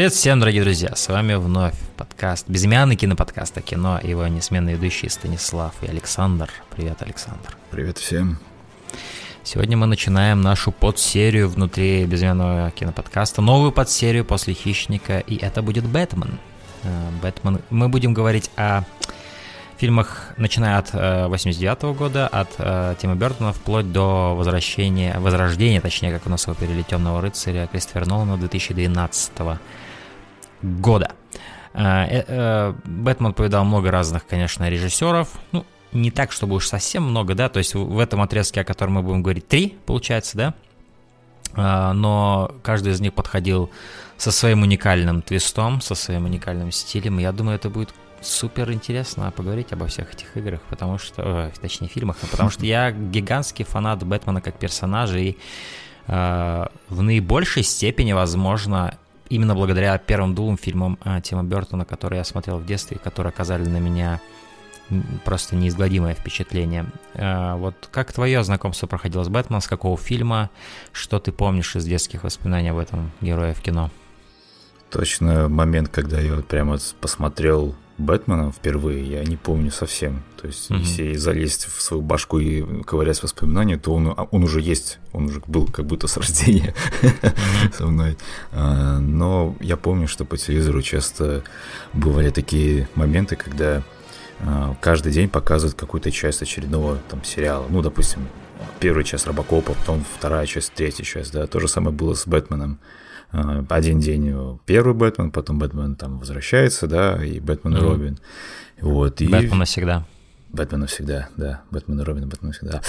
Привет всем, дорогие друзья! С вами вновь подкаст, безымянный киноподкаст о кино, его несменные ведущие Станислав и Александр. Привет, Александр. Привет всем. Сегодня мы начинаем нашу подсерию внутри безымянного киноподкаста, новую подсерию после «Хищника», и это будет «Бэтмен». Э, «Бэтмен». Мы будем говорить о фильмах, начиная от 89 -го года, от э, Тима Бертона, вплоть до возвращения, возрождения, точнее, как у нас его перевели «Темного рыцаря» Кристофера Нолана 2012 года. Э, э, Бэтмен повидал много разных, конечно, режиссеров. Ну, не так, чтобы уж совсем много, да, то есть в этом отрезке, о котором мы будем говорить, три, получается, да, э, но каждый из них подходил со своим уникальным твистом, со своим уникальным стилем, я думаю, это будет супер интересно поговорить обо всех этих играх, потому что, э, точнее, фильмах, потому что я гигантский фанат Бэтмена как персонажа, и э, в наибольшей степени, возможно, именно благодаря первым двум фильмам э, Тима Бертона, которые я смотрел в детстве, которые оказали на меня просто неизгладимое впечатление. Э, вот как твое знакомство проходило с Бэтменом, с какого фильма, что ты помнишь из детских воспоминаний об этом герое в кино? Точно момент, когда я вот прямо посмотрел Бэтмена впервые, я не помню совсем. То есть, mm-hmm. если залезть в свою башку и ковырять воспоминания, то он, а, он уже есть, он уже был как будто с рождения со мной. А, но я помню, что по телевизору часто бывали такие моменты, когда а, каждый день показывают какую-то часть очередного там сериала. Ну, допустим, первая часть Робокопа, потом вторая часть, третья часть, да. То же самое было с Бэтменом. А, один день первый Бэтмен, потом Бэтмен там возвращается, да, и Бэтмен mm-hmm. и Робин. Вот, и... Бэтмен навсегда. Бэтмен навсегда, да. Бэтмен и Робин, Бэтмен навсегда.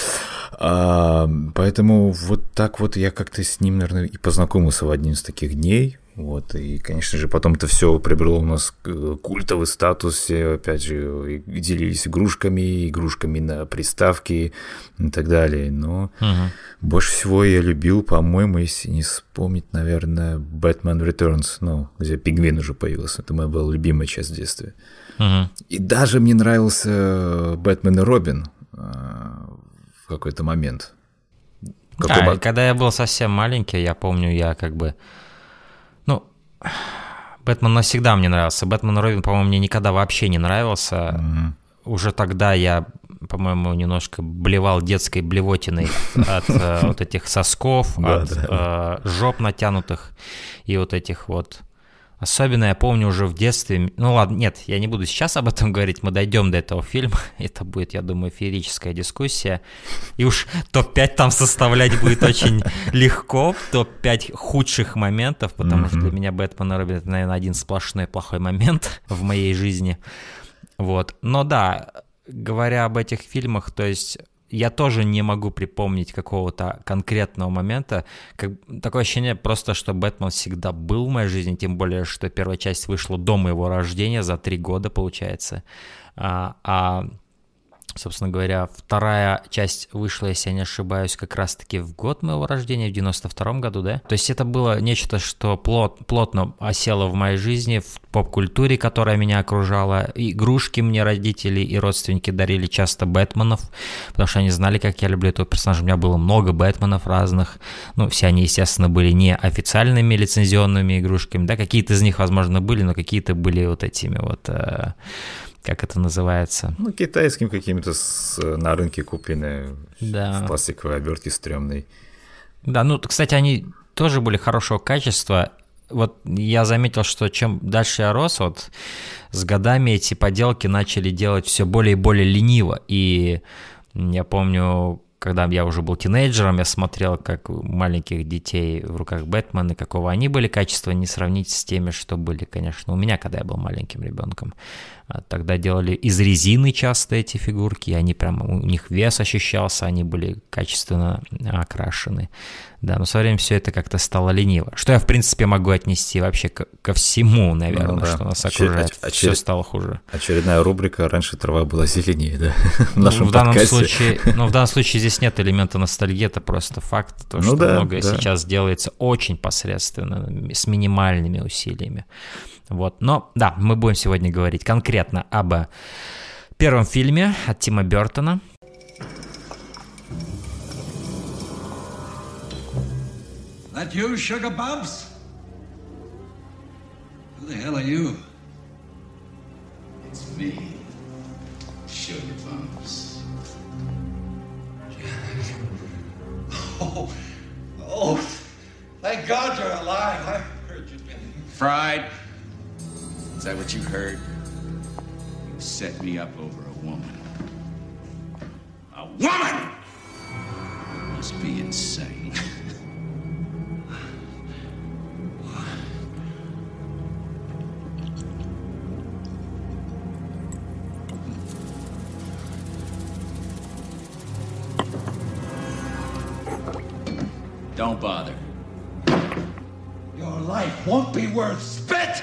А, поэтому вот так вот я как-то с ним, наверное, и познакомился в один из таких дней. Вот, и, конечно же, потом это все приобрело у нас культовый статус, опять же, делились игрушками, игрушками на приставки и так далее. Но угу. больше всего я любил, по-моему, если не вспомнить, наверное, Batman Returns, ну, где пингвин уже появился. Это моя была любимая часть в детстве. Угу. И даже мне нравился Бэтмен и Робин а, в какой-то момент. Да, когда я был совсем маленький, я помню, я как бы Бэтмен навсегда мне нравился. Бэтмен Робин, по-моему, мне никогда вообще не нравился. Mm-hmm. Уже тогда я, по-моему, немножко блевал детской блевотиной от э, вот этих сосков, от э, жоп натянутых и вот этих вот Особенно я помню уже в детстве, ну ладно, нет, я не буду сейчас об этом говорить, мы дойдем до этого фильма, это будет, я думаю, феерическая дискуссия, и уж топ-5 там составлять будет очень легко, топ-5 худших моментов, потому что для меня Бэтмен и Робин это, наверное, один сплошной плохой момент в моей жизни, вот, но да, говоря об этих фильмах, то есть я тоже не могу припомнить какого-то конкретного момента. Как, такое ощущение просто, что Бэтмен всегда был в моей жизни, тем более, что первая часть вышла до моего рождения, за три года, получается. А, а Собственно говоря, вторая часть вышла, если я не ошибаюсь, как раз-таки в год моего рождения, в 92 году, да? То есть это было нечто, что плот, плотно осело в моей жизни, в поп-культуре, которая меня окружала. Игрушки мне родители и родственники дарили часто Бэтменов, потому что они знали, как я люблю этого персонажа. У меня было много Бэтменов разных. Ну, все они, естественно, были не официальными лицензионными игрушками, да? Какие-то из них, возможно, были, но какие-то были вот этими вот... Э, как это называется? Ну, китайским каким-то с, на рынке купленные да. в пластиковой обертке стрёмной. Да, ну, кстати, они тоже были хорошего качества. Вот я заметил, что чем дальше я рос, вот с годами эти поделки начали делать все более и более лениво. И я помню, когда я уже был тинейджером, я смотрел, как у маленьких детей в руках Бэтмена, какого они были качества, не сравнить с теми, что были, конечно, у меня, когда я был маленьким ребенком. А тогда делали из резины часто эти фигурки, они прям, у них вес ощущался, они были качественно окрашены. Да, но со временем все это как-то стало лениво. Что я, в принципе, могу отнести вообще ко, ко всему, наверное, ну, да. что нас окружает. Очер... Все стало хуже. Очередная рубрика «Раньше трава была зеленее», да? В ну, нашем в данном случае, ну, в данном случае здесь нет элемента ностальгии, это просто факт, то, ну, что да, многое да. сейчас делается очень посредственно, с минимальными усилиями. Вот. Но да, мы будем сегодня говорить конкретно об первом фильме от Тима Бертона – That you, Sugar Bumps? the hell are you? It's me. Sugar bumps. Oh, oh, thank God you're alive. I heard you'd been fried. Is that what you heard? You set me up over a woman. A woman! You must be insane. Don't bother. Your life won't be worth spit!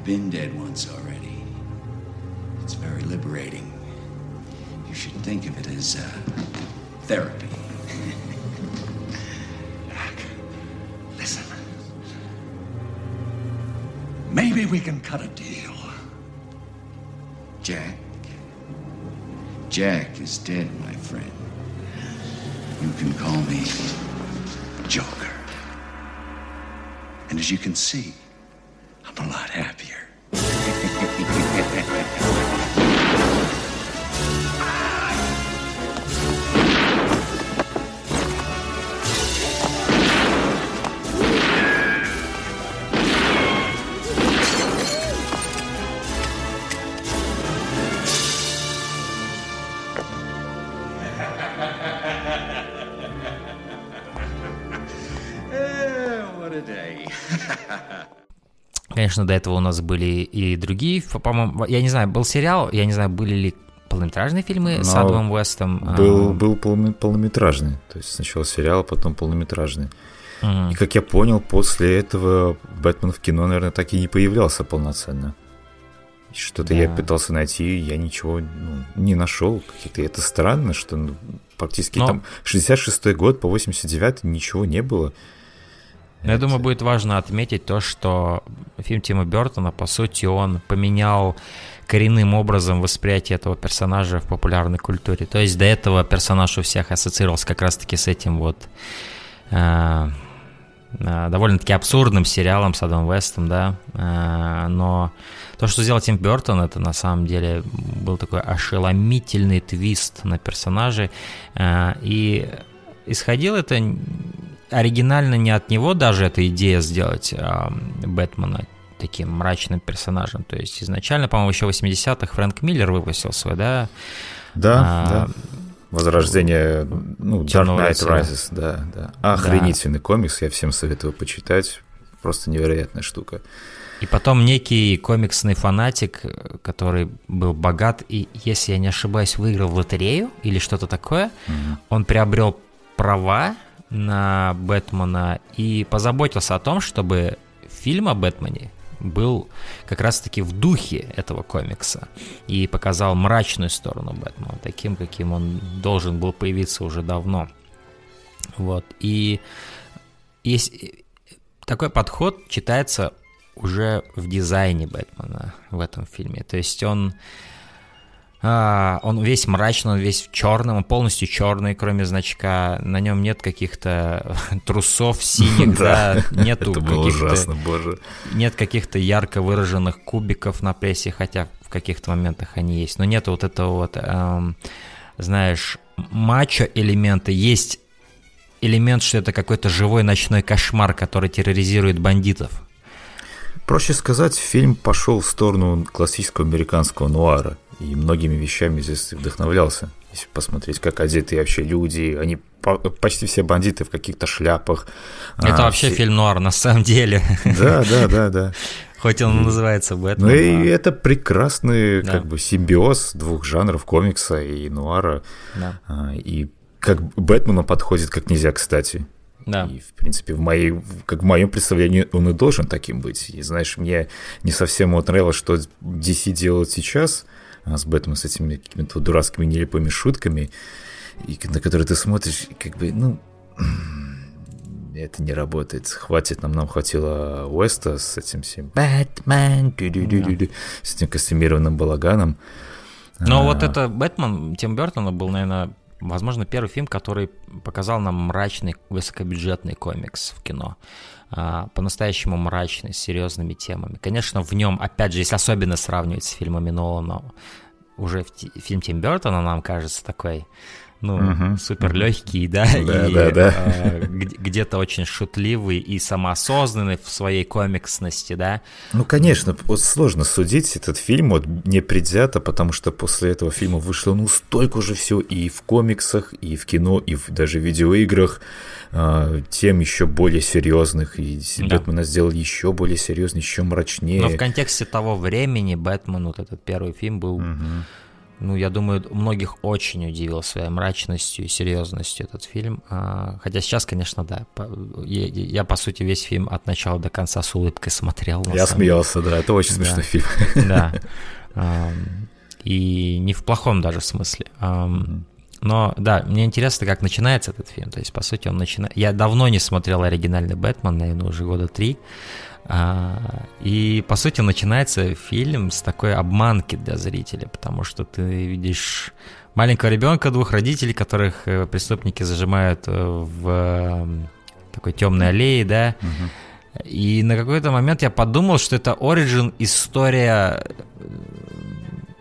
I've been dead once already. It's very liberating. You should think of it as uh, therapy. Jack, listen. Maybe we can cut a deal. Jack. Jack is dead, my friend. You can call me Joker. And as you can see, I'm a lot happier. Eh, what a day. Конечно, до этого у нас были и другие, по-моему, я не знаю, был сериал, я не знаю, были ли полнометражные фильмы с Но Адамом Уэстом. Был, а, был полно- полнометражный. То есть сначала сериал, потом полнометражный. мгм. И как я понял, после этого Бэтмен в кино, наверное, так и не появлялся полноценно. Что-то я Да. пытался найти, я ничего ну, не нашел. Какие-то это странно, что ну, практически Но- там 66-й год по 89 ничего не было. Я думаю, будет важно отметить то, что фильм Тима Бертона, по сути, он поменял коренным образом восприятие этого персонажа в популярной культуре. То есть до этого персонаж у всех ассоциировался как раз-таки с этим вот э, э, довольно-таки абсурдным сериалом с Адамом Вестом, да. Э, но то, что сделал Тим Бертон, это на самом деле был такой ошеломительный твист на персонаже. Э, и исходил это оригинально не от него даже эта идея сделать а, Бэтмена таким мрачным персонажем. То есть изначально, по-моему, еще в 80-х Фрэнк Миллер выпустил свой, да? Да, а, да. Возрождение, ну, Dark Knight. Rises, да, да. Охренительный комикс, я всем советую почитать. Просто невероятная штука. И потом некий комиксный фанатик, который был богат и, если я не ошибаюсь, выиграл в лотерею или что-то такое, он приобрел права на Бэтмена и позаботился о том, чтобы фильм о Бэтмене был как раз-таки в духе этого комикса и показал мрачную сторону Бэтмена, таким, каким он должен был появиться уже давно. Вот. И есть такой подход читается уже в дизайне Бэтмена в этом фильме. То есть он а, он весь мрачный, он весь в черном, он полностью черный, кроме значка. На нем нет каких-то трусов синих, да, нету каких-то нет каких-то ярко выраженных кубиков на прессе, хотя в каких-то моментах они есть, но нет вот этого вот, эм, знаешь, мачо элемента. Есть элемент, что это какой-то живой ночной кошмар, который терроризирует бандитов. Проще сказать, фильм пошел в сторону классического американского нуара. И многими вещами здесь вдохновлялся. Если посмотреть, как одеты вообще люди, они по- почти все бандиты в каких-то шляпах. Это А, вообще все- фильм нуар на самом деле. Да, да, да, да. Хоть он называется Бэтмен. Ну и а- это прекрасный Да. как бы симбиоз двух жанров комикса и нуара. Да. А, И как Бэтмену подходит как нельзя кстати. Да. И, в принципе, в моей, как в моем представлении, он и должен таким быть. И, знаешь, мне не совсем вот нравилось, что DC делает сейчас а, с Бэтменом, с этими какими-то дурацкими нелепыми шутками, и, на которые ты смотришь, и как бы, ну, это не работает. Хватит, нам нам хватило Уэста с этим всем Бэтмен, с этим костюмированным балаганом. Но А, вот это Бэтмен Тим Бертона был, наверное, возможно, первый фильм, который показал нам мрачный высокобюджетный комикс в кино. А, по-настоящему мрачный, с серьезными темами. Конечно, в нем, опять же, если особенно сравнивать с фильмами Нолана, уже фильм Тим Бертона нам кажется такой ну, угу, супер легкий, да, да, и да, да. Э, где-то очень шутливый и самоосознанный в своей комиксности, да. Ну, конечно, вот сложно судить этот фильм вот не предвзято, потому что после этого фильма вышло, ну, столько уже все и в комиксах, и в кино, и в даже в видеоиграх, э, тем еще более серьезных, и да. Бэтмена сделал еще более серьезный, еще мрачнее. Но в контексте того времени Бэтмен, вот этот первый фильм был... Угу ну, я думаю, многих очень удивил своей мрачностью и серьезностью этот фильм. А, хотя сейчас, конечно, да. Я, я, по сути, весь фильм от начала до конца с улыбкой смотрел. Я смеялся, да. Это очень смешной да. фильм. Да. И не в плохом даже смысле. Но да, мне интересно, как начинается этот фильм. То есть, по сути, он начинает... Я давно не смотрел оригинальный Бэтмен, наверное, уже года три. А, и, по сути, начинается фильм с такой обманки для зрителя, потому что ты видишь маленького ребенка, двух родителей, которых э, преступники зажимают э, в такой темной аллее, да. И на какой-то момент я подумал, что это оригин история э,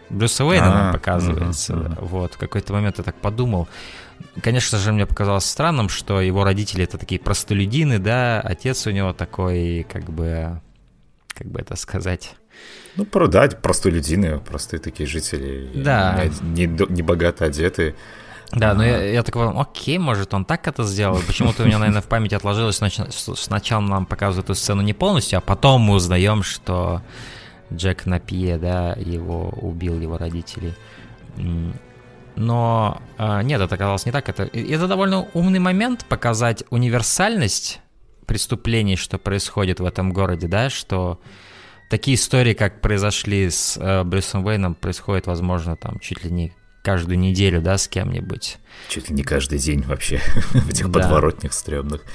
Брюса Уэйна показывается. Вот, в какой-то момент я так подумал. Конечно же, мне показалось странным, что его родители это такие простолюдины, да, отец у него такой, как бы, как бы это сказать... Ну, продать простолюдины, простые такие жители, да. не, не, не богато одетые. Да, но я, я такой, окей, может, он так это сделал. Почему-то у меня, наверное, в памяти отложилось, сначала нам показывают эту сцену не полностью, а потом мы узнаем, что Джек Напье, да, его убил его родителей. Но э, нет, это оказалось не так. Это, это довольно умный момент показать универсальность преступлений, что происходит в этом городе, да, что такие истории, как произошли с э, Брюсом Уэйном, происходят, возможно, там чуть ли не каждую неделю, да, с кем-нибудь. Чуть ли не каждый день вообще в этих подворотнях стрёмных.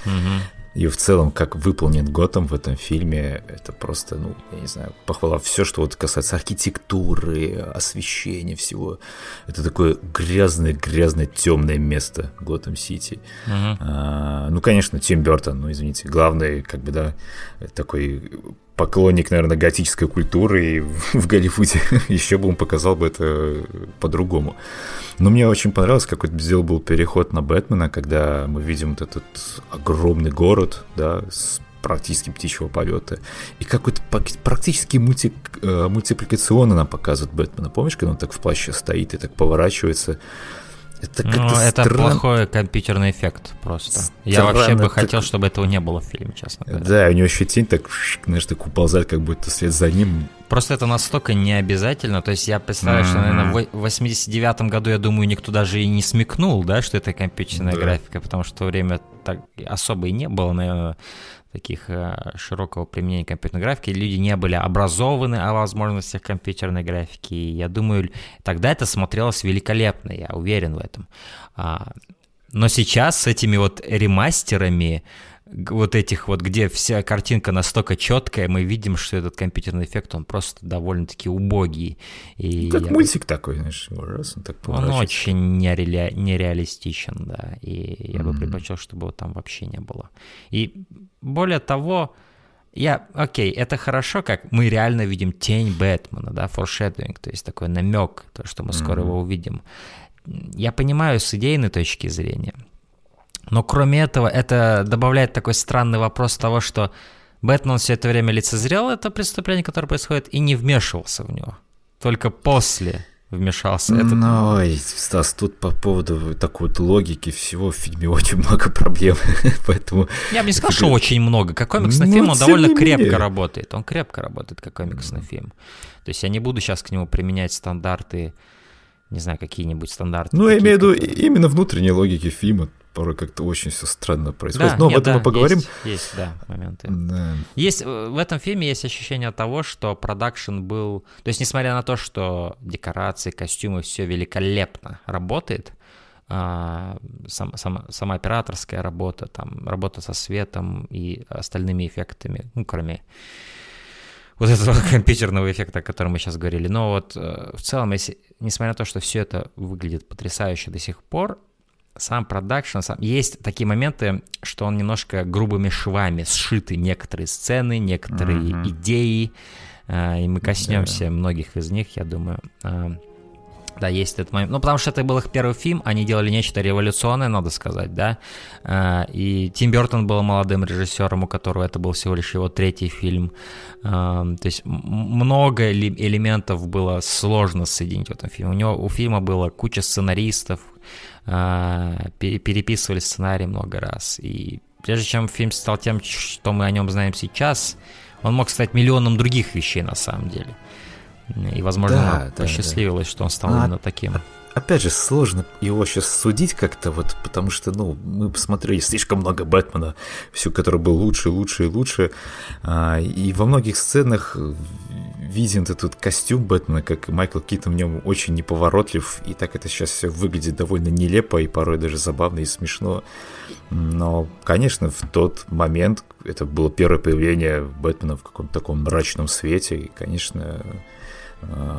И в целом, как выполнен Готэм в этом фильме, это просто, ну, я не знаю, похвала. Все, что вот касается архитектуры, освещения, всего. Это такое грязное, грязное, темное место Готэм-Сити. Uh-huh. А, ну, конечно, Тим Бертон, ну, извините, главный, как бы, да, такой поклонник, наверное, готической культуры и в Голливуде еще бы он показал бы это по-другому. Но мне очень понравилось, какой сделал был переход на Бэтмена, когда мы видим вот этот огромный город, да, с практически птичьего полета. И какой-то практически мульти, э, мультипликационно нам показывает Бэтмена. Помнишь, когда он так в плаще стоит и так поворачивается? Это, ну, это стран... плохой компьютерный эффект просто. Странно, Я вообще бы хотел, чтобы этого не было в фильме, честно говоря. Да, у него еще тень так, знаешь, так уползает, как будто след за ним. Просто это настолько не обязательно. То есть я представляю, mm-hmm. что, наверное, в 89-м году, я думаю, никто даже и не смекнул, да, что это компьютерная да. графика, потому что время так особо и не было, наверное, таких э, широкого применения компьютерной графики, люди не были образованы о возможностях компьютерной графики. И я думаю, тогда это смотрелось великолепно, я уверен в этом. А, но сейчас с этими вот ремастерами, вот этих вот, где вся картинка настолько четкая, мы видим, что этот компьютерный эффект, он просто довольно-таки убогий. И как мультик бы... такой, знаешь, раз он так Он очень нере... нереалистичен, да, и я mm-hmm. бы предпочел, чтобы его там вообще не было. И более того, я, окей, это хорошо, как мы реально видим тень Бэтмена, да, foreshadowing, то есть такой намек, то, что мы скоро mm-hmm. его увидим. Я понимаю с идейной точки зрения, но кроме этого, это добавляет такой странный вопрос того, что Бэтмен все это время лицезрел это преступление, которое происходит, и не вмешивался в него. Только после вмешался. Это... Ну, ой, Стас, тут по поводу такой вот логики всего в фильме очень много проблем, поэтому... Я бы не сказал, что очень много. Как комиксный ну, фильм, он довольно крепко работает. Он крепко работает, как комиксный фильм. То есть я не буду сейчас к нему применять стандарты, не знаю, какие-нибудь стандарты. Ну, я имею в виду именно внутренние логики фильма порой как-то очень все странно происходит. Да, Но нет, об этом да, мы поговорим. Есть, есть да, моменты. Да. Есть, э, в этом фильме есть ощущение того, что продакшн был... То есть, несмотря на то, что декорации, костюмы, все великолепно работает, а, сам, сам, сама операторская работа, там, работа со светом и остальными эффектами, ну, кроме вот этого компьютерного эффекта, о котором мы сейчас говорили. Но вот э, в целом, если, несмотря на то, что все это выглядит потрясающе до сих пор, сам продакшн, сам... есть такие моменты, что он немножко грубыми швами сшиты некоторые сцены, некоторые mm-hmm. идеи, а, и мы коснемся yeah. многих из них, я думаю. А, да, есть этот момент. Ну, потому что это был их первый фильм, они делали нечто революционное, надо сказать, да. А, и Тим Бертон был молодым режиссером, у которого это был всего лишь его третий фильм. То есть много элементов было сложно соединить в этом фильме. У него у фильма было куча сценаристов, переписывали сценарий много раз. И прежде чем фильм стал тем, что мы о нем знаем сейчас, он мог стать миллионом других вещей на самом деле. И, возможно, да, да, посчастливилось, да. что он стал а, именно таким. Опять же, сложно его сейчас судить как-то, вот, потому что, ну, мы посмотрели слишком много Бэтмена, все, который был лучше, лучше и лучше. А, и во многих сценах виден этот костюм Бэтмена, как Майкл Китон в нем очень неповоротлив, и так это сейчас все выглядит довольно нелепо и порой даже забавно и смешно. Но, конечно, в тот момент это было первое появление Бэтмена в каком-то таком мрачном свете, и, конечно,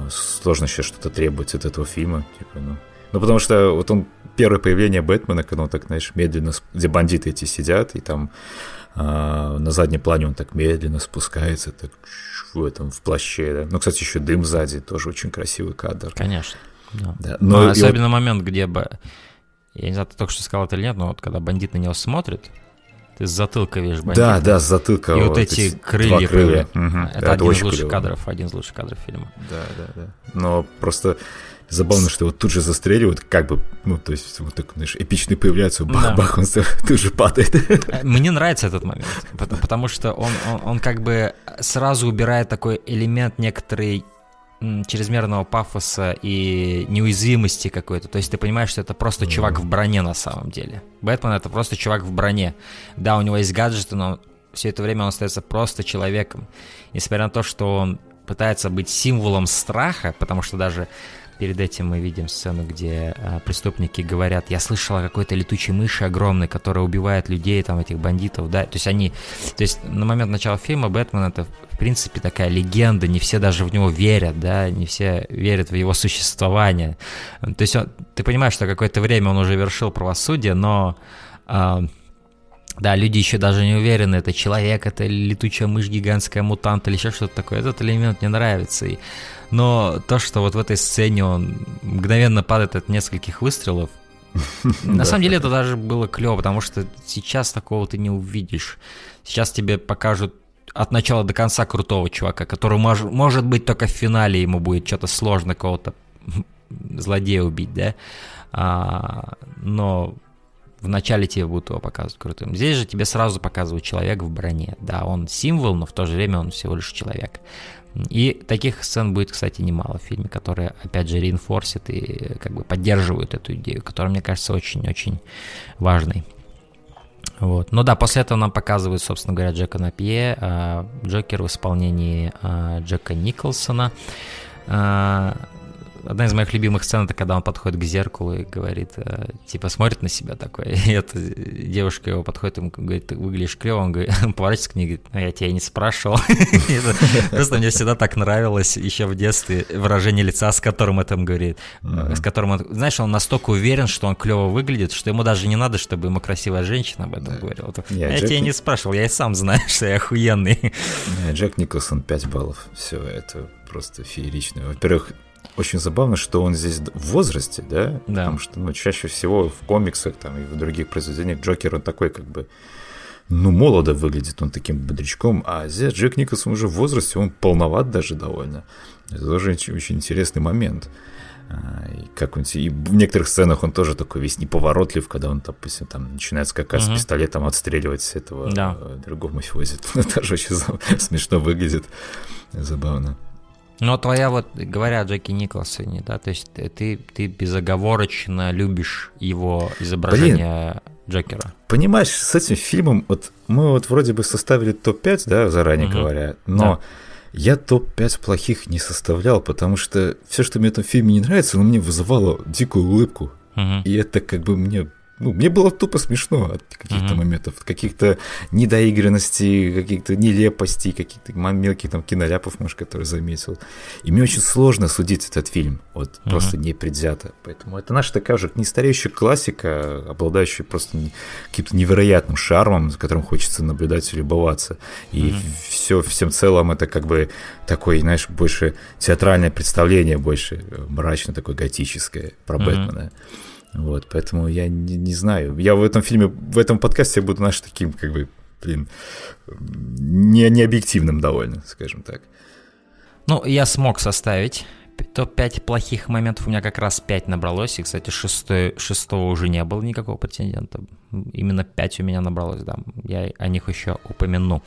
сложно сейчас что-то требовать от этого фильма. Типа, ну. ну, потому что вот он первое появление Бэтмена, когда он так, знаешь, медленно, где бандиты эти сидят, и там а, на заднем плане он так медленно спускается, так в этом, в плаще, да. Ну, кстати, еще дым сзади, тоже очень красивый кадр. Конечно. Да. Да. Но, но особенно вот... момент, где бы... Я не знаю, ты только что сказал это или нет, но вот когда бандит на него смотрит, ты с затылка видишь бандита. Да, да, с затылка. И вот, вот эти крылья. крылья. Угу. Это, да, один это из лучших клево. кадров, один из лучших кадров фильма. Да, да, да. Но просто забавно, что вот тут же застреливают, как бы, ну, то есть вот так, знаешь, эпичный появляется, бах-бах, да. он тут же падает. Э, мне нравится этот момент, потому что он, он, он как бы сразу убирает такой элемент некоторый чрезмерного пафоса и неуязвимости какой-то. То есть ты понимаешь, что это просто чувак в броне на самом деле. Бэтмен это просто чувак в броне. Да, у него есть гаджеты, но все это время он остается просто человеком. Несмотря на то, что он пытается быть символом страха, потому что даже Перед этим мы видим сцену, где а, преступники говорят, я слышал о какой-то летучей мыши огромной, которая убивает людей, там, этих бандитов, да, то есть они, то есть на момент начала фильма Бэтмен это, в принципе, такая легенда, не все даже в него верят, да, не все верят в его существование, то есть он, ты понимаешь, что какое-то время он уже вершил правосудие, но... А, да, люди еще даже не уверены, это человек, это летучая мышь, гигантская мутант или еще что-то такое. Этот элемент мне нравится. И но то, что вот в этой сцене он мгновенно падает от нескольких выстрелов, на самом деле это даже было клево, потому что сейчас такого ты не увидишь. Сейчас тебе покажут от начала до конца крутого чувака, который мож, может быть только в финале ему будет что-то сложно кого-то злодея убить, да? А, но в начале тебе будут его показывать крутым. Здесь же тебе сразу показывают человек в броне. Да, он символ, но в то же время он всего лишь человек. И таких сцен будет, кстати, немало в фильме, которые, опять же, реинфорсят и как бы поддерживают эту идею, которая, мне кажется, очень-очень важной. Вот. Ну да, после этого нам показывают, собственно говоря, Джека Напье, э, Джокер в исполнении э, Джека Николсона. Э, одна из моих любимых сцен, это когда он подходит к зеркалу и говорит, э, типа, смотрит на себя такой, и эта девушка его подходит, ему говорит, ты выглядишь клево, он говорит, поворачивается к ней, говорит, ну я тебя не спрашивал. Просто мне всегда так нравилось еще в детстве выражение лица, с которым это говорит, с которым он, знаешь, он настолько уверен, что он клево выглядит, что ему даже не надо, чтобы ему красивая женщина об этом говорила. Я тебя не спрашивал, я и сам знаю, что я охуенный. Джек Николсон 5 баллов, все, это просто феерично. Во-первых, очень забавно, что он здесь в возрасте, да? Да. Потому что, ну, чаще всего в комиксах там и в других произведениях Джокер, он такой как бы, ну, молодо выглядит он таким бодрячком, а здесь Джек Николсон уже в возрасте, он полноват даже довольно. Это тоже очень, очень интересный момент. А, и как он и в некоторых сценах он тоже такой весь неповоротлив, когда он, допустим, там начинает скакать угу. с пистолетом, отстреливать этого да. Э, другого мафиози. Это тоже очень смешно выглядит, забавно. Но твоя вот, говоря о Джеки Николсоне, да, то есть ты, ты безоговорочно любишь его изображение Блин, Джокера. Понимаешь, с этим фильмом, вот мы вот вроде бы составили топ-5, да, заранее угу. говоря, но да. я топ-5 плохих не составлял, потому что все, что мне в этом фильме не нравится, оно мне вызывало дикую улыбку. Угу. И это как бы мне ну, мне было тупо смешно от каких-то mm-hmm. моментов, от каких-то недоигранностей, каких-то нелепостей, каких-то мелких там киноляпов, может, которые заметил. И мне очень сложно судить этот фильм, вот mm-hmm. просто непредвзято. Поэтому это наша такая уже не стареющая классика, обладающая просто каким-то невероятным шармом, за которым хочется наблюдать и любоваться. И mm-hmm. все всем целом это как бы такой, знаешь, больше театральное представление, больше мрачно такое готическое про mm-hmm. Бэтмена. Вот, поэтому я не, не знаю. Я в этом фильме, в этом подкасте буду, наш таким, как бы, блин, не, не объективным довольно, скажем так. Ну, я смог составить топ-5 плохих моментов. У меня как раз 5 набралось. И, кстати, шестой, шестого уже не было никакого претендента. Именно 5 у меня набралось, да. Я о них еще упомяну.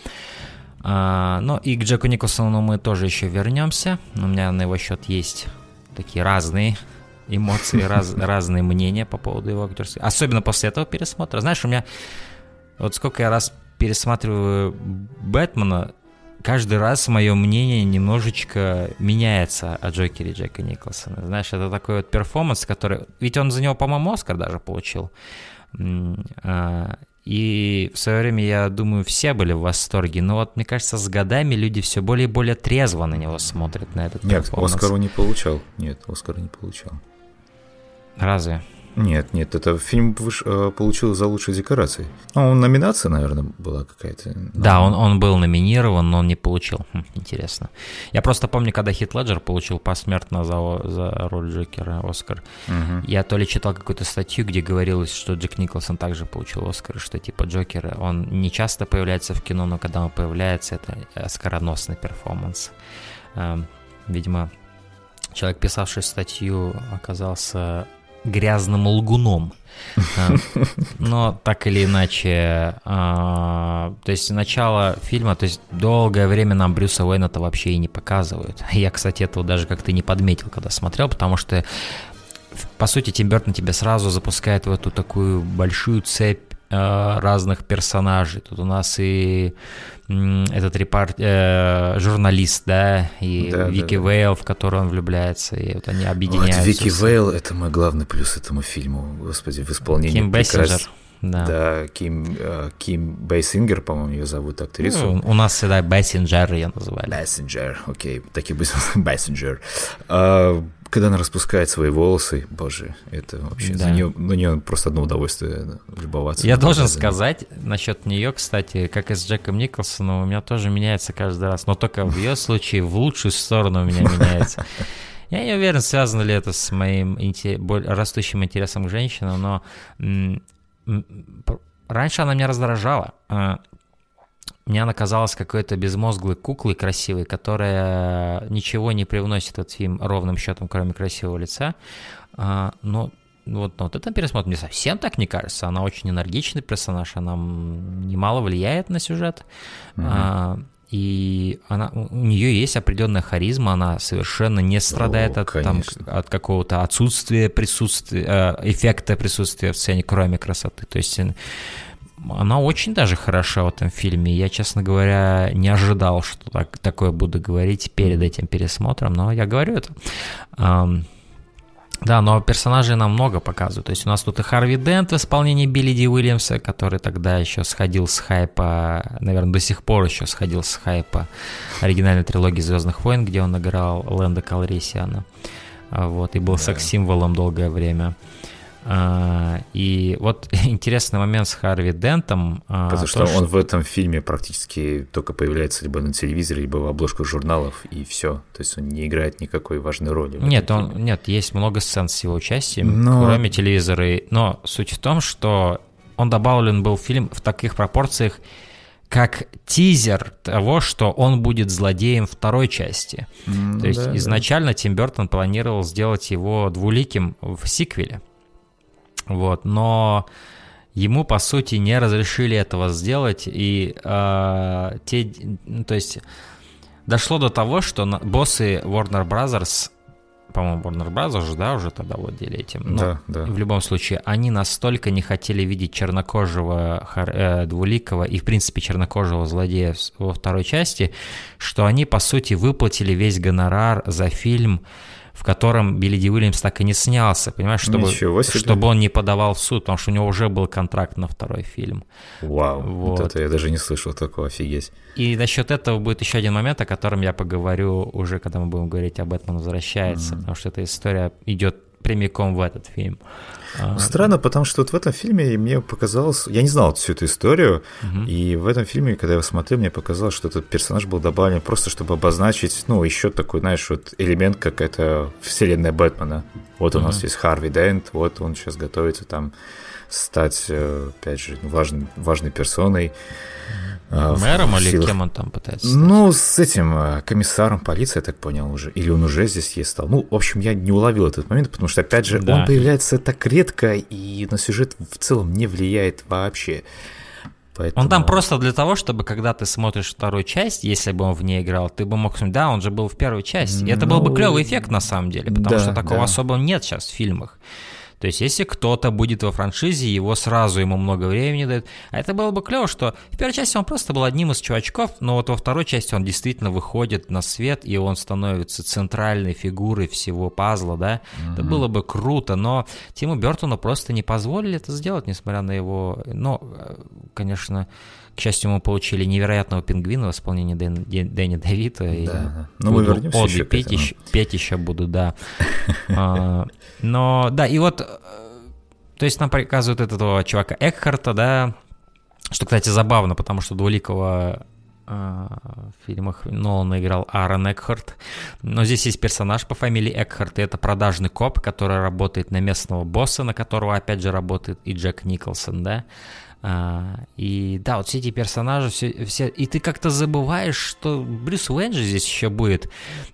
А, ну и к Джеку Николсону мы тоже еще вернемся. У меня на его счет есть такие разные эмоции, раз, разные мнения по поводу его актерской. Особенно после этого пересмотра. Знаешь, у меня вот сколько я раз пересматриваю Бэтмена, каждый раз мое мнение немножечко меняется о Джокере Джека Николсона. Знаешь, это такой вот перформанс, который... Ведь он за него, по-моему, Оскар даже получил. А, и в свое время, я думаю, все были в восторге. Но вот, мне кажется, с годами люди все более и более трезво на него смотрят, на этот Нет, Оскару не получал. Нет, Оскара не получал. Разве? Нет, нет, это фильм выш... Э, получил за лучшие декорации. Ну, номинация, наверное, была какая-то. Да, он, он был номинирован, но он не получил. Хм, интересно. Я просто помню, когда Хит Леджер получил посмертно за, за роль Джокера Оскар. Угу. Я то ли читал какую-то статью, где говорилось, что Джек Николсон также получил Оскар, что типа Джокера, он не часто появляется в кино, но когда он появляется, это оскароносный перформанс. Эм, видимо, человек, писавший статью, оказался грязным лгуном. А, но так или иначе, а, то есть начало фильма, то есть долгое время нам Брюса Уэйна-то вообще и не показывают. Я, кстати, этого даже как-то не подметил, когда смотрел, потому что по сути, Тим Бертон тебя сразу запускает в эту такую большую цепь разных персонажей. Тут у нас и этот репорт, э, журналист, да, и да, Вики да, Вейл, в которую он влюбляется, и вот они объединяются. Вот Вики Вейл — это мой главный плюс этому фильму, господи, в исполнении. Ким Бессинджер. Да. да, Ким, э, Ким Бейсингер, по-моему, ее зовут актрису. Ну, у нас всегда Бейсинджер ее называли. Бейсинджер, окей, так и Бейсинджер. А, когда она распускает свои волосы, боже, это вообще да. за нее, на нее просто одно удовольствие любоваться. Я должен глазами. сказать насчет нее, кстати, как и с Джеком Николсоном, у меня тоже меняется каждый раз, но только в ее случае в лучшую сторону у меня меняется. Я не уверен, связано ли это с моим растущим интересом к женщинам, но раньше она меня раздражала. Мне она казалась какой-то безмозглой куклой красивой, которая ничего не привносит в этот фильм ровным счетом, кроме красивого лица. А, но вот, вот этот пересмотр мне совсем так не кажется. Она очень энергичный персонаж, она немало влияет на сюжет. Mm-hmm. А, и она, у нее есть определенная харизма, она совершенно не страдает О, от, там, от какого-то отсутствия присутствия, э, эффекта присутствия в сцене, кроме красоты. То есть она очень даже хороша в этом фильме. Я, честно говоря, не ожидал, что так, такое буду говорить перед этим пересмотром, но я говорю это. Да, но персонажей нам много показывают. То есть у нас тут и Харви Дент в исполнении Билли Ди Уильямса, который тогда еще сходил с хайпа, наверное, до сих пор еще сходил с хайпа оригинальной трилогии «Звездных войн», где он играл Лэнда Калрисиана. Вот, и был да. секс-символом долгое время. А, и вот интересный момент с Харви Дентом. А, Потому что, что он в этом фильме практически только появляется либо на телевизоре, либо в обложках журналов, и все. То есть он не играет никакой важной роли. Нет, он, нет, есть много сцен с его участием, Но... кроме телевизора. Но суть в том, что он добавлен был в фильм в таких пропорциях, как тизер того, что он будет злодеем второй части. Mm, То есть да, изначально да. Тим Бертон планировал сделать его двуликим в сиквеле. Вот, но ему, по сути, не разрешили этого сделать, и э, те, ну, то есть дошло до того, что боссы Warner Brothers по-моему, Warner Brothers, да, уже тогда владели этим. Да, да. В любом случае, они настолько не хотели видеть чернокожего э, двуликого и, в принципе, чернокожего злодея во второй части, что они, по сути, выплатили весь гонорар за фильм в котором Билли Ди Уильямс так и не снялся, понимаешь, чтобы, чтобы он не подавал в суд, потому что у него уже был контракт на второй фильм. Вау, вот. вот это я даже не слышал такого, офигеть. И насчет этого будет еще один момент, о котором я поговорю уже, когда мы будем говорить об этом возвращается, mm-hmm. потому что эта история идет прямиком в этот фильм. А, странно, потому что вот в этом фильме мне показалось, я не знал всю эту историю, угу. и в этом фильме, когда я его смотрел, мне показалось, что этот персонаж был добавлен просто, чтобы обозначить, ну, еще такой, знаешь, вот элемент, как это вселенная Бэтмена. Вот у угу. нас есть Харви Дент, вот он сейчас готовится там стать, э, опять же, важной, важной персоной. А, Мэром или силах. кем он там пытается стать? Ну, с этим э, комиссаром полиции, я так понял уже. Или он уже здесь есть стал. Ну, в общем, я не уловил этот момент, потому что, опять же, да. он появляется так редко и на сюжет в целом не влияет вообще. Поэтому... Он там просто для того, чтобы когда ты смотришь вторую часть, если бы он в ней играл, ты бы мог сказать, да, он же был в первой части. И это был бы ну, клевый эффект на самом деле, потому да, что такого да. особо нет сейчас в фильмах. То есть, если кто-то будет во франшизе, его сразу ему много времени дают. А это было бы клево, что в первой части он просто был одним из чувачков, но вот во второй части он действительно выходит на свет, и он становится центральной фигурой всего пазла, да. Mm-hmm. Это было бы круто, но Тиму Бертону просто не позволили это сделать, несмотря на его... Ну, конечно, к счастью, мы получили невероятного пингвина в исполнении Дэн, Дэнни Давида. Да. И ну, мы вернемся петь, еще, петь еще буду, да. А, но, да, и вот, э, то есть нам показывают этого чувака Экхарта, да, что, кстати, забавно, потому что Двуликого а, в фильмах Нолана играл Аарон Экхарт. Но здесь есть персонаж по фамилии Экхарт, и это продажный коп, который работает на местного босса, на которого, опять же, работает и Джек Николсон, да. А, и да, вот все эти персонажи, все, все, и ты как-то забываешь, что Брюс Уэйн же здесь еще будет.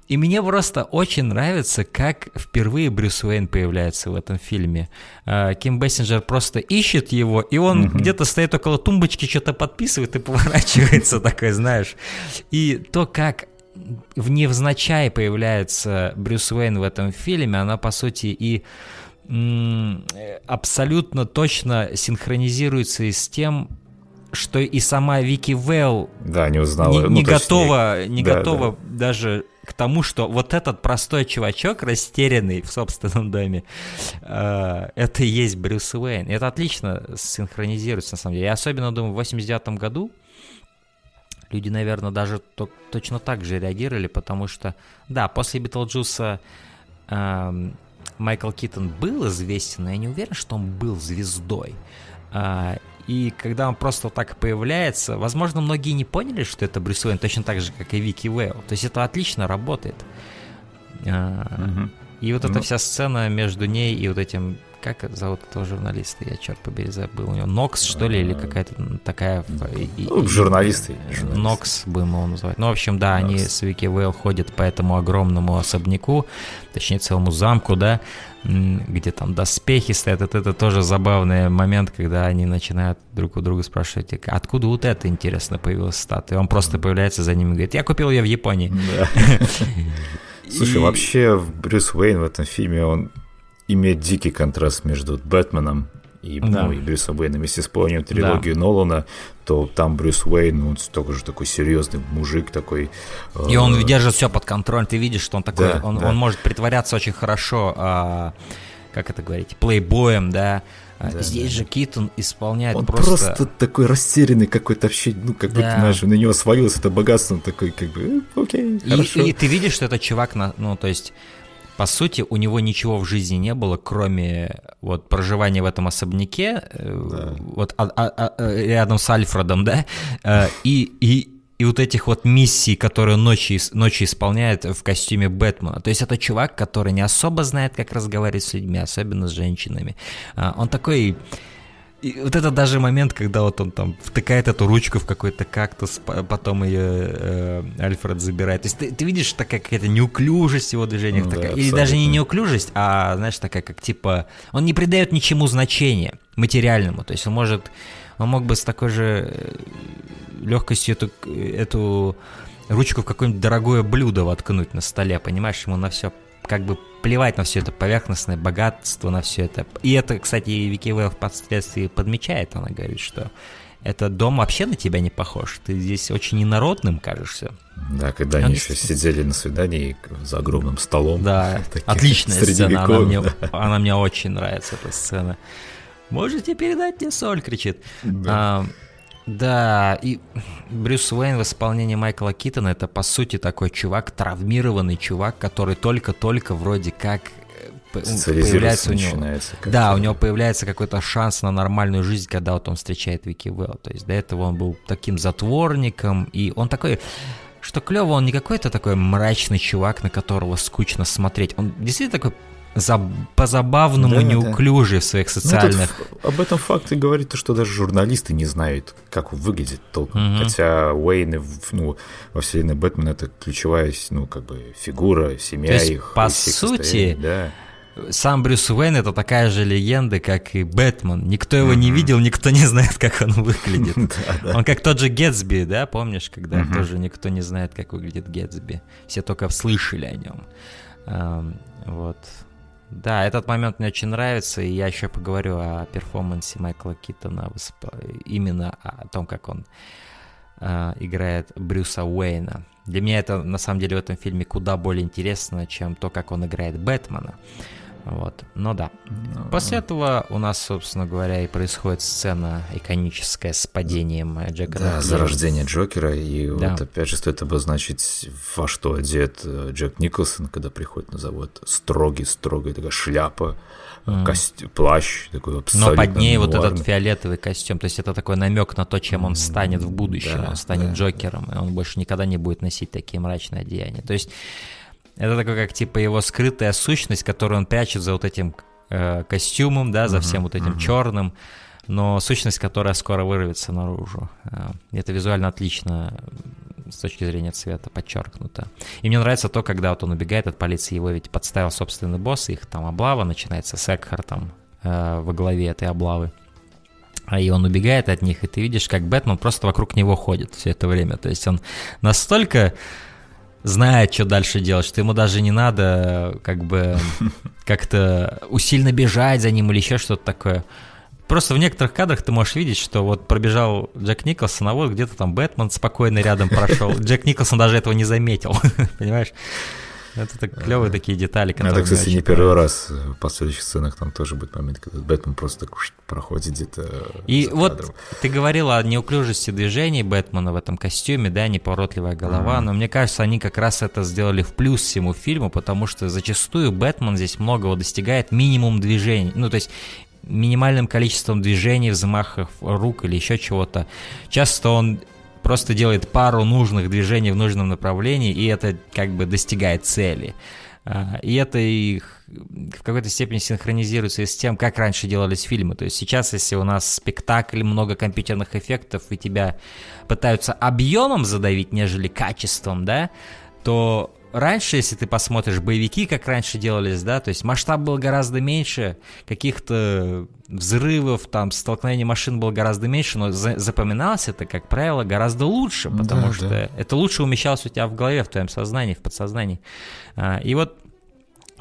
И мне просто очень нравится, как впервые Брюс Уэйн появляется в этом фильме. А, Ким Бессинджер просто ищет его, и он mm-hmm. где-то стоит около тумбочки, что-то подписывает и поворачивается такой, знаешь. И то, как в невзначай появляется Брюс Уэйн в этом фильме, она, по сути, и абсолютно точно синхронизируется и с тем, что и сама Вики Вэлл да, не, узнала, не, ну, не готова, не да, готова да. даже к тому, что вот этот простой чувачок, растерянный в собственном доме, э, это и есть Брюс Уэйн. Это отлично синхронизируется, на самом деле. Я особенно думаю, в 89 году люди, наверное, даже то, точно так же реагировали, потому что, да, после Битлджуса э, Майкл Китон был известен, но я не уверен, что он был звездой. А, и когда он просто так появляется, возможно, многие не поняли, что это Брюс Уэйн, точно так же, как и Вики Вейл. То есть это отлично работает. Угу. И вот ну. эта вся сцена между ней и вот этим как зовут этого журналиста? Я, черт побери, забыл. У него Нокс, что ли, или какая-то такая... Ну, журналисты. Нокс будем его называть. Ну, в общем, да, они с Вики Вейл ходят по этому огромному особняку, точнее, целому замку, да, где там доспехи стоят. Это, это тоже забавный момент, когда они начинают друг у друга спрашивать, откуда вот это, интересно, появилась статуя. Он просто появляется за ними и говорит, я купил ее в Японии. Слушай, вообще Брюс Уэйн в этом фильме, он имеет дикий контраст между Бэтменом и, да. ну, и Брюсом Уэйном. Если вспомним трилогию да. Нолана, то там Брюс Уэйн, он столько же такой серьезный мужик такой. И он э, держит все под контролем. Ты видишь, что он такой, да, он, да. он может притворяться очень хорошо, а, как это говорить, плейбоем, да. А да, Здесь да. же Китон исполняет он просто... просто такой растерянный какой-то вообще, ну, как да. будто, знаешь, на него свалилось это богатство, он такой, как бы, э, окей, и, хорошо. И ты видишь, что этот чувак, на, ну, то есть по сути, у него ничего в жизни не было, кроме вот проживания в этом особняке, э, да. вот а, а, а, э, рядом с Альфредом, да, э, и, и, и вот этих вот миссий, которые ночью, ночью исполняет в костюме Бэтмена. То есть это чувак, который не особо знает, как разговаривать с людьми, особенно с женщинами. Он такой и вот это даже момент, когда вот он там втыкает эту ручку в какой-то кактус, потом ее э, Альфред забирает. То есть ты, ты видишь такая какая-то неуклюжесть его движениях. Ну, такая, да, или даже не неуклюжесть, а, знаешь, такая, как типа... Он не придает ничему значения материальному. То есть он может... Он мог бы с такой же э, легкостью эту, эту ручку в какое-нибудь дорогое блюдо воткнуть на столе, понимаешь? Ему на все как бы плевать на все это поверхностное богатство, на все это. И это, кстати, Вики Вэлл впоследствии подмечает, она говорит, что этот дом вообще на тебя не похож. Ты здесь очень инородным кажешься. Да, когда они еще сидели на свидании за огромным столом. Да, отличная сцена, она мне, она мне очень нравится, эта сцена. Можете передать мне соль, кричит. Да. А, да, и Брюс Уэйн в исполнении Майкла Китона это по сути такой чувак, травмированный чувак, который только-только вроде как э, появляется у него. Да, у него появляется какой-то шанс на нормальную жизнь, когда вот он встречает Вики Вэлл. То есть до этого он был таким затворником, и он такой что клево, он не какой-то такой мрачный чувак, на которого скучно смотреть. Он действительно такой за, по-забавному да, неуклюжий да. в своих социальных... Ну, тут об этом факте говорит то, что даже журналисты не знают, как он выглядит толком. Угу. Хотя Уэйн ну, во вселенной Бэтмена это ключевая ну, как бы фигура, семья то есть, их. по сути, да сам Брюс Уэйн это такая же легенда, как и Бэтмен. Никто его mm-hmm. не видел, никто не знает, как он выглядит. Он как тот же Гетсби, да, помнишь, когда тоже никто не знает, как выглядит Гетсби. Все только слышали о нем. Вот. Да, этот момент мне очень нравится, и я еще поговорю о перформансе Майкла Китона, именно о том, как он э, играет Брюса Уэйна. Для меня это, на самом деле, в этом фильме куда более интересно, чем то, как он играет Бэтмена. Вот. Но да. Ну, После этого у нас, собственно говоря, и происходит сцена иконическая с падением Джека. Да, зарождение Джокера. И да. вот опять же стоит обозначить, во что одет э, Джек Николсон, когда приходит на завод. Строгий, строгая такая шляпа, mm. кость... плащ такой абсолютно Но под ней нуарный. вот этот фиолетовый костюм. То есть это такой намек на то, чем он станет в будущем. Да, он станет да, Джокером, да. и он больше никогда не будет носить такие мрачные одеяния. То есть это такой, как типа его скрытая сущность, которую он прячет за вот этим э, костюмом, да, за uh-huh, всем вот этим uh-huh. черным, но сущность, которая скоро вырвется наружу. Э, это визуально отлично с точки зрения цвета подчеркнуто. И мне нравится то, когда вот он убегает от полиции, его ведь подставил собственный босс, их там облава начинается с Экхартом э, во главе этой облавы. А и он убегает от них, и ты видишь, как Бэтмен просто вокруг него ходит все это время. То есть он настолько знает, что дальше делать, что ему даже не надо как бы как-то усильно бежать за ним или еще что-то такое. Просто в некоторых кадрах ты можешь видеть, что вот пробежал Джек Николсон, а вот где-то там Бэтмен спокойно рядом прошел. Джек Николсон даже этого не заметил, понимаешь? Это так клевые такие детали, которые... Это, кстати, не первый раз в последующих сценах там тоже будет момент, когда Бэтмен просто так проходит где-то И вот ты говорил о неуклюжести движений Бэтмена в этом костюме, да, неповоротливая голова, но мне кажется, они как раз это сделали в плюс всему фильму, потому что зачастую Бэтмен здесь многого достигает минимум движений, ну, то есть минимальным количеством движений, взмахов рук или еще чего-то. Часто он просто делает пару нужных движений в нужном направлении, и это как бы достигает цели. А, и это их в какой-то степени синхронизируется и с тем, как раньше делались фильмы. То есть сейчас, если у нас спектакль, много компьютерных эффектов, и тебя пытаются объемом задавить, нежели качеством, да, то раньше, если ты посмотришь боевики, как раньше делались, да, то есть масштаб был гораздо меньше, каких-то взрывов, там, столкновений машин было гораздо меньше, но за запоминалось это, как правило, гораздо лучше, потому да, что да. это лучше умещалось у тебя в голове, в твоем сознании, в подсознании. А, и вот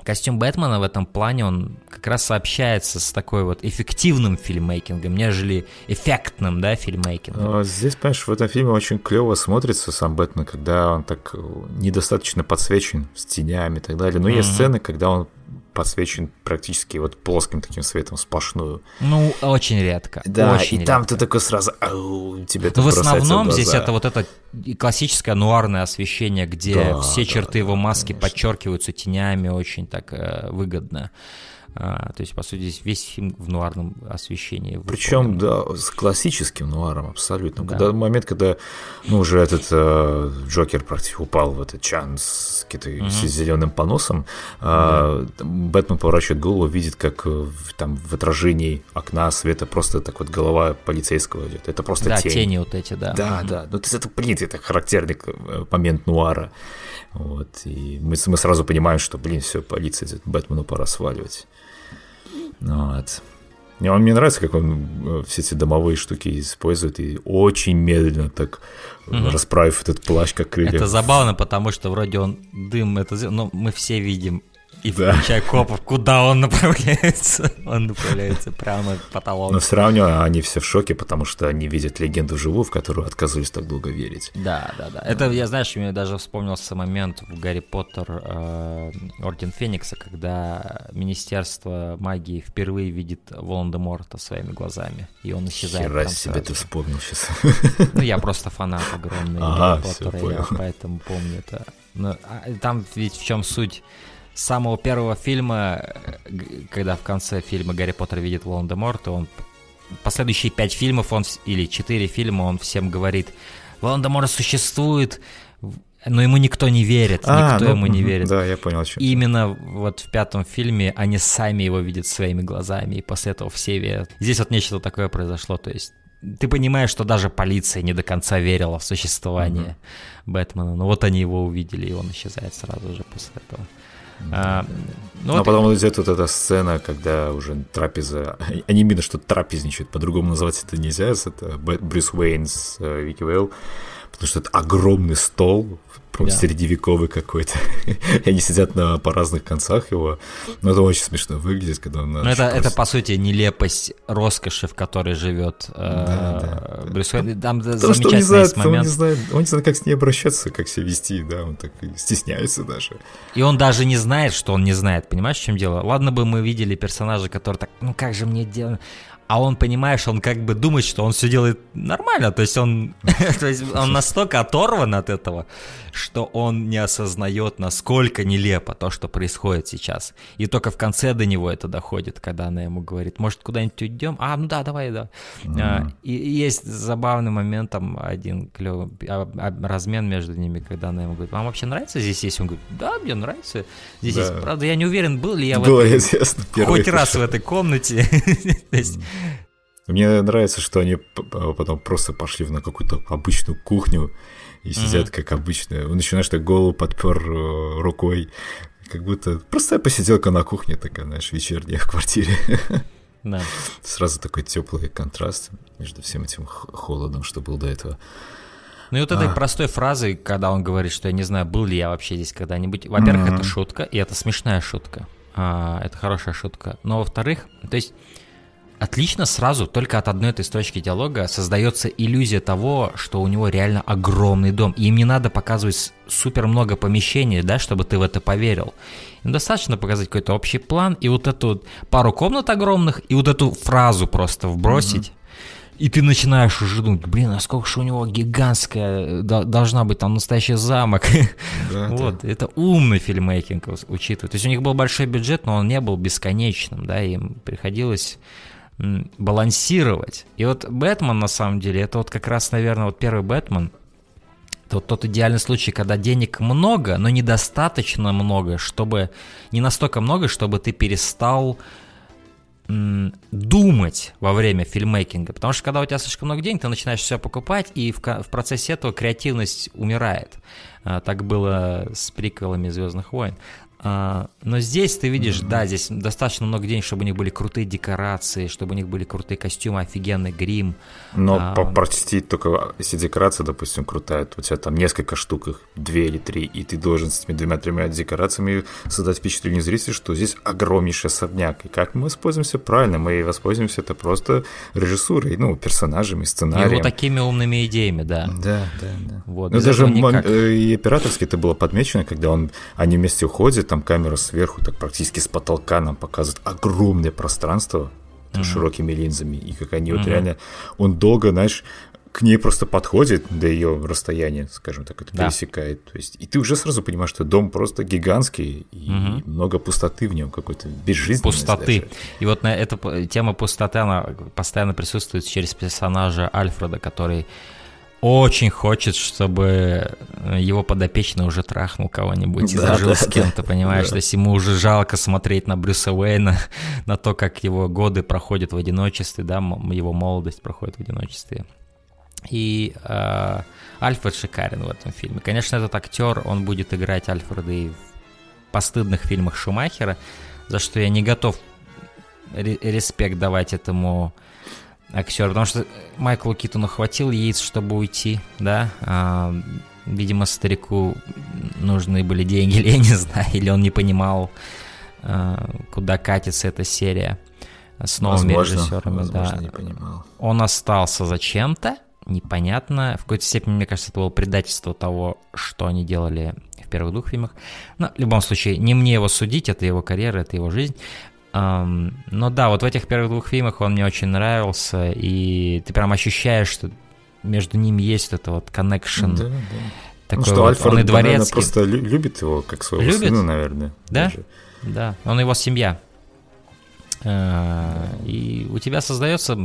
костюм Бэтмена в этом плане, он как раз сообщается с такой вот эффективным фильммейкингом, нежели эффектным, да, фильммейкингом. А здесь, понимаешь, в этом фильме очень клево смотрится сам Бэтмен, когда он так недостаточно подсвечен с тенями и так далее. Но mm-hmm. есть сцены, когда он подсвечен практически вот плоским таким светом сплошную. Ну, очень редко. Да, очень и редко. там ты такой сразу, ау, тебе это в основном в здесь это вот это классическое нуарное освещение, где да, все да, черты да, его маски конечно. подчеркиваются тенями, очень так э, выгодно. А, то есть, по сути, здесь весь фильм в нуарном освещении. Причем, да, с классическим нуаром абсолютно. Да. Когда момент, когда, ну, уже этот э, Джокер практически упал в этот чан с, угу. с зеленым поносом, э, Бэтмен поворачивает голову, видит, как э, там в отражении окна света просто так вот голова полицейского идет. Это просто да, тень. тени вот эти, да. Да, угу. да. Ну, то есть это, блин, это характерный э, момент нуара. Вот. И мы, мы сразу понимаем, что, блин, все, полиция, Бэтмену пора сваливать. Вот. И он мне нравится, как он э, все эти домовые штуки использует и очень медленно так угу. расправив этот плащ, как крылья. Это забавно, потому что вроде он дым, это, но мы все видим И да. включая копов, куда он направляется? Он направляется прямо в потолок. Но все равно они все в шоке, потому что они видят легенду живую, в которую отказывались так долго верить. Да, да, да. Это, я, знаешь, мне даже вспомнился момент в Гарри Поттер э, Орден Феникса, когда Министерство магии впервые видит Волан-де-Морта своими глазами, и он исчезает Хера себе ты вспомнил сейчас. Ну, я просто фанат огромный ага, Гарри Поттера, я поэтому помню это. Но, а, там ведь в чем суть? С самого первого фильма, когда в конце фильма Гарри Поттер видит Волан-де-Морта, он последующие пять фильмов, он или четыре фильма, он всем говорит, Волан-де-Морт существует, но ему никто не верит, а, никто ну, ему не верит. Да, я понял. Что Именно вот в пятом фильме они сами его видят своими глазами, и после этого все верят. Здесь вот нечто такое произошло, то есть ты понимаешь, что даже полиция не до конца верила в существование mm-hmm. Бэтмена, но вот они его увидели, и он исчезает сразу же после этого. А, ну, а вот потом и... идет вот эта сцена, когда уже трапеза... Они видно, что трапезничают, по-другому называть это нельзя. Это Брюс Уэйн с э, Вики Вейл, потому что это огромный стол, Прям да. средневековый какой-то. И они сидят на, по разных концах его. Но это очень смешно выглядит, когда он... Ну, это, это, по сути, нелепость роскоши, в которой живет э, да, да. Брюс Уэйн. Там Потому замечательный что он не знает, момент. Он не, знает, он не знает, как с ней обращаться, как себя вести, да, он так стесняется даже. И он даже не знает, что он не знает, понимаешь, в чем дело? Ладно бы мы видели персонажа, который так, ну как же мне делать? А он, понимаешь, он как бы думает, что он все делает нормально, то есть он, то есть он настолько оторван от этого, что он не осознает, насколько нелепо то, что происходит сейчас. И только в конце до него это доходит, когда она ему говорит, может, куда-нибудь уйдем? А, ну да, давай, да. Mm-hmm. А, и, и есть забавный момент, там один клевый а, а, размен между ними, когда она ему говорит, вам вообще нравится здесь есть? Он говорит, да, мне нравится здесь да. есть. Правда, я не уверен, был ли я Было, в этой, хоть раз в этой комнате. то есть мне нравится, что они потом просто пошли на какую-то обычную кухню и сидят как обычно. Он начинаешь так голову подпер э, рукой, как будто простая посиделка на кухне такая, знаешь, вечерняя в квартире. Да. Сразу такой теплый контраст между всем этим холодом, что был до этого. Ну и вот этой а. простой фразой, когда он говорит, что я не знаю, был ли я вообще здесь когда-нибудь. Во-первых, mm-hmm. это шутка, и это смешная шутка. А, это хорошая шутка. Но во-вторых, то есть отлично сразу, только от одной этой строчки диалога создается иллюзия того, что у него реально огромный дом. И им не надо показывать супер много помещений, да, чтобы ты в это поверил. Им достаточно показать какой-то общий план и вот эту пару комнат огромных, и вот эту фразу просто вбросить. Mm-hmm. И ты начинаешь уже думать, блин, насколько же у него гигантская должна быть там настоящий замок. Да, вот, да. это умный фильммейкинг, учитывая. То есть у них был большой бюджет, но он не был бесконечным, да, им приходилось балансировать. И вот Бэтмен, на самом деле, это вот как раз, наверное, вот первый Бэтмен, это вот тот идеальный случай, когда денег много, но недостаточно много, чтобы... Не настолько много, чтобы ты перестал думать во время фильммейкинга. Потому что когда у тебя слишком много денег, ты начинаешь все покупать, и в, в процессе этого креативность умирает. А, так было с приколами Звездных войн. А, но здесь ты видишь, mm-hmm. да, здесь достаточно много денег, чтобы у них были крутые декорации, чтобы у них были крутые костюмы, офигенный грим. Но а, простить только если декорация, допустим, крутая, то у тебя там несколько штук, их две или три, и ты должен с этими двумя-тремя декорациями создать впечатление зрителя, что здесь огромнейший особняк. И как мы воспользуемся правильно? Мы воспользуемся это просто режиссурой, ну, персонажами, сценарием. И вот такими умными идеями, да. Да, да, да. Вот, ну, даже никак. Э, и операторски это было подмечено, когда он, они вместе уходят, там камера сверху, так практически с потолка нам показывает огромное пространство mm-hmm. широкими линзами, и как они mm-hmm. вот реально, он долго, знаешь, к ней просто подходит до ее расстояния, скажем так, это да. пересекает. То есть, и ты уже сразу понимаешь, что дом просто гигантский, и угу. много пустоты в нем, какой-то безжизненности. Пустоты. Даже. И вот на эта тема пустоты, она постоянно присутствует через персонажа Альфреда, который очень хочет, чтобы его подопечный уже трахнул кого-нибудь и да, зажил да, с кем-то, да, понимаешь? Да. То есть ему уже жалко смотреть на Брюса Уэйна, на то, как его годы проходят в одиночестве, да, его молодость проходит в одиночестве. И э, Альфред шикарен в этом фильме. Конечно, этот актер, он будет играть Альфреда и в постыдных фильмах Шумахера, за что я не готов респект давать этому актер, потому что Майклу Китону хватило яиц, чтобы уйти, да, а, видимо, старику нужны были деньги, или я не знаю, или он не понимал, куда катится эта серия с новыми возможно, режиссерами. Возможно, да. не понимал. Он остался зачем-то, непонятно. В какой-то степени, мне кажется, это было предательство того, что они делали в первых двух фильмах. Но в любом случае, не мне его судить, это его карьера, это его жизнь. Um, но да, вот в этих первых двух фильмах он мне очень нравился, и ты прям ощущаешь, что между ними есть это вот connection. Да, да. Такой ну что, вот, Альфред, он и дворецкий. Наверное, просто любит его как своего любит? сына, наверное. Да, даже. да, он его семья. Uh, и у тебя создается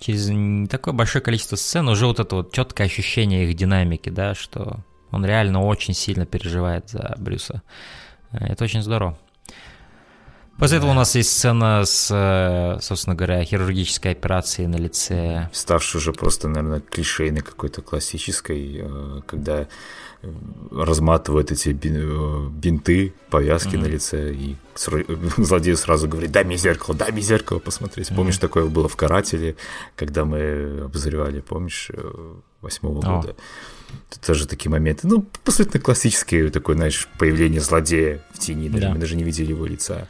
через не такое большое количество сцен уже вот это вот четкое ощущение их динамики, да, что он реально очень сильно переживает за Брюса. Это очень здорово. После этого у нас есть сцена с, э, собственно говоря, хирургической операцией на лице. Ставшей уже просто, наверное, клишейной какой-то классической, э, когда э, разматывают эти бинты, повязки mm-hmm. на лице, и злодей сразу говорит, дай мне зеркало, дай мне зеркало посмотреть. Mm-hmm. Помнишь, такое было в «Карателе», когда мы обозревали, помнишь, восьмого oh. года? Это тоже такие моменты. Ну, абсолютно классические, такое, знаешь, появление злодея в тени, даже, yeah. мы даже не видели его лица.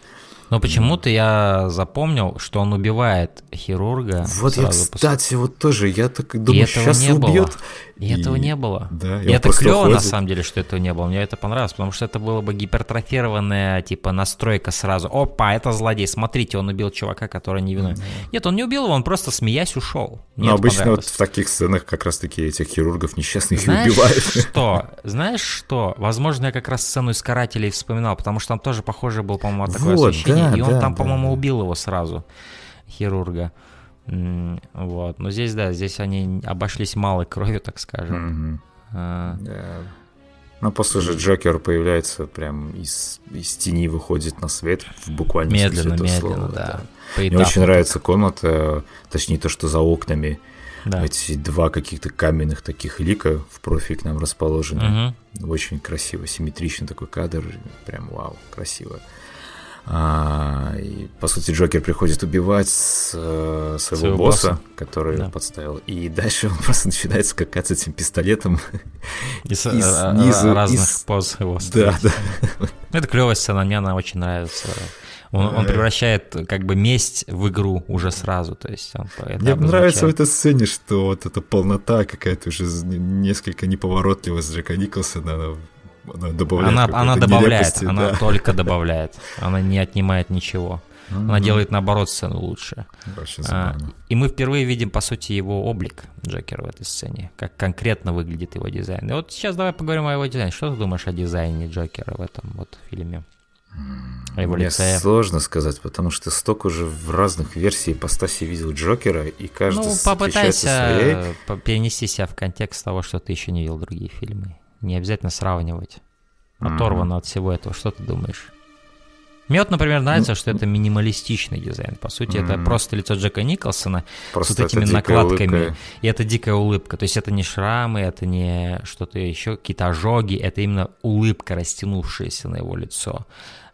Но почему-то я запомнил, что он убивает хирурга. Вот я, кстати, после... вот тоже, я так думаю, сейчас убьет. Было. И, и этого не было. Да, и это клево, на самом деле, что этого не было. Мне это понравилось, потому что это было бы гипертрофированная, типа, настройка сразу. Опа, это злодей, смотрите, он убил чувака, который не виновен. Mm-hmm. Нет, он не убил его, он просто, смеясь, ушел. Мне Но обычно вот в таких сценах как раз-таки этих хирургов несчастных Знаешь убивают. что? Знаешь что? Возможно, я как раз сцену из «Карателей» вспоминал, потому что там тоже похоже был, по-моему, такое вот, освещение, да, и он да, там, да, по-моему, да. убил его сразу, хирурга. Вот. Но здесь, да, здесь они обошлись малой кровью, так скажем. Mm-hmm. А... Да. Ну, после же Джокер появляется прям из, из тени выходит на свет в буквально медленно, смысле медленно, слова, да. да. Мне очень нравится комната, точнее то, что за окнами. Да. Эти два каких-то каменных таких лика в профиль к нам расположены. Угу. Очень красиво, симметричный такой кадр. Прям вау, красиво. А, и, по сути, Джокер приходит убивать с, э, своего, своего босса, босса, который да. подставил. И дальше он просто начинает скакать с этим пистолетом. Из, из а, низу, разных из... поз его Да, да. Это клевая сцена, мне она очень нравится. Он, он превращает как бы месть в игру уже сразу, то есть он Мне нравится в этой сцене, что вот эта полнота какая-то уже несколько неповоротливая с Джека Николсона, она добавляет. Она, она добавляет, нелепости, она да. только добавляет. Она не отнимает ничего. Она делает, наоборот, сцену лучше. А, и мы впервые видим, по сути, его облик Джекера в этой сцене, как конкретно выглядит его дизайн. И вот сейчас давай поговорим о его дизайне. Что ты думаешь о дизайне Джокера в этом вот фильме? О его Мне лице? сложно сказать, потому что столько уже в разных версиях ипостаси видел Джокера, и каждый Ну, попытайся своей... перенести себя в контекст того, что ты еще не видел другие фильмы. Не обязательно сравнивать. Оторвано mm-hmm. от всего этого. Что ты думаешь? Мне вот, например, нравится, что это минималистичный дизайн. По сути, mm-hmm. это просто лицо Джека Николсона просто с вот этими накладками. Улыбка. И это дикая улыбка. То есть это не шрамы, это не что-то еще, какие-то ожоги. Это именно улыбка, растянувшаяся на его лицо.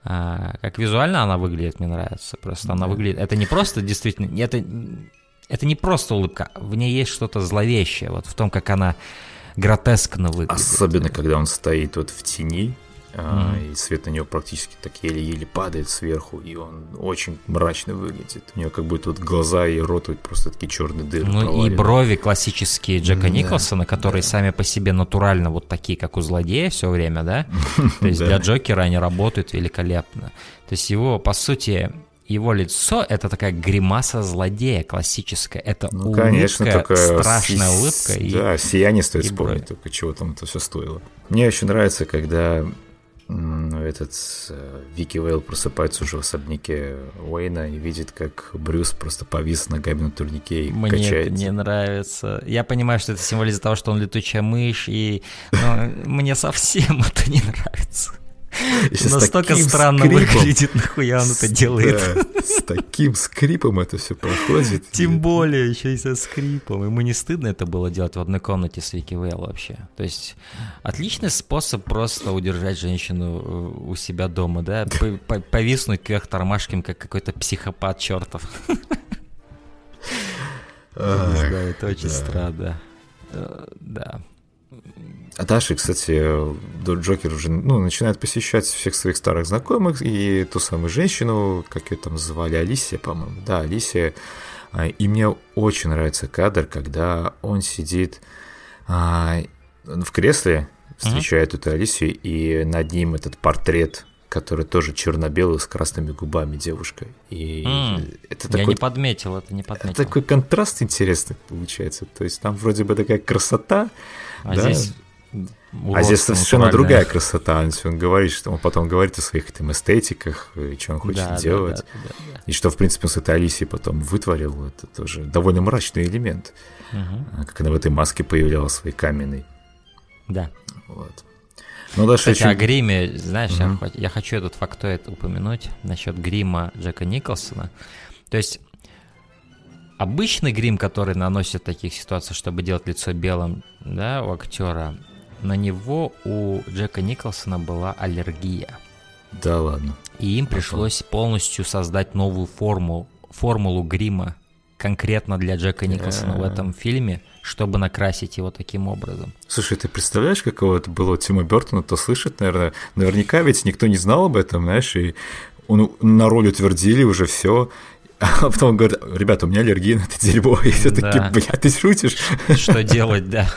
А, как визуально она выглядит, мне нравится. Просто она выглядит... Это не просто действительно... Это, это не просто улыбка. В ней есть что-то зловещее. Вот в том, как она гротескно выглядит. Особенно, когда он стоит вот в тени, mm-hmm. и свет на него практически так еле-еле падает сверху, и он очень мрачно выглядит. У него как будто вот глаза и рот вот просто такие черные дыры. Ну провалены. и брови классические Джека Николсона, которые да. сами по себе натурально вот такие, как у злодея все время, да? То есть для Джокера они работают великолепно. То есть его, по сути, его лицо это такая гримаса злодея классическая. Это ну, улыбка, конечно, такая страшная с... улыбка. Да, и, сияние стоит и вспомнить, брови. только чего там это все стоило. Мне очень нравится, когда этот э, Вики Вейл просыпается уже в особняке Уэйна и видит, как Брюс просто повис ногами на турнике и Мне качается. это не нравится. Я понимаю, что это символизм того, что он летучая мышь, и мне совсем это не нравится. Настолько странно выглядит, нахуя он это делает. С таким скрипом это все проходит. Тем более, еще и со скрипом. Ему не стыдно это было делать в одной комнате с Вики Вейл вообще. То есть, отличный способ просто удержать женщину э, у себя дома, да? Повиснуть кверх тормашками, как какой-то психопат чертов. Да, это очень странно. Э, да. А дальше, кстати, Джокер уже ну, начинает посещать всех своих старых знакомых и ту самую женщину, как ее там звали, Алисия, по-моему. Да, Алисия. А, и мне очень нравится кадр, когда он сидит а, в кресле, встречает mm-hmm. эту Алисию, и над ним этот портрет который тоже черно-белый с красными губами девушка. И mm, это такой, я не подметил, это не подметил. Это такой контраст интересный получается. То есть там вроде бы такая красота, а да? здесь а здесь совершенно другая красота. Он говорит, что он потом говорит о своих там эстетиках, и что он хочет да, делать. Да, да, да, да. И что, в принципе, он с этой Алисией потом вытворил. Это тоже довольно мрачный элемент. Угу. Как она в этой маске появлялась своей каменной. Да. Вот. Ну, да, Кстати, очень... о гриме, знаешь, угу. я, я хочу этот фактоид упомянуть насчет грима Джека Николсона. То есть обычный грим, который наносит в таких ситуациях, чтобы делать лицо белым, да, у актера, на него у Джека Николсона была аллергия. Да ладно. И им пришлось полностью создать новую форму, формулу грима конкретно для Джека Николсона в этом фильме, чтобы накрасить его таким образом. Слушай, ты представляешь, каково это было Тима Бертона, то слышит, наверное, наверняка ведь никто не знал об этом, знаешь, и он на роль утвердили уже все, а потом он говорит, ребята, у меня аллергия на это дерьмо. И все таки да. блядь, ты шутишь? Что делать, да.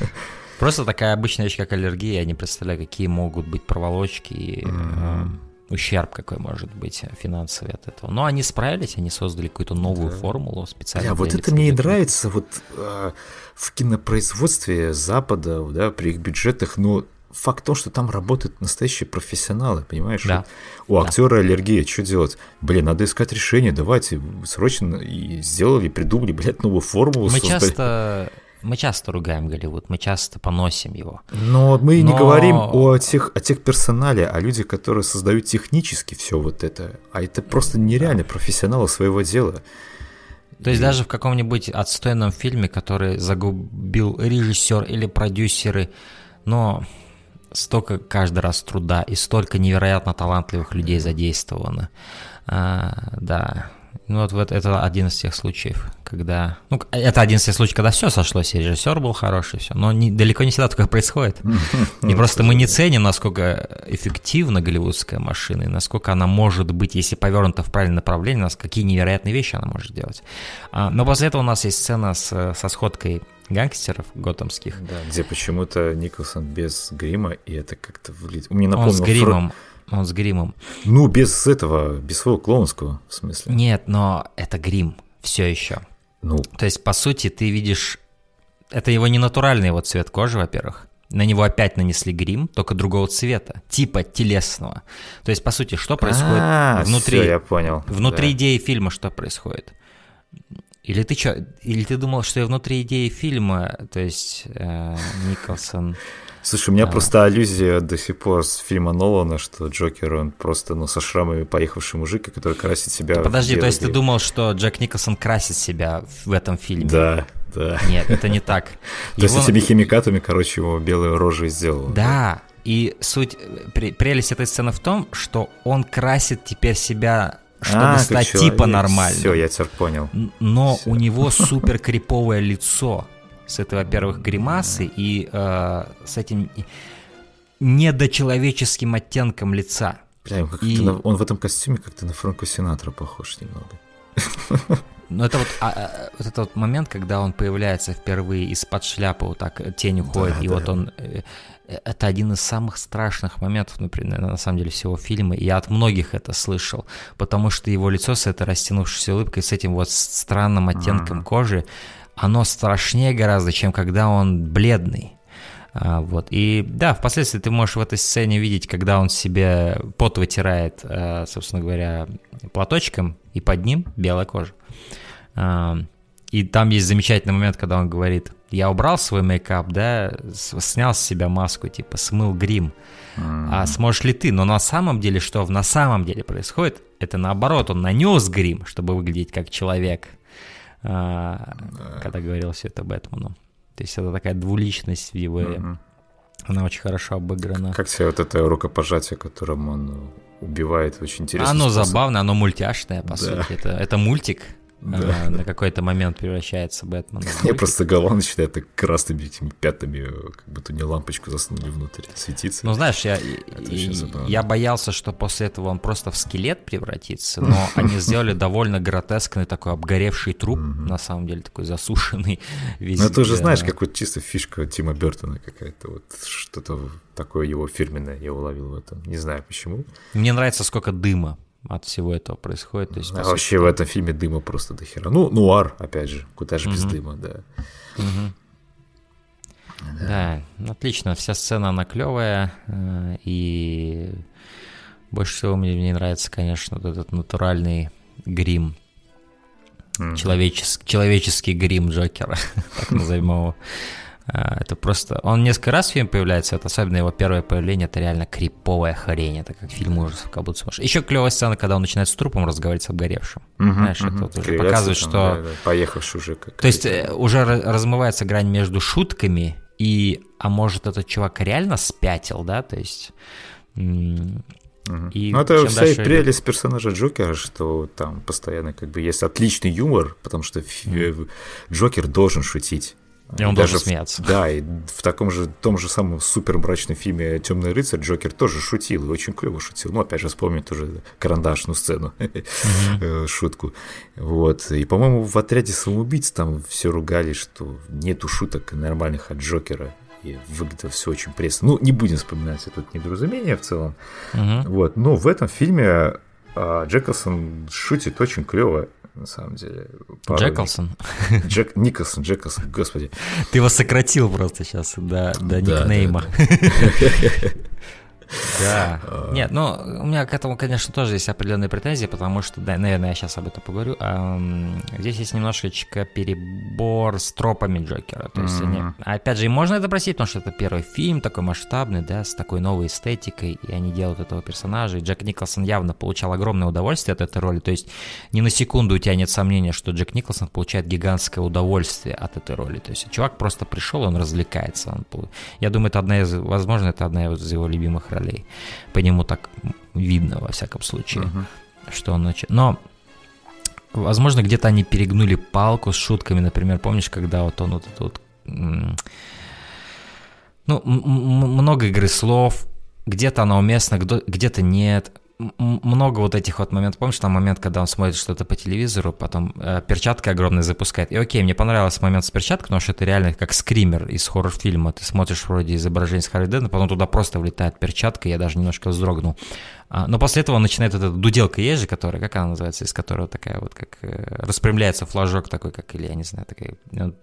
Просто такая обычная вещь, как аллергия, я не представляю, какие могут быть проволочки и mm-hmm. э, ущерб какой может быть финансовый от этого. Но они справились, они создали какую-то новую да. формулу специально. Да, вот это мне и нравится вот э, в кинопроизводстве Запада, да, при их бюджетах, но факт в том, что там работают настоящие профессионалы, понимаешь? Да. У актера да. аллергия, что делать? Блин, надо искать решение, давайте срочно и сделали, придумали, блядь, новую формулу. Мы создали. часто мы часто ругаем Голливуд, мы часто поносим его. Но мы Но... не говорим о тех, о тех персонале, о людях, которые создают технически все вот это. А это просто нереально профессионалы своего дела. То есть даже в каком-нибудь отстойном фильме, который загубил режиссер или продюсеры, но столько каждый раз труда и столько невероятно талантливых людей задействовано. А, да, ну вот, вот это один из тех случаев, когда... Ну, это один из тех случаев, когда все сошлось, и режиссер был хороший, все. Но не, далеко не всегда такое происходит. И просто мы не ценим, насколько эффективна голливудская машина, и насколько она может быть, если повернута в правильное направление, нас какие невероятные вещи она может делать. А, но после этого у нас есть сцена с, со сходкой гангстеров готомских. Да, где почему-то Николсон без грима, и это как-то выглядит... Мне напомнило... Он с гримом. Фр... Он с гримом. Ну, без этого, без своего клоунского, в смысле. Нет, но это грим все еще. Ну. То есть, по сути, ты видишь... Это его не натуральный вот цвет кожи, во-первых. На него опять нанесли грим, только другого цвета, типа телесного. То есть, по сути, что происходит а, внутри... Все, я понял. Внутри да. идеи фильма что происходит? Или ты что? Или ты думал, что я внутри идеи фильма, то есть э, Николсон Слушай, у меня а. просто аллюзия до сих пор с фильма Нолана, что Джокер, он просто, ну, со шрамами поехавший мужик, который красит себя. Подожди, то есть ты думал, что Джек Николсон красит себя в этом фильме? Да, да. Нет, это не так. То есть этими химикатами, короче, его белые рожи сделал. Да, и суть, прелесть этой сцены в том, что он красит теперь себя чтобы а, стать типа нормальным. Все, я теперь понял. Но Все. у него супер криповое лицо с этой, во-первых, гримасы и э, с этим недочеловеческим оттенком лица. Бля, и... на, он в этом костюме как-то на Франко Синатра похож немного. Ну, это вот, а, а, вот этот вот момент, когда он появляется впервые из-под шляпы, вот так тень уходит, да, и да. вот он... Э, это один из самых страшных моментов, например, на самом деле, всего фильма. И я от многих это слышал, потому что его лицо с этой растянувшейся улыбкой, с этим вот странным оттенком а кожи, оно страшнее гораздо, чем когда он бледный. А, вот. И да, впоследствии ты можешь в этой сцене видеть, когда он себе пот вытирает, а, собственно говоря, платочком, и под ним белая кожа. А, и там есть замечательный момент, когда он говорит, я убрал свой мейкап, да, снял с себя маску, типа смыл грим. Mm-hmm. А сможешь ли ты? Но на самом деле, что на самом деле происходит, это наоборот, он нанес грим, чтобы выглядеть как человек а, когда говорил все это Бэтмену. То есть это такая двуличность в его... Угу. Она очень хорошо обыграна. Как себе вот это рукопожатие, которым он убивает, очень интересно. Оно способ. забавно, оно мультяшное, по да. сути. Это, это мультик. Да. на какой-то момент превращается Бэтмен. Я просто голова начинает так красными этими пятнами, как будто не лампочку засунули внутрь, светиться. Ну, знаешь, я, я боялся, что после этого он просто в скелет превратится, но они сделали довольно гротескный такой обгоревший труп, на самом деле, такой засушенный. Ну, ты уже знаешь, как вот чисто фишка Тима Бертона какая-то, вот что-то такое его фирменное я уловил в этом. Не знаю почему. Мне нравится, сколько дыма от всего этого происходит. То есть, а вообще в этом фильме дыма просто до хера. Ну, нуар, опять же, куда же без дыма, да. Да. да, отлично. Вся сцена, она клевая. Э, и больше всего мне, мне нравится, конечно, вот этот натуральный грим. Mm-hmm. Человеческий, человеческий грим Джокера, так назовем его. А, это просто... Он несколько раз в фильме появляется, это особенно его первое появление, это реально криповая хрень, это как фильм ужасов, как будто сумасшедший. Еще клевая сцена, когда он начинает с трупом разговаривать с обгоревшим. Угу, Знаешь, угу. это вот уже показывает, что... Да, да, поехавший уже. Как То есть э, уже размывается грань между шутками и... А может, этот чувак реально спятил, да? То есть... И ну, это вся дальше... прелесть персонажа Джокера, что там постоянно как бы есть отличный юмор, потому что mm. Джокер должен шутить. И он даже смеяться. В, да, и в таком же, том же самом супер мрачном фильме Темный рыцарь Джокер тоже шутил, и очень клево шутил. Ну, опять же, вспомнить тоже карандашную сцену, mm-hmm. шутку. Вот. И, по-моему, в отряде самоубийц там все ругали, что нету шуток нормальных от Джокера. И выглядит все очень пресно. Ну, не будем вспоминать это недоразумение в целом. Вот. Но в этом фильме а, Джексон шутит очень клево на самом деле. Пару... Джеклсон? Джек Николсон, Джеклсон, господи. Ты его сократил просто сейчас до, до никнейма. Да. А. Нет, ну, у меня к этому, конечно, тоже есть определенные претензии, потому что, да, наверное, я сейчас об этом поговорю. Здесь есть немножечко перебор с тропами Джокера. То есть, они, опять же, и можно это просить, потому что это первый фильм такой масштабный, да, с такой новой эстетикой, и они делают этого персонажа. И Джек Николсон явно получал огромное удовольствие от этой роли. То есть, ни на секунду у тебя нет сомнения, что Джек Николсон получает гигантское удовольствие от этой роли. То есть, чувак просто пришел, он развлекается. Он, я думаю, это одна из, возможно, это одна из его любимых ролей ролей. По нему так видно, во всяком случае, uh-huh. что он... Нач... Но, возможно, где-то они перегнули палку с шутками, например, помнишь, когда вот он вот этот вот... Ну, много игры слов, где-то она уместна, где-то нет много вот этих вот моментов. Помнишь, там момент, когда он смотрит что-то по телевизору, потом э, перчатка огромная запускает. И окей, мне понравился момент с перчаткой, потому что это реально как скример из хоррор-фильма. Ты смотришь вроде изображение с Харри Дэна, потом туда просто влетает перчатка, я даже немножко вздрогнул. А, но после этого начинает эта дуделка есть же, которая, как она называется, из которой такая вот, как э, распрямляется флажок такой, как, или я не знаю, такой, ну,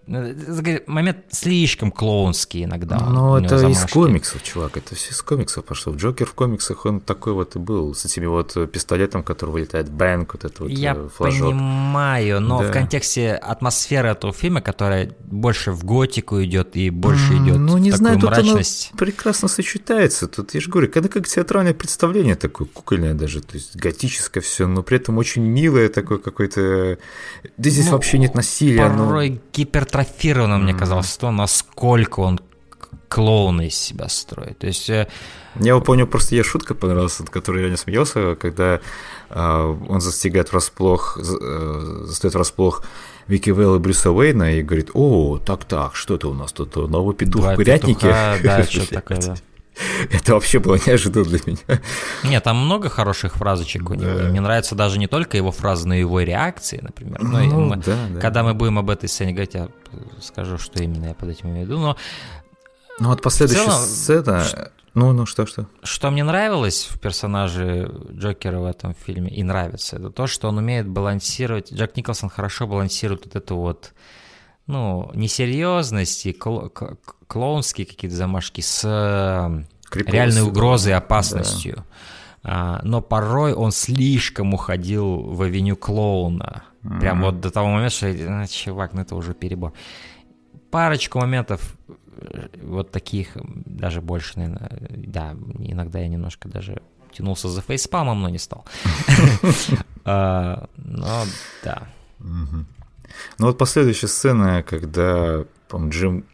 момент слишком клоунский иногда. Ну, это из комиксов, чувак, это все из комиксов пошло. Джокер в комиксах, он такой вот и был, с этими вот пистолетом, который вылетает, бэнк, вот это вот Я э, флажок. понимаю, но да. в контексте атмосферы этого фильма, которая больше в готику идет и больше идет ну, не в знаю, такую тут мрачность. прекрасно сочетается. Тут, я же говорю, когда как театральное представление такое, такое кукольное даже, то есть готическое все, но при этом очень милое такое какое-то. Да здесь ну, вообще нет насилия. Порой но... гипертрофировано, mm-hmm. мне казалось, то, насколько он клоуна из себя строит. То есть... Э, я его помню, просто я шутка понравилась, от которой я не смеялся, когда э, он застигает врасплох, э, застает врасплох Вики Вэлл и Брюса Уэйна и говорит, о, так-так, что это у нас тут, новый петух Два в курятнике? Петуха, да, что такое, да. Это вообще было неожиданно для меня. Нет, там много хороших фразочек у него. Да. мне нравится даже не только его фразы, но и его реакции, например. Ну, ну, мы, да, да. Когда мы будем об этой сцене говорить, я скажу, что именно я под этим имею в виду. Но ну вот последующая целом, сцена... Ну, ну что, что? Что мне нравилось в персонаже Джокера в этом фильме и нравится, это то, что он умеет балансировать. Джек Николсон хорошо балансирует вот эту вот ну, несерьезность и клоунские какие-то замашки с Крепился, реальной угрозой опасностью. Да. А, но порой он слишком уходил в авеню клоуна. Mm-hmm. Прям вот до того момента, что, ну, чувак, ну это уже перебор. Парочку моментов э, вот таких, даже больше, наверное, да, иногда я немножко даже тянулся за фейспалмом, но не стал. А, но да. Ну вот последующая сцена, когда, по Джим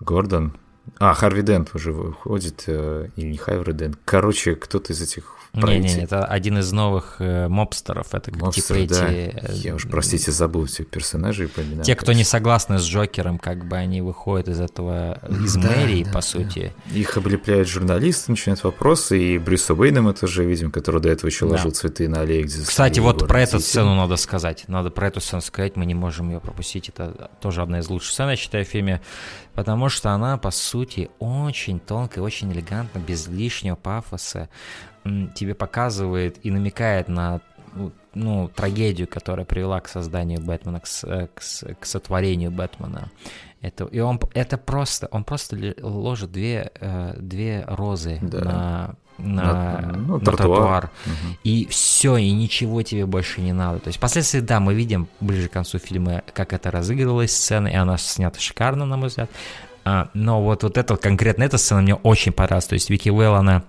Гордон А, Харви Дент уже выходит, э, или не Харви Дент. Короче, кто-то из этих не, не, это один из новых э, мобстеров. Это как Мобстер, типа да. эти. Э, Я уж, простите, забыл всех персонажей по именам. Те, кто не согласны с Джокером, как бы они выходят из этого, из да, мэрии, да, по да. сути. Их облепляют журналисты, начинают вопросы, и Брюса Уэйна мы тоже видим, который до этого еще да. ложил цветы на где Кстати, вот про эту сцену надо сказать. Надо про эту сцену сказать, мы не можем ее пропустить. Это тоже одна из лучших сцен, я считаю, в фильме, потому что она, по сути, очень тонко, очень элегантно, без лишнего пафоса тебе показывает и намекает на ну, трагедию, которая привела к созданию Бэтмена, к, э, к, к сотворению Бэтмена. Это, и он это просто, он просто ложит две, э, две розы да. на на, на, ну, на тротуар, тротуар. Угу. и все, и ничего тебе больше не надо. То есть впоследствии, да, мы видим ближе к концу фильма, как это разыгрывалась сцена, и она снята шикарно, на мой взгляд. А, но вот, вот эта конкретно эта сцена мне очень понравилась. То есть Вики Уэлл, она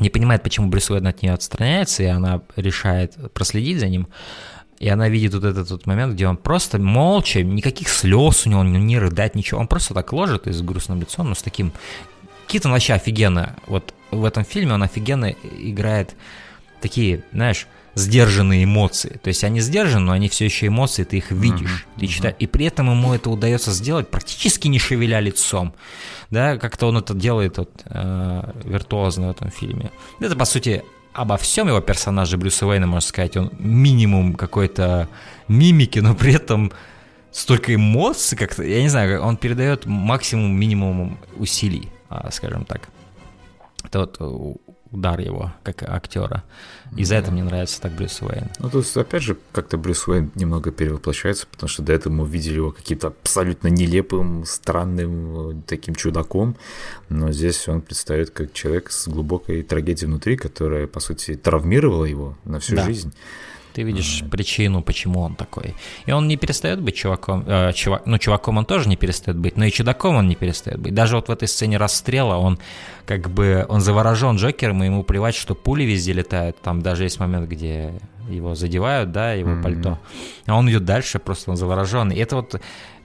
не понимает, почему Брюс Уэйн от нее отстраняется, и она решает проследить за ним. И она видит вот этот вот момент, где он просто молча, никаких слез у него, не рыдать, ничего. Он просто так ложит и с грустным лицом, но с таким... Китон вообще офигенно. Вот в этом фильме он офигенно играет такие, знаешь, сдержанные эмоции. То есть они сдержаны, но они все еще эмоции, ты их видишь, uh-huh, ты читаешь. Uh-huh. И при этом ему это удается сделать, практически не шевеля лицом. Да, как-то он это делает вот, э, виртуозно в этом фильме. Это, по сути, обо всем его персонаже Брюса Уэйна, можно сказать. Он минимум какой-то мимики, но при этом столько эмоций, как-то, я не знаю, он передает максимум минимум усилий, а, скажем так. Это вот удар его, как актера. И за это мне нравится так Брюс Уэйн. Ну, то есть, опять же, как-то Брюс Уэйн немного перевоплощается, потому что до этого мы видели его каким-то абсолютно нелепым, странным э, таким чудаком, но здесь он предстает как человек с глубокой трагедией внутри, которая, по сути, травмировала его на всю да. жизнь. Ты видишь mm-hmm. причину, почему он такой. И он не перестает быть чуваком. Э, чувак, ну, чуваком он тоже не перестает быть, но и чудаком он не перестает быть. Даже вот в этой сцене расстрела он как бы он заворожен Джокером, и ему плевать, что пули везде летают. Там даже есть момент, где его задевают, да, его mm-hmm. пальто. А он идет дальше, просто он заворожен. И это вот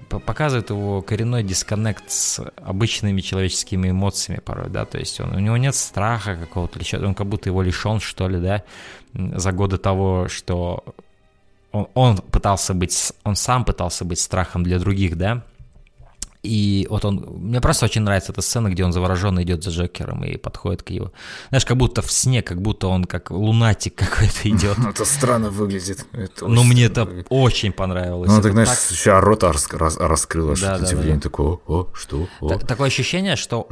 показывает его коренной дисконнект с обычными человеческими эмоциями порой, да, то есть он, у него нет страха какого-то, он как будто его лишен, что ли, да, за годы того, что он, он пытался быть, он сам пытался быть страхом для других, да, и вот он, мне просто очень нравится эта сцена, где он завороженно идет за Джокером и подходит к его. Знаешь, как будто в сне, как будто он как лунатик какой-то идет. Это странно выглядит. Это Но мне это очень понравилось. Ну, так, знаешь, так... сейчас рот раскрыла, что удивление такое, о, что? Такое ощущение, что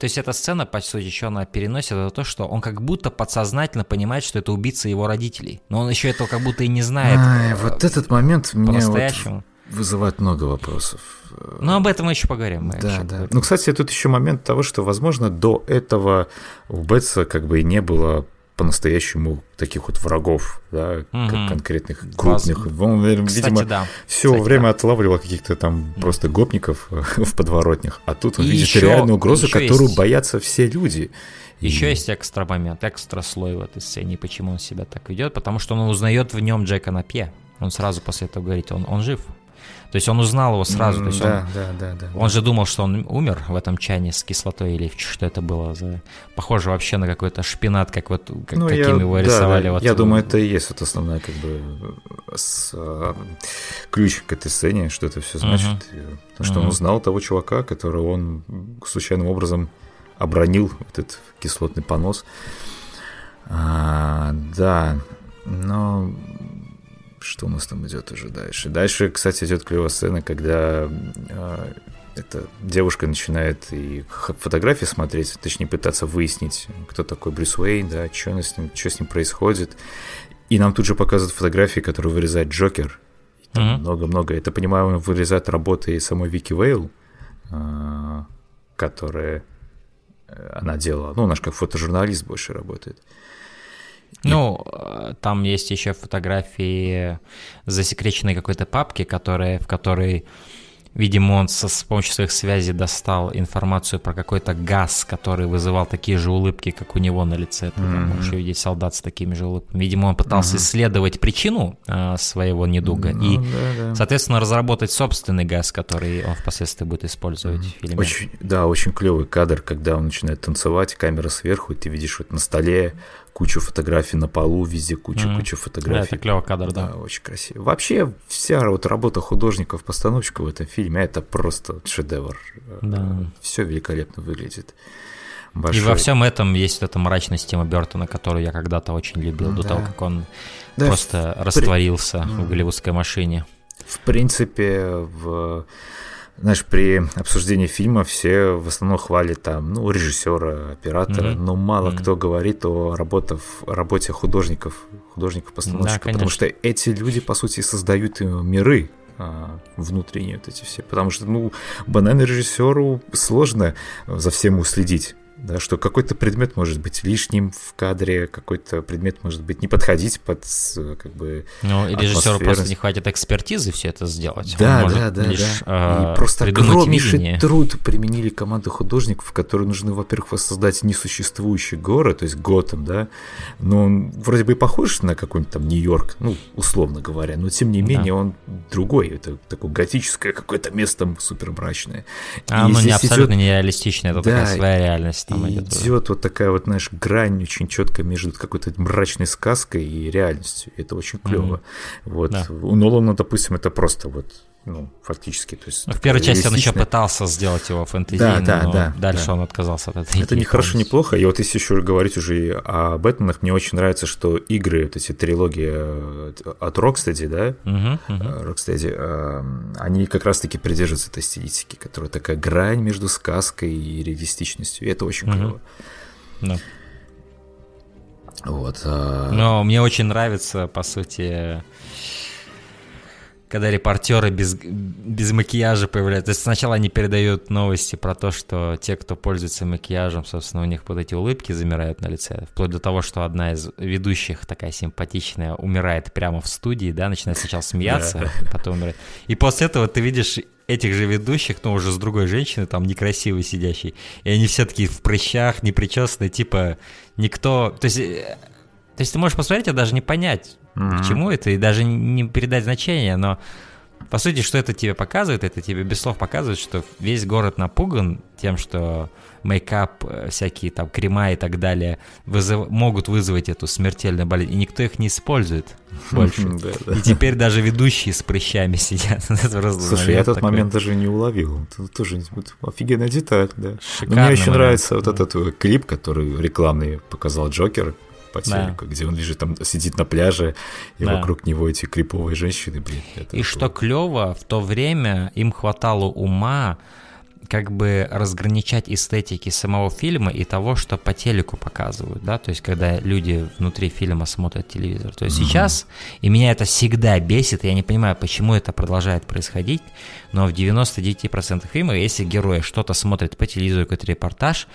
то есть эта сцена, по сути, еще она переносит это то, что он как будто подсознательно понимает, что это убийца его родителей. Но он еще этого как будто и не знает. Ай, вот этот момент меня вот вызывает много вопросов. Ну, об этом мы еще поговорим. Мы да, еще да. Поговорим. Ну, кстати, тут еще момент того, что, возможно, до этого у Бетса как бы и не было по-настоящему таких вот врагов, да, угу. как конкретных крупных. Он, Кстати, видимо, да. все Кстати, время да. отлавливал каких-то там да. просто гопников в подворотнях, а тут он и видит еще, реальную угрозу, которую есть... боятся все люди. Еще и... есть экстра момент, экстра слой в этой сцене, почему он себя так ведет, потому что он узнает в нем Джека Напье. Он сразу после этого говорит, он, он жив, то есть он узнал его сразу. Mm, то есть да, он, да, да, да. Он же думал, что он умер в этом чане с кислотой или что это было за... Похоже вообще на какой-то шпинат, как вот как, ну, каким я, его да, рисовали. Да, вот я думаю, это и есть вот основная как бы с, а, ключ к этой сцене, что это все значит. Uh-huh. Потому что uh-huh. он узнал того чувака, которого он случайным образом обронил, этот кислотный понос. А, да, но что у нас там идет уже дальше? Дальше, кстати, идет клевая сцена, когда э, эта девушка начинает и фотографии смотреть, точнее пытаться выяснить, кто такой Брюс Уэйн, да, что с ним, что с ним происходит. И нам тут же показывают фотографии, которые вырезает Джокер. много-много. Mm-hmm. Это, понимаю, вырезает работы самой Вики Вейл, э, которая э, она делала. Ну, наш как фотожурналист больше работает. Ну, э, там есть еще фотографии засекреченной какой-то папки, которая, в которой Видимо, он со, с помощью своих связей достал информацию про какой-то газ, который вызывал такие же улыбки, как у него на лице. Ты mm-hmm. можешь увидеть солдат с такими же улыбками. Видимо, он пытался mm-hmm. исследовать причину э, своего недуга mm-hmm. и, да. соответственно, разработать собственный газ, который он впоследствии будет использовать mm-hmm. в фильме. Очень, да, очень клевый кадр, когда он начинает танцевать, камера сверху, и ты видишь вот на столе кучу фотографий на полу, везде куча, mm-hmm. куча фотографий. Да, это клевый кадр, да. да. Очень красиво. Вообще, вся вот работа художников-постановщиков в этом фильме, это просто шедевр. Да. Все великолепно выглядит. Большой. И во всем этом есть эта мрачность Тима Бертона, которую я когда-то очень любил, да. до того, как он да, просто в... растворился в голливудской машине. В принципе, в знаешь, при обсуждении фильма все в основном хвалят там, ну, режиссера, оператора, mm-hmm. но мало mm-hmm. кто говорит о работе, работе художников, художников-постановщиков, да, потому что эти люди, по сути, создают миры а, внутренние вот эти все, потому что, ну, банально режиссеру сложно за всем уследить да, что какой-то предмет может быть лишним в кадре, какой-то предмет может быть не подходить под как бы Ну, и режиссеру просто не хватит экспертизы все это сделать. Да, Он да, да, лишь, да. Э, и просто огромнейший видение. труд применили команду художников, которые нужны, во-первых, воссоздать несуществующий город, то есть Готэм, да, но он вроде бы и похож на какой-нибудь там Нью-Йорк, ну, условно говоря, но тем не менее да. он другой, это такое готическое какое-то место супер мрачное. А оно не абсолютно идет... нереалистичное, это да, такая своя реальность там и идет. идет вот такая вот, знаешь, грань очень четко между какой-то мрачной сказкой и реальностью. Это очень клево. Mm-hmm. Вот. Да. У Нолана, допустим, это просто вот ну, фактически. То есть, в первой части он еще пытался сделать его фэнтези, да, да, но да, дальше да. он отказался от этой Это не хорошо, не плохо. И вот если еще говорить уже о Бэтменах, мне очень нравится, что игры, вот эти трилогии э, от Rocksteady, да, uh-huh, uh-huh. Rocksteady, э, они как раз-таки придерживаются этой стилистики, которая такая грань между сказкой и реалистичностью. И это очень uh-huh. клево. Да. Вот. А но мне очень нравится, по сути, когда репортеры без, без макияжа появляются. То есть сначала они передают новости про то, что те, кто пользуется макияжем, собственно, у них вот эти улыбки замирают на лице. Вплоть до того, что одна из ведущих, такая симпатичная, умирает прямо в студии, да, начинает сначала смеяться, потом умирает. И после этого ты видишь этих же ведущих, но уже с другой женщиной, там некрасивой сидящей, и они все такие в прыщах, непричесанные, типа никто... То есть, э, то есть ты можешь посмотреть, а даже не понять, mm-hmm. к чему это, и даже не передать значение, но по сути, что это тебе показывает? Это тебе без слов показывает, что весь город напуган тем, что мейкап, э, всякие там крема и так далее вызов... могут вызвать эту смертельную болезнь, и никто их не использует больше. И теперь даже ведущие с прыщами сидят. Слушай, я этот момент даже не уловил. Тоже офигенная деталь, да. Мне еще нравится вот этот э, клип, который рекламный показал Джокер, по телеку, да. где он лежит там, сидит на пляже, и да. вокруг него эти криповые женщины, блин. и было... что клево, в то время им хватало ума как бы разграничать эстетики самого фильма и того, что по телеку показывают, да, то есть когда люди внутри фильма смотрят телевизор. То есть mm-hmm. сейчас, и меня это всегда бесит, я не понимаю, почему это продолжает происходить, но в 99% фильмов, если герои что-то смотрят по телевизору, какой-то репортаж,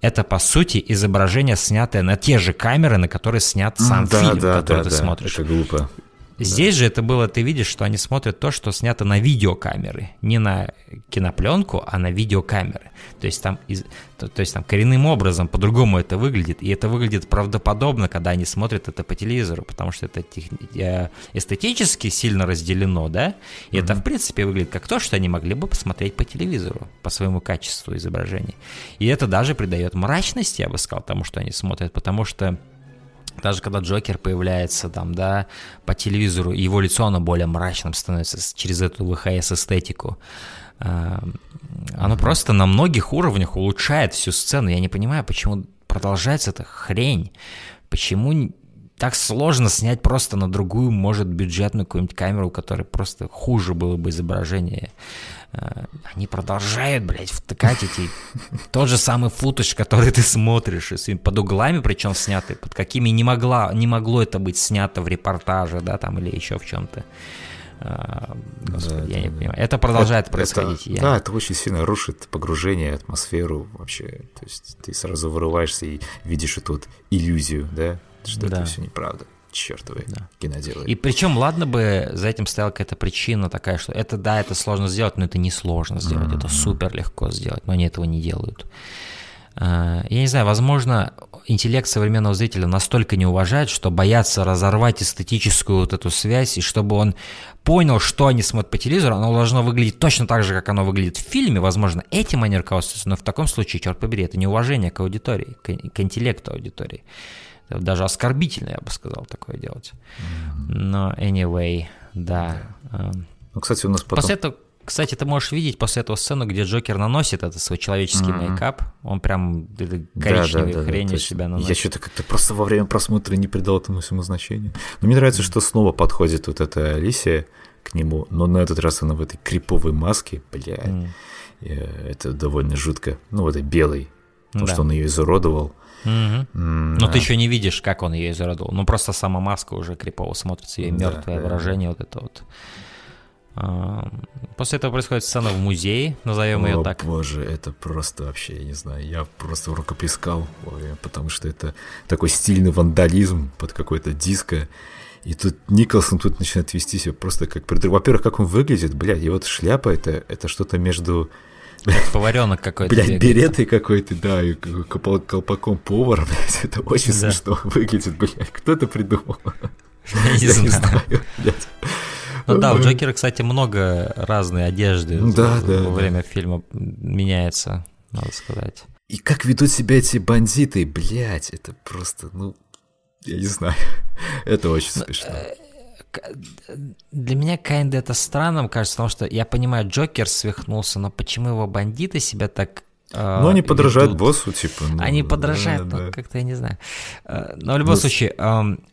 это по сути изображение, снятое на те же камеры, на которые снят сам да, фильм, да, который да, ты да, смотришь. Это глупо. Здесь да. же это было, ты видишь, что они смотрят то, что снято на видеокамеры, не на кинопленку, а на видеокамеры. То есть там, из, то, то есть там коренным образом по-другому это выглядит, и это выглядит правдоподобно, когда они смотрят это по телевизору, потому что это тех, э, эстетически сильно разделено, да, и mm-hmm. это в принципе выглядит как то, что они могли бы посмотреть по телевизору, по своему качеству изображения. И это даже придает мрачности, я бы сказал, тому, что они смотрят, потому что даже когда Джокер появляется там, да, по телевизору, его лицо, оно более мрачным становится через эту ВХС-эстетику. Эм, оно просто на многих уровнях улучшает всю сцену. Я не понимаю, почему продолжается эта хрень. Почему так сложно снять просто на другую, может, бюджетную какую-нибудь камеру, у которой просто хуже было бы изображение. Э, они продолжают, блядь, втыкать эти... Тот же самый футаж, который ты смотришь, под углами причем сняты, под какими не, могла, не могло это быть снято в репортаже, да, там, или еще в чем-то. Э, господи, да, я не понимаю. Это продолжает это, происходить. Это, я... Да, это очень сильно рушит погружение, атмосферу вообще. То есть ты сразу вырываешься и видишь эту вот иллюзию, да, что да. это все неправда. Чертовы да. киноделы. И причем, ладно бы за этим стояла какая-то причина такая, что это да, это сложно сделать, но это не сложно сделать, mm-hmm. это супер легко сделать, но они этого не делают. А, я не знаю, возможно, интеллект современного зрителя настолько не уважает, что боятся разорвать эстетическую вот эту связь, и чтобы он понял, что они смотрят по телевизору, оно должно выглядеть точно так же, как оно выглядит в фильме, возможно, этим они руководствуются, но в таком случае, черт побери, это неуважение к аудитории, к, к интеллекту аудитории. Даже оскорбительно, я бы сказал, такое делать. Но anyway, да. да. Ну, кстати, у нас потом... После этого кстати, ты можешь видеть после этого сцену, где Джокер наносит этот свой человеческий mm-hmm. мейкап. Он прям коричневый да, да, хрень да, да. себя наносит. Я что-то как-то просто во время просмотра не придал этому всему значения. Но мне нравится, что снова подходит вот эта Алисия к нему, но на этот раз она в этой криповой маске, бля, mm. это довольно жутко. Ну, в этой белой, потому да. что он ее изуродовал. Угу. Mm, Но да. ты еще не видишь, как он ее изуродовал. Ну, просто сама маска уже крипово смотрится, ее мертвое да, выражение, да. вот это вот. После этого происходит сцена в музее, назовем О, ее так. боже, это просто вообще, я не знаю, я просто рукоплескал, потому что это такой стильный вандализм под какой-то диско. И тут Николсон тут начинает вести себя просто как... Во-первых, как он выглядит, блядь, и вот шляпа это, это что-то между... Поваренок какой-то. Блядь, беретой какой-то, да, и колпаком повара, блядь, это очень да. смешно выглядит, блядь. Кто это придумал? Я не знаю. Не знаю блядь. Ну да, у Джокера, кстати, много разной одежды да, да, во время фильма меняется, надо сказать. И как ведут себя эти бандиты, блядь, это просто, ну, я не знаю, это очень ну, смешно. Э, для меня Кайнда это странным кажется, потому что я понимаю, Джокер свихнулся, но почему его бандиты себя так а, ну, они подражают ведут. боссу, типа. Ну, они подражают, да, ну, да. как-то я не знаю. А, но в любом ну, случае,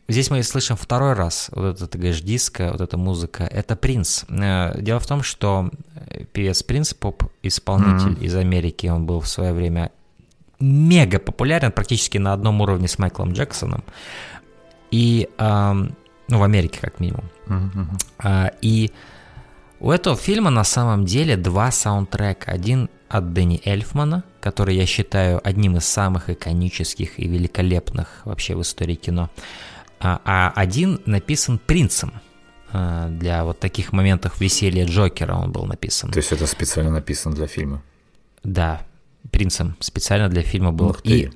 здесь мы слышим второй раз вот это, ты говоришь, диско, вот эта музыка. Это Принц. Э, дело в том, что э, певец Принц, поп-исполнитель mm-hmm. из Америки, он был в свое время мега популярен, практически на одном уровне с Майклом Джексоном. И, ну, в Америке как минимум. Mm-hmm. И у этого фильма на самом деле два саундтрека. Один от Дэнни Эльфмана, который я считаю одним из самых иконических и великолепных вообще в истории кино. А, а один написан принцем. А, для вот таких моментов веселья Джокера он был написан. То есть это специально написан для фильма? Да, принцем специально для фильма был. И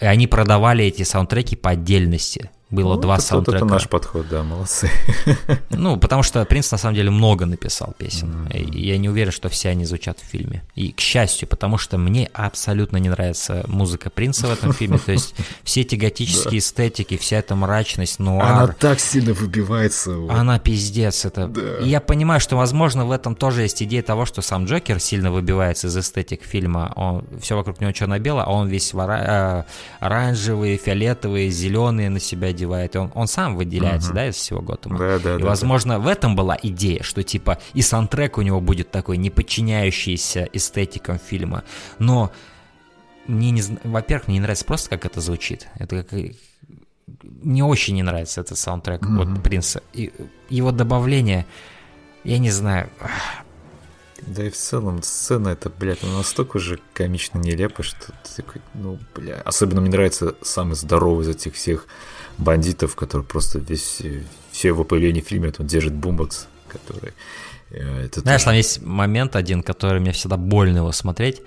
они продавали эти саундтреки по отдельности. Было ну, два это, саундтрека. Это наш подход, да, молодцы. Ну, потому что Принц на самом деле много написал песен. Mm-hmm. И я не уверен, что все они звучат в фильме. И к счастью, потому что мне абсолютно не нравится музыка Принца в этом фильме. То есть все эти готические эстетики, вся эта мрачность, нуар. Она так сильно выбивается. Она пиздец. Это... И я понимаю, что, возможно, в этом тоже есть идея того, что сам Джокер сильно выбивается из эстетик фильма. Он... Все вокруг него черно-бело, а он весь э, оранжевый, фиолетовый, зеленый на себя одевает, и он, он сам выделяется, uh-huh. да, из всего Готэма. Да, да, и, да, возможно, да. в этом была идея, что, типа, и саундтрек у него будет такой, не подчиняющийся эстетикам фильма, но мне не... Во-первых, мне не нравится просто, как это звучит. Это как... Мне очень не нравится этот саундтрек mm-hmm. от Принца. И его добавление, я не знаю, да и в целом сцена это, блядь, ну настолько же комично нелепо, что ты такой, ну, бля. Особенно мне нравится самый здоровый из этих всех бандитов, который просто весь, все его появление в фильме, это он держит бумбокс, который... Э, это Знаешь, тоже... там есть момент один, который мне всегда больно его смотреть.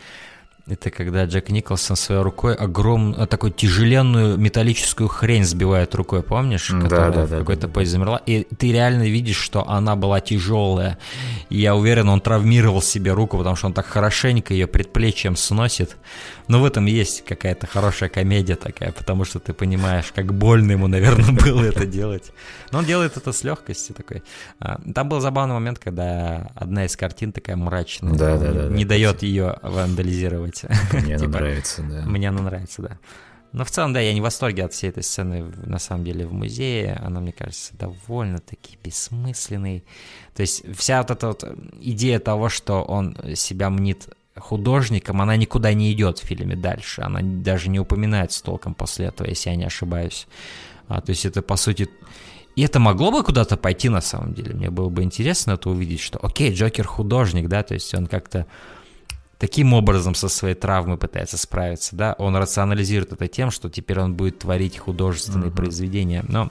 Это когда Джек Николсон своей рукой огромную, такую тяжеленную металлическую хрень сбивает рукой, помнишь? Которая да, да, в какой-то да, позе замерла. И ты реально видишь, что она была тяжелая. И я уверен, он травмировал себе руку, потому что он так хорошенько ее предплечьем сносит. Но в этом есть какая-то хорошая комедия такая, потому что ты понимаешь, как больно ему, наверное, было это делать. Но он делает это с легкостью такой. А, там был забавный момент, когда одна из картин такая мрачная, не да, дает ее вандализировать. Мне она типа, нравится, да. Мне она нравится, да. Но в целом, да, я не в восторге от всей этой сцены, на самом деле, в музее. Она, мне кажется, довольно-таки бессмысленной. То есть вся вот эта вот идея того, что он себя мнит художником, она никуда не идет в фильме дальше. Она даже не упоминается толком после этого, если я не ошибаюсь. А, то есть это, по сути... И это могло бы куда-то пойти, на самом деле. Мне было бы интересно это увидеть, что, окей, Джокер художник, да, то есть он как-то таким образом со своей травмой пытается справиться, да, он рационализирует это тем, что теперь он будет творить художественные uh-huh. произведения, но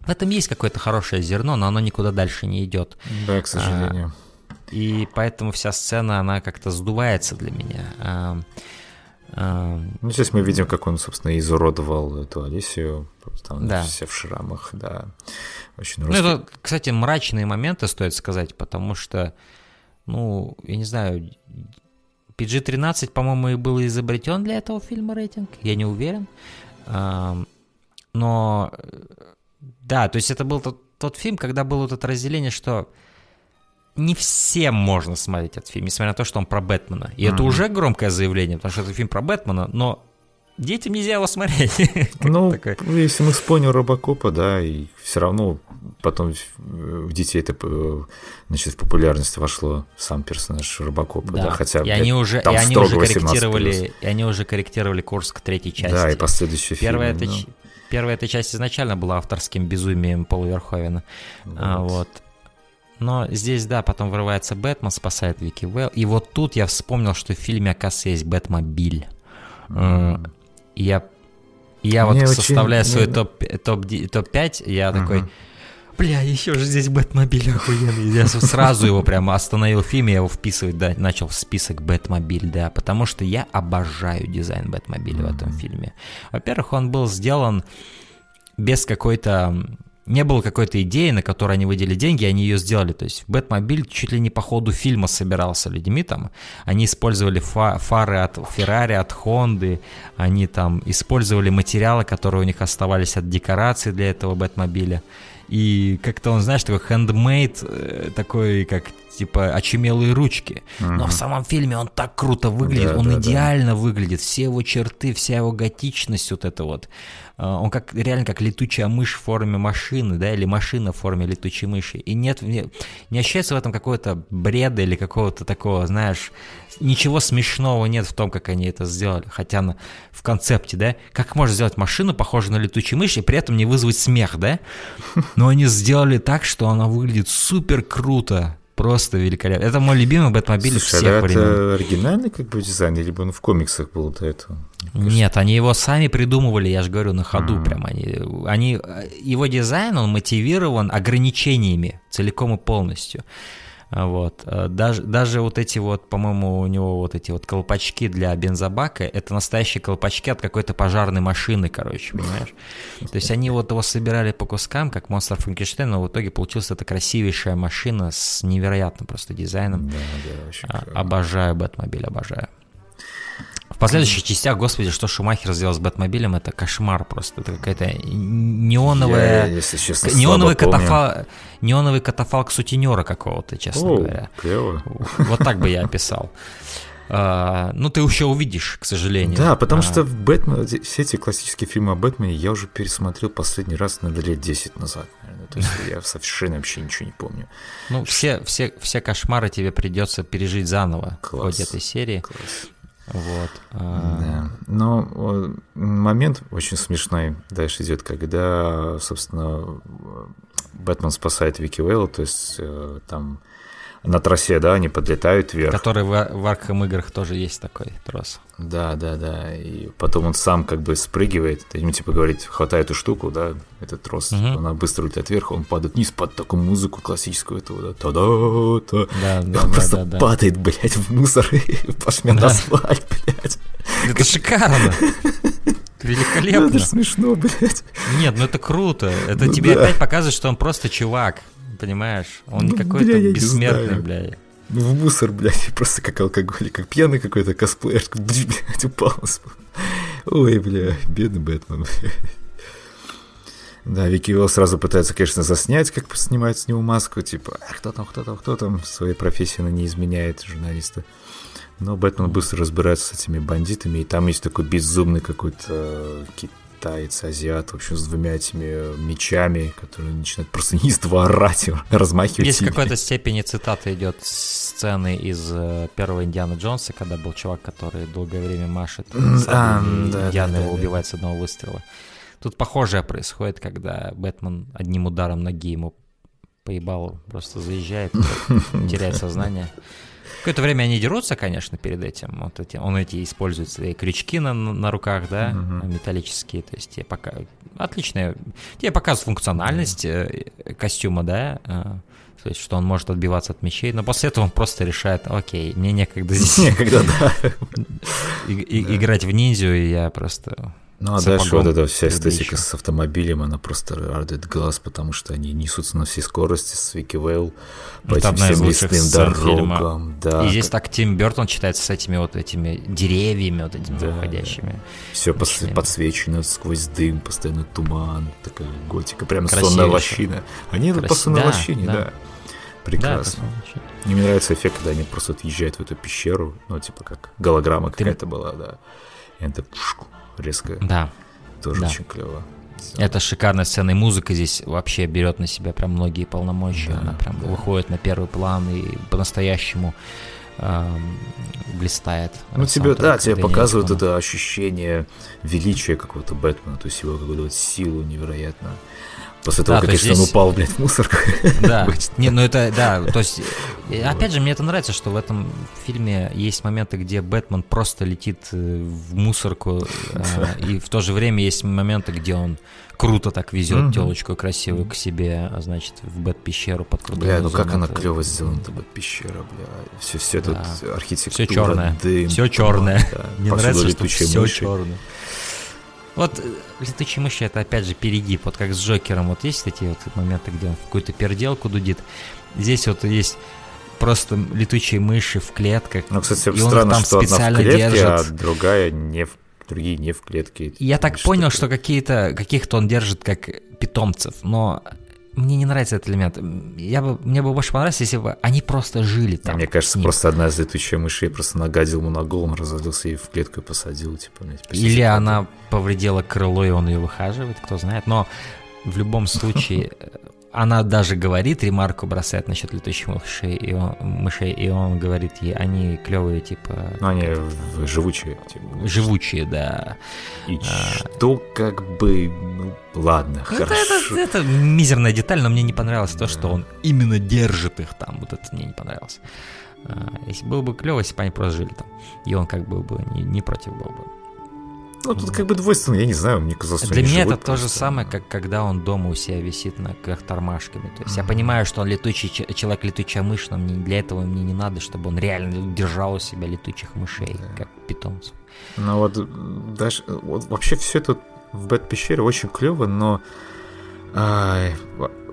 в этом есть какое-то хорошее зерно, но оно никуда дальше не идет. Да, к сожалению. А, и поэтому вся сцена, она как-то сдувается для меня. А, а, ну, здесь мы видим, как он, собственно, изуродовал эту Алисию. Там да. все в шрамах, да. Очень русский. Ну, это, кстати, мрачные моменты, стоит сказать, потому что, ну, я не знаю, PG-13, по-моему, и был изобретен для этого фильма рейтинг, я не уверен. Но, да, то есть это был тот, тот фильм, когда было вот это разделение, что не всем можно смотреть этот фильм, несмотря на то, что он про Бэтмена. И mm-hmm. это уже громкое заявление, потому что это фильм про Бэтмена, но детям нельзя его смотреть. Ну, если мы вспомним Робокопа, да, и все равно потом в детей это э, значит, в популярность вошло сам персонаж Робокопа, да, да хотя и они уже, и они уже корректировали, и они уже корректировали курс к третьей части. Да, и последующие Первая фильмы. Это. Первая эта часть изначально была авторским безумием Пола Верховена. Вот. А, вот. Но здесь, да, потом вырывается Бэтмен, спасает Вики Вейл. И вот тут я вспомнил, что в фильме, оказывается, есть Бэтмобиль. Mm-hmm. И я, я вот очень... составляю свой топ, топ, топ-5, я mm-hmm. такой, бля, еще же здесь Бэтмобиль охуенный. Я сразу его прямо остановил в фильме, я его вписывать, да, начал в список Бэтмобиль, да, потому что я обожаю дизайн Бэтмобиля mm-hmm. в этом фильме. Во-первых, он был сделан без какой-то не было какой-то идеи, на которой они выделили деньги, они ее сделали. То есть Бэтмобиль чуть ли не по ходу фильма собирался людьми там. Они использовали фа- фары от Феррари, от Хонды, они там использовали материалы, которые у них оставались от декораций для этого Бэтмобиля. И как-то он, знаешь, такой хендмейд, э, такой как типа очумелые ручки. Угу. Но в самом фильме он так круто выглядит, да, он да, идеально да. выглядит, все его черты, вся его готичность вот это вот. А, он как реально как летучая мышь в форме машины, да, или машина в форме летучей мыши. И нет, не, не ощущается в этом какого-то бреда или какого-то такого, знаешь, ничего смешного нет в том, как они это сделали. Хотя на, в концепте, да, как можно сделать машину, похожую на летучую мышь, и при этом не вызвать смех, да? Но они сделали так, что она выглядит супер круто. Просто великолепно. Это мой любимый Бэтмобиль Слушай, всех а времен. это оригинальный как бы дизайн, либо он в комиксах был до этого? Нет, они его сами придумывали, я же говорю, на ходу mm-hmm. прям. Они, они, его дизайн, он мотивирован ограничениями целиком и полностью. Вот. Э, даже, даже вот эти вот, по-моему, у него вот эти вот колпачки для бензобака, это настоящие колпачки от какой-то пожарной машины, короче, понимаешь? То есть они вот его собирали по кускам, как монстр Франкенштейн, но в итоге получилась эта красивейшая машина с невероятным просто дизайном. Да, да, а, Обожаю Бэтмобиль, обожаю. В последующих частях, господи, что Шумахер сделал с Бэтмобилем, это кошмар просто. Это какая-то неоновая... Я, если честно, неоновый, катафал... неоновый катафалк сутенера какого-то, честно О, говоря. Клево. Вот так бы я описал. А, ну, ты еще увидишь, к сожалению. Да, потому а... что в Бэтмен, все эти классические фильмы о Бэтмене я уже пересмотрел последний раз, на лет 10 назад, наверное. То есть я совершенно вообще ничего не помню. Ну, все, все, все кошмары тебе придется пережить заново Класс. в ходе этой серии. Класс. Вот. А. Да. Но момент очень смешной дальше идет, когда, собственно, Бэтмен спасает Вики Уэлла, то есть э, там на тросе, да, они подлетают вверх. Который в, в Арkham играх тоже есть такой трос. Да, да, да. И потом он сам как бы спрыгивает, ему типа говорит, хватай эту штуку, да, этот трос, угу. она быстро улетает вверх, он падает вниз под такую музыку классическую этого, да, та да да, да, он да, просто да, да. падает, блядь, в мусор и пошмет да. асфальт, блядь. Это шикарно. Великолепно. Это смешно, блядь. Нет, ну это круто. Это ну, тебе да. опять показывает, что он просто чувак понимаешь? Он не ну, какой-то бля, бессмертный, бля. Ну, в мусор, блядь, просто как алкоголик, как пьяный какой-то косплеер, блядь, упал. Ой, бля, бедный Бэтмен, Да, Вики Уилл сразу пытается, конечно, заснять, как снимает с него маску, типа, а, кто там, кто там, кто там, своей профессии она не изменяет, журналиста. Но Бэтмен быстро разбирается с этими бандитами, и там есть такой безумный какой-то китаец, азиат, в общем, с двумя этими мечами, которые начинают просто неистово орать, размахивать Есть в какой-то степени цитата идет сцены из э, первого Индиана Джонса, когда был чувак, который долгое время машет, а, да, Индиана да, его да, убивает да. с одного выстрела. Тут похожее происходит, когда Бэтмен одним ударом ноги ему поебал, просто заезжает, теряет сознание. Какое-то время они дерутся, конечно, перед этим. Вот эти, он эти использует свои крючки на, на руках, да, угу. металлические. То есть тебе пока отличная, тебе показывает функциональность э, костюма, да, э, то есть, что он может отбиваться от мечей, но после этого он просто решает, окей, мне некогда здесь... Некогда, да. Играть в ниндзю, и я просто ну а дальше вот эта вся эстетика с автомобилем, она просто радует глаз, потому что они несутся на всей скорости с Вики Вейл по этим всем лесным дорогам. Да. И здесь так Тим Бертон читается с этими вот этими деревьями, вот этими да, выходящими. Все подсвечено сквозь дым, постоянно туман, такая готика, Красивее сонная лощина. Они Крас... по сонной да, лощине, да. да. Прекрасно. Да, Мне нравится эффект, когда они просто отъезжают в эту пещеру, ну, типа как голограмма какая-то была, да. И это резко. Да. Тоже да. очень клево. Это шикарная сцена, и музыка здесь вообще берет на себя прям многие полномочия. Да, Она прям да. выходит на первый план и по-настоящему э, блистает. Ну, тебе, да, тебе показывают это ощущение величия какого-то Бэтмена, то есть его какую-то вот силу невероятную. После того, да, как то он упал, блядь, в мусорку. Да, не, ну это, да, то есть, опять же, мне это нравится, что в этом фильме есть моменты, где Бэтмен просто летит э, в мусорку, э, и в то же время есть моменты, где он круто так везет телочку красивую к себе, а значит, в Бэт-пещеру под крутой Бля, ну как она клево сделана, эта Бэт-пещера, бля. Все, все тут архитектура, Все черное, все черное. Мне нравится, что все черное. Вот э, летучие мыши это опять же перегиб, вот как с Джокером, вот есть эти вот моменты, где он в какую-то переделку дудит. Здесь вот есть просто летучие мыши в клетках. Ну, кстати, и странно, там что специально одна в клетке, держит. а другая не в другие не в клетке. Я так понял, что какие-то каких-то он держит как питомцев, но мне не нравится этот элемент. Я бы, мне бы больше понравилось, если бы они просто жили там. Мне кажется, просто одна из летучих мышей просто нагадил ему на голову, он разозлился и в клетку и посадил, типа, блядь, Или она повредила крыло, и он ее выхаживает, кто знает. Но в любом случае она даже говорит, ремарку бросает насчет летучих мышей, и он, мышей, и он говорит ей, они клевые, типа... Ну, они живучие. Типа. Живучие, да. И а... что как бы... Ну, ладно, ну, хорошо. Это, это, это мизерная деталь, но мне не понравилось то, что он именно держит их там. Вот это мне не понравилось. А, если было бы клево, если бы они просто жили там. И он как бы, бы не, не против был бы. Ну, тут как бы двойственно, я не знаю, мне казалось, Для меня это то же самое, как когда он дома у себя висит на как тормашками. То есть mm-hmm. я понимаю, что он летучий человек, летучая мышь, но мне, для этого мне не надо, чтобы он реально держал у себя летучих мышей, yeah. как питомцев. Ну вот даже вот вообще все это в Бэт пещере очень клево, но а,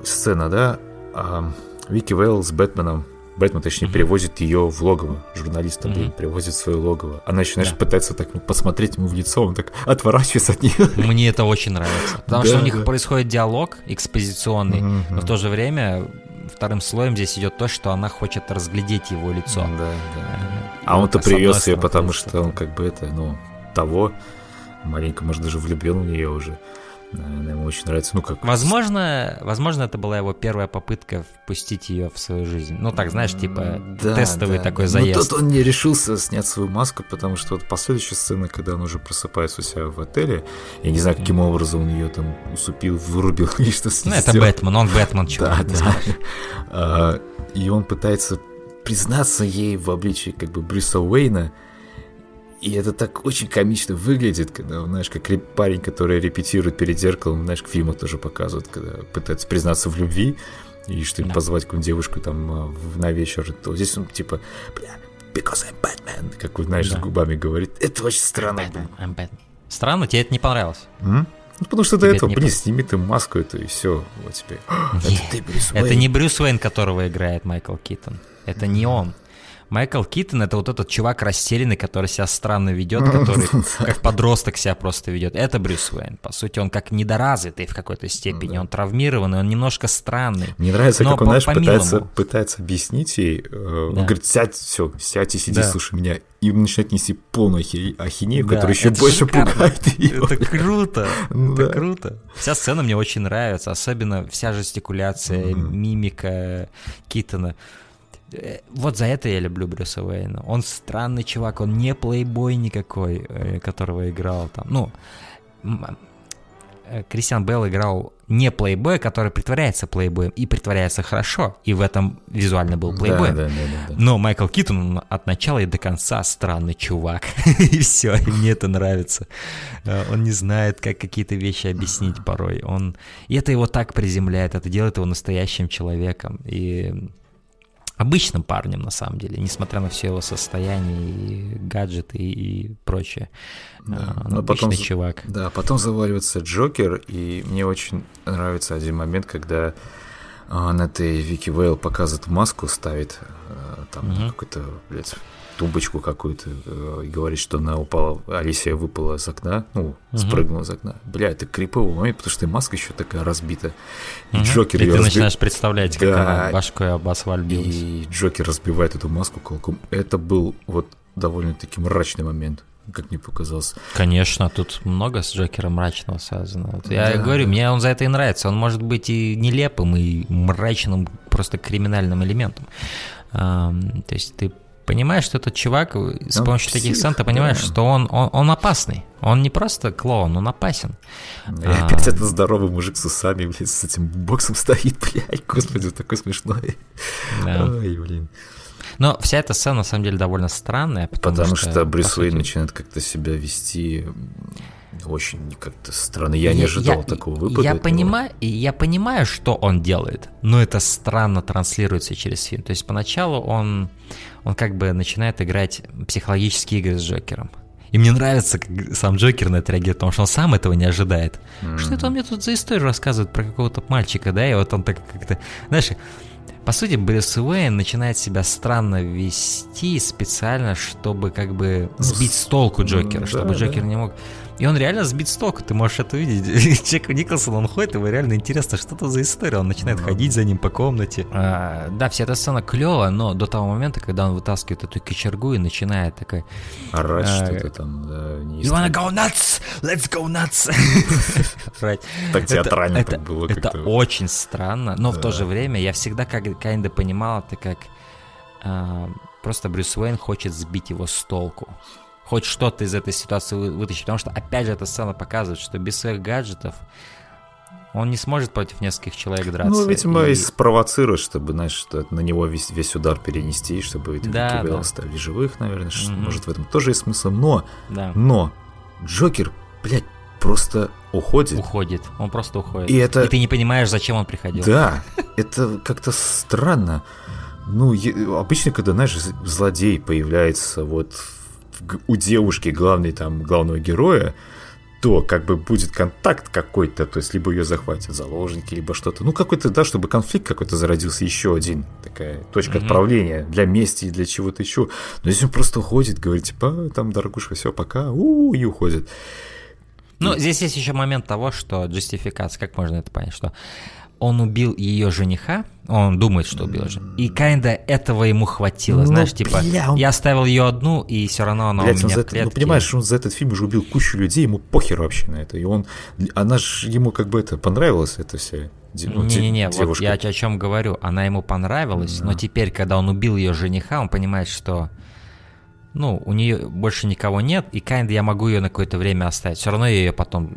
сцена, да, а, Вики Вейл с Бэтменом Бэтмен, точнее, mm-hmm. перевозит ее в логово. Журналиста, mm-hmm. блин, в свое логово. Она еще, знаешь, да. пытается так ну, посмотреть ему в лицо, он так отворачивается от нее. Мне это очень нравится. Потому да, что у них да. происходит диалог экспозиционный, mm-hmm. но в то же время вторым слоем здесь идет то, что она хочет разглядеть его лицо. Да, да. А он-то привез ее, потому что он как бы это, ну, того, маленько, может, даже влюблен в нее уже. Наверное, ему очень нравится. Ну, как... Возможно, возможно, это была его первая попытка впустить ее в свою жизнь. Ну, так, знаешь, типа да, тестовый да. такой заезд. Ну, тут он не решился снять свою маску, потому что вот последующая сцена, когда он уже просыпается у себя в отеле, я не знаю, каким образом он ее там усупил, вырубил и что с ней Ну, это Бэтмен, он Бэтмен, чувак. Да, да. А, и он пытается признаться ей в обличии как бы Брюса Уэйна, и это так очень комично выглядит, когда, знаешь, как парень, который репетирует перед зеркалом, знаешь, в фильмах тоже показывают, когда пытается признаться в любви и что-нибудь да. позвать какую-нибудь девушку там а, на вечер, то здесь он типа, бля, because I'm Batman, как вы, знаешь, да. с губами говорит. Это очень странно. I'm Batman, I'm Batman. Странно? Тебе это не понравилось? М? Ну, потому что Тебе до этого, блин, по... сними ты маску эту, и все, вот тебе. это ты, Брюс Уэйн. Это не Брюс Уэйн, которого играет Майкл Китон. Это не он. Майкл Киттон это вот этот чувак растерянный, который себя странно ведет, который как подросток себя просто ведет. Это Брюс Уэйн. По сути, он как недоразвитый в какой-то степени. Он травмированный, он немножко странный. Мне нравится, как он, знаешь, пытается, пытается объяснить ей. Э, он говорит, сядь, все, сядь и сиди, слушай меня. И начинает нести полную ахинею, да, которая еще больше шикарно. пугает ее. Это круто, это круто. Вся сцена мне очень нравится, особенно вся жестикуляция, мимика Китона. Э, вот за это я люблю Брюса Уэйна. Он странный чувак, он не плейбой никакой, э, которого играл там. Ну, э, Кристиан Белл играл не плейбой, который притворяется плейбоем и притворяется хорошо, и в этом визуально был плейбоем. Да, да, да, да, Но Майкл Китон от начала и до конца странный чувак. и все, и мне это нравится. Он не знает, как какие-то вещи объяснить порой. Он... И это его так приземляет, это делает его настоящим человеком. И обычным парнем, на самом деле, несмотря на все его состояние и гаджеты и, прочее. Да, а, но потом, чувак. Да, потом заваливается Джокер, и мне очень нравится один момент, когда он этой Вики Вейл показывает маску, ставит там угу. какой-то, блядь, тумбочку какую-то э, и говорит, что она упала, Алисия выпала из окна, ну, угу. спрыгнула из окна. Бля, это криповый момент, потому что и маска еще такая разбита. И угу. Джокер и ты разби... начинаешь представлять, как да. она башкой об асфальт билась. И Джокер разбивает эту маску кулаком. Это был вот довольно-таки мрачный момент как мне показалось. Конечно, тут много с Джокером мрачного связано. Я да, говорю, мне он за это и нравится. Он может быть и нелепым, и мрачным, просто криминальным элементом. То есть ты понимаешь, что этот чувак с он помощью псих, таких сцен ты понимаешь, да. что он, он, он опасный. Он не просто клоун, он опасен. И а... опять этот здоровый мужик с усами, блядь, с этим боксом стоит, блядь, господи, такой смешной. Да. Ой, блин. Но вся эта сцена на самом деле довольно странная. Потому, потому что, что Брюс Уэйн начинает как-то себя вести очень как-то странно. Я, я не ожидал я, такого выпада. Я понимаю, я понимаю, что он делает, но это странно транслируется через фильм. То есть поначалу он, он как бы начинает играть психологические игры с Джокером. И мне нравится, как сам Джокер на это реагирует, потому что он сам этого не ожидает. Mm-hmm. Что это он мне тут за историю рассказывает про какого-то мальчика, да, и вот он так как-то, знаешь, по сути, Брюс Уэйн начинает себя странно вести специально, чтобы как бы сбить с толку Джокера, чтобы да, Джокер да. не мог... И он реально сбит с толку, ты можешь это увидеть. Джек Николсон, он ходит, его реально интересно, что это за история. Он начинает mm-hmm. ходить за ним по комнате. А, да, вся эта сцена клевая, но до того момента, когда он вытаскивает эту кочергу и начинает такой... Орать а, что-то там, да. You wanna go nuts? Let's go nuts! Так театрально это, было Это очень странно, но в то же время я всегда как kinda понимал это как... А, просто Брюс Уэйн хочет сбить его с толку хоть что-то из этой ситуации вытащить. Потому что, опять же, эта сцена показывает, что без своих гаджетов он не сможет против нескольких человек драться. Ну, видимо, и... спровоцирует, чтобы, знаешь, что на него весь, весь удар перенести, чтобы да, да. оставили живых, наверное. Mm-hmm. Может, в этом тоже есть смысл. Но, да. но, Джокер, блядь, просто уходит. Уходит, он просто уходит. И, это... и ты не понимаешь, зачем он приходил. Да, это как-то странно. Ну, обычно, когда, знаешь, злодей появляется вот у девушки, главной там, главного героя, то как бы будет контакт какой-то, то есть либо ее захватят заложники, либо что-то. Ну, какой-то, да, чтобы конфликт какой-то зародился, еще один, такая точка mm-hmm. отправления для мести и для чего-то еще. Но здесь он просто уходит, говорит, типа, «А, там, дорогуша, все, пока, у, -у и уходит. Ну, и... здесь есть еще момент того, что джастификация, как можно это понять, что он убил ее жениха, он думает, что убил же, и kinda этого ему хватило, ну, знаешь, типа, бля, он... я оставил ее одну, и все равно она Блядь, у меня за это, Ну, понимаешь, он за этот фильм уже убил кучу людей, ему похер вообще на это, и он, она же ему как бы это, понравилось это все. Не-не-не, вот я о чем говорю, она ему понравилась, да. но теперь, когда он убил ее жениха, он понимает, что ну, у нее больше никого нет, и kind я могу ее на какое-то время оставить. Все равно я ее потом,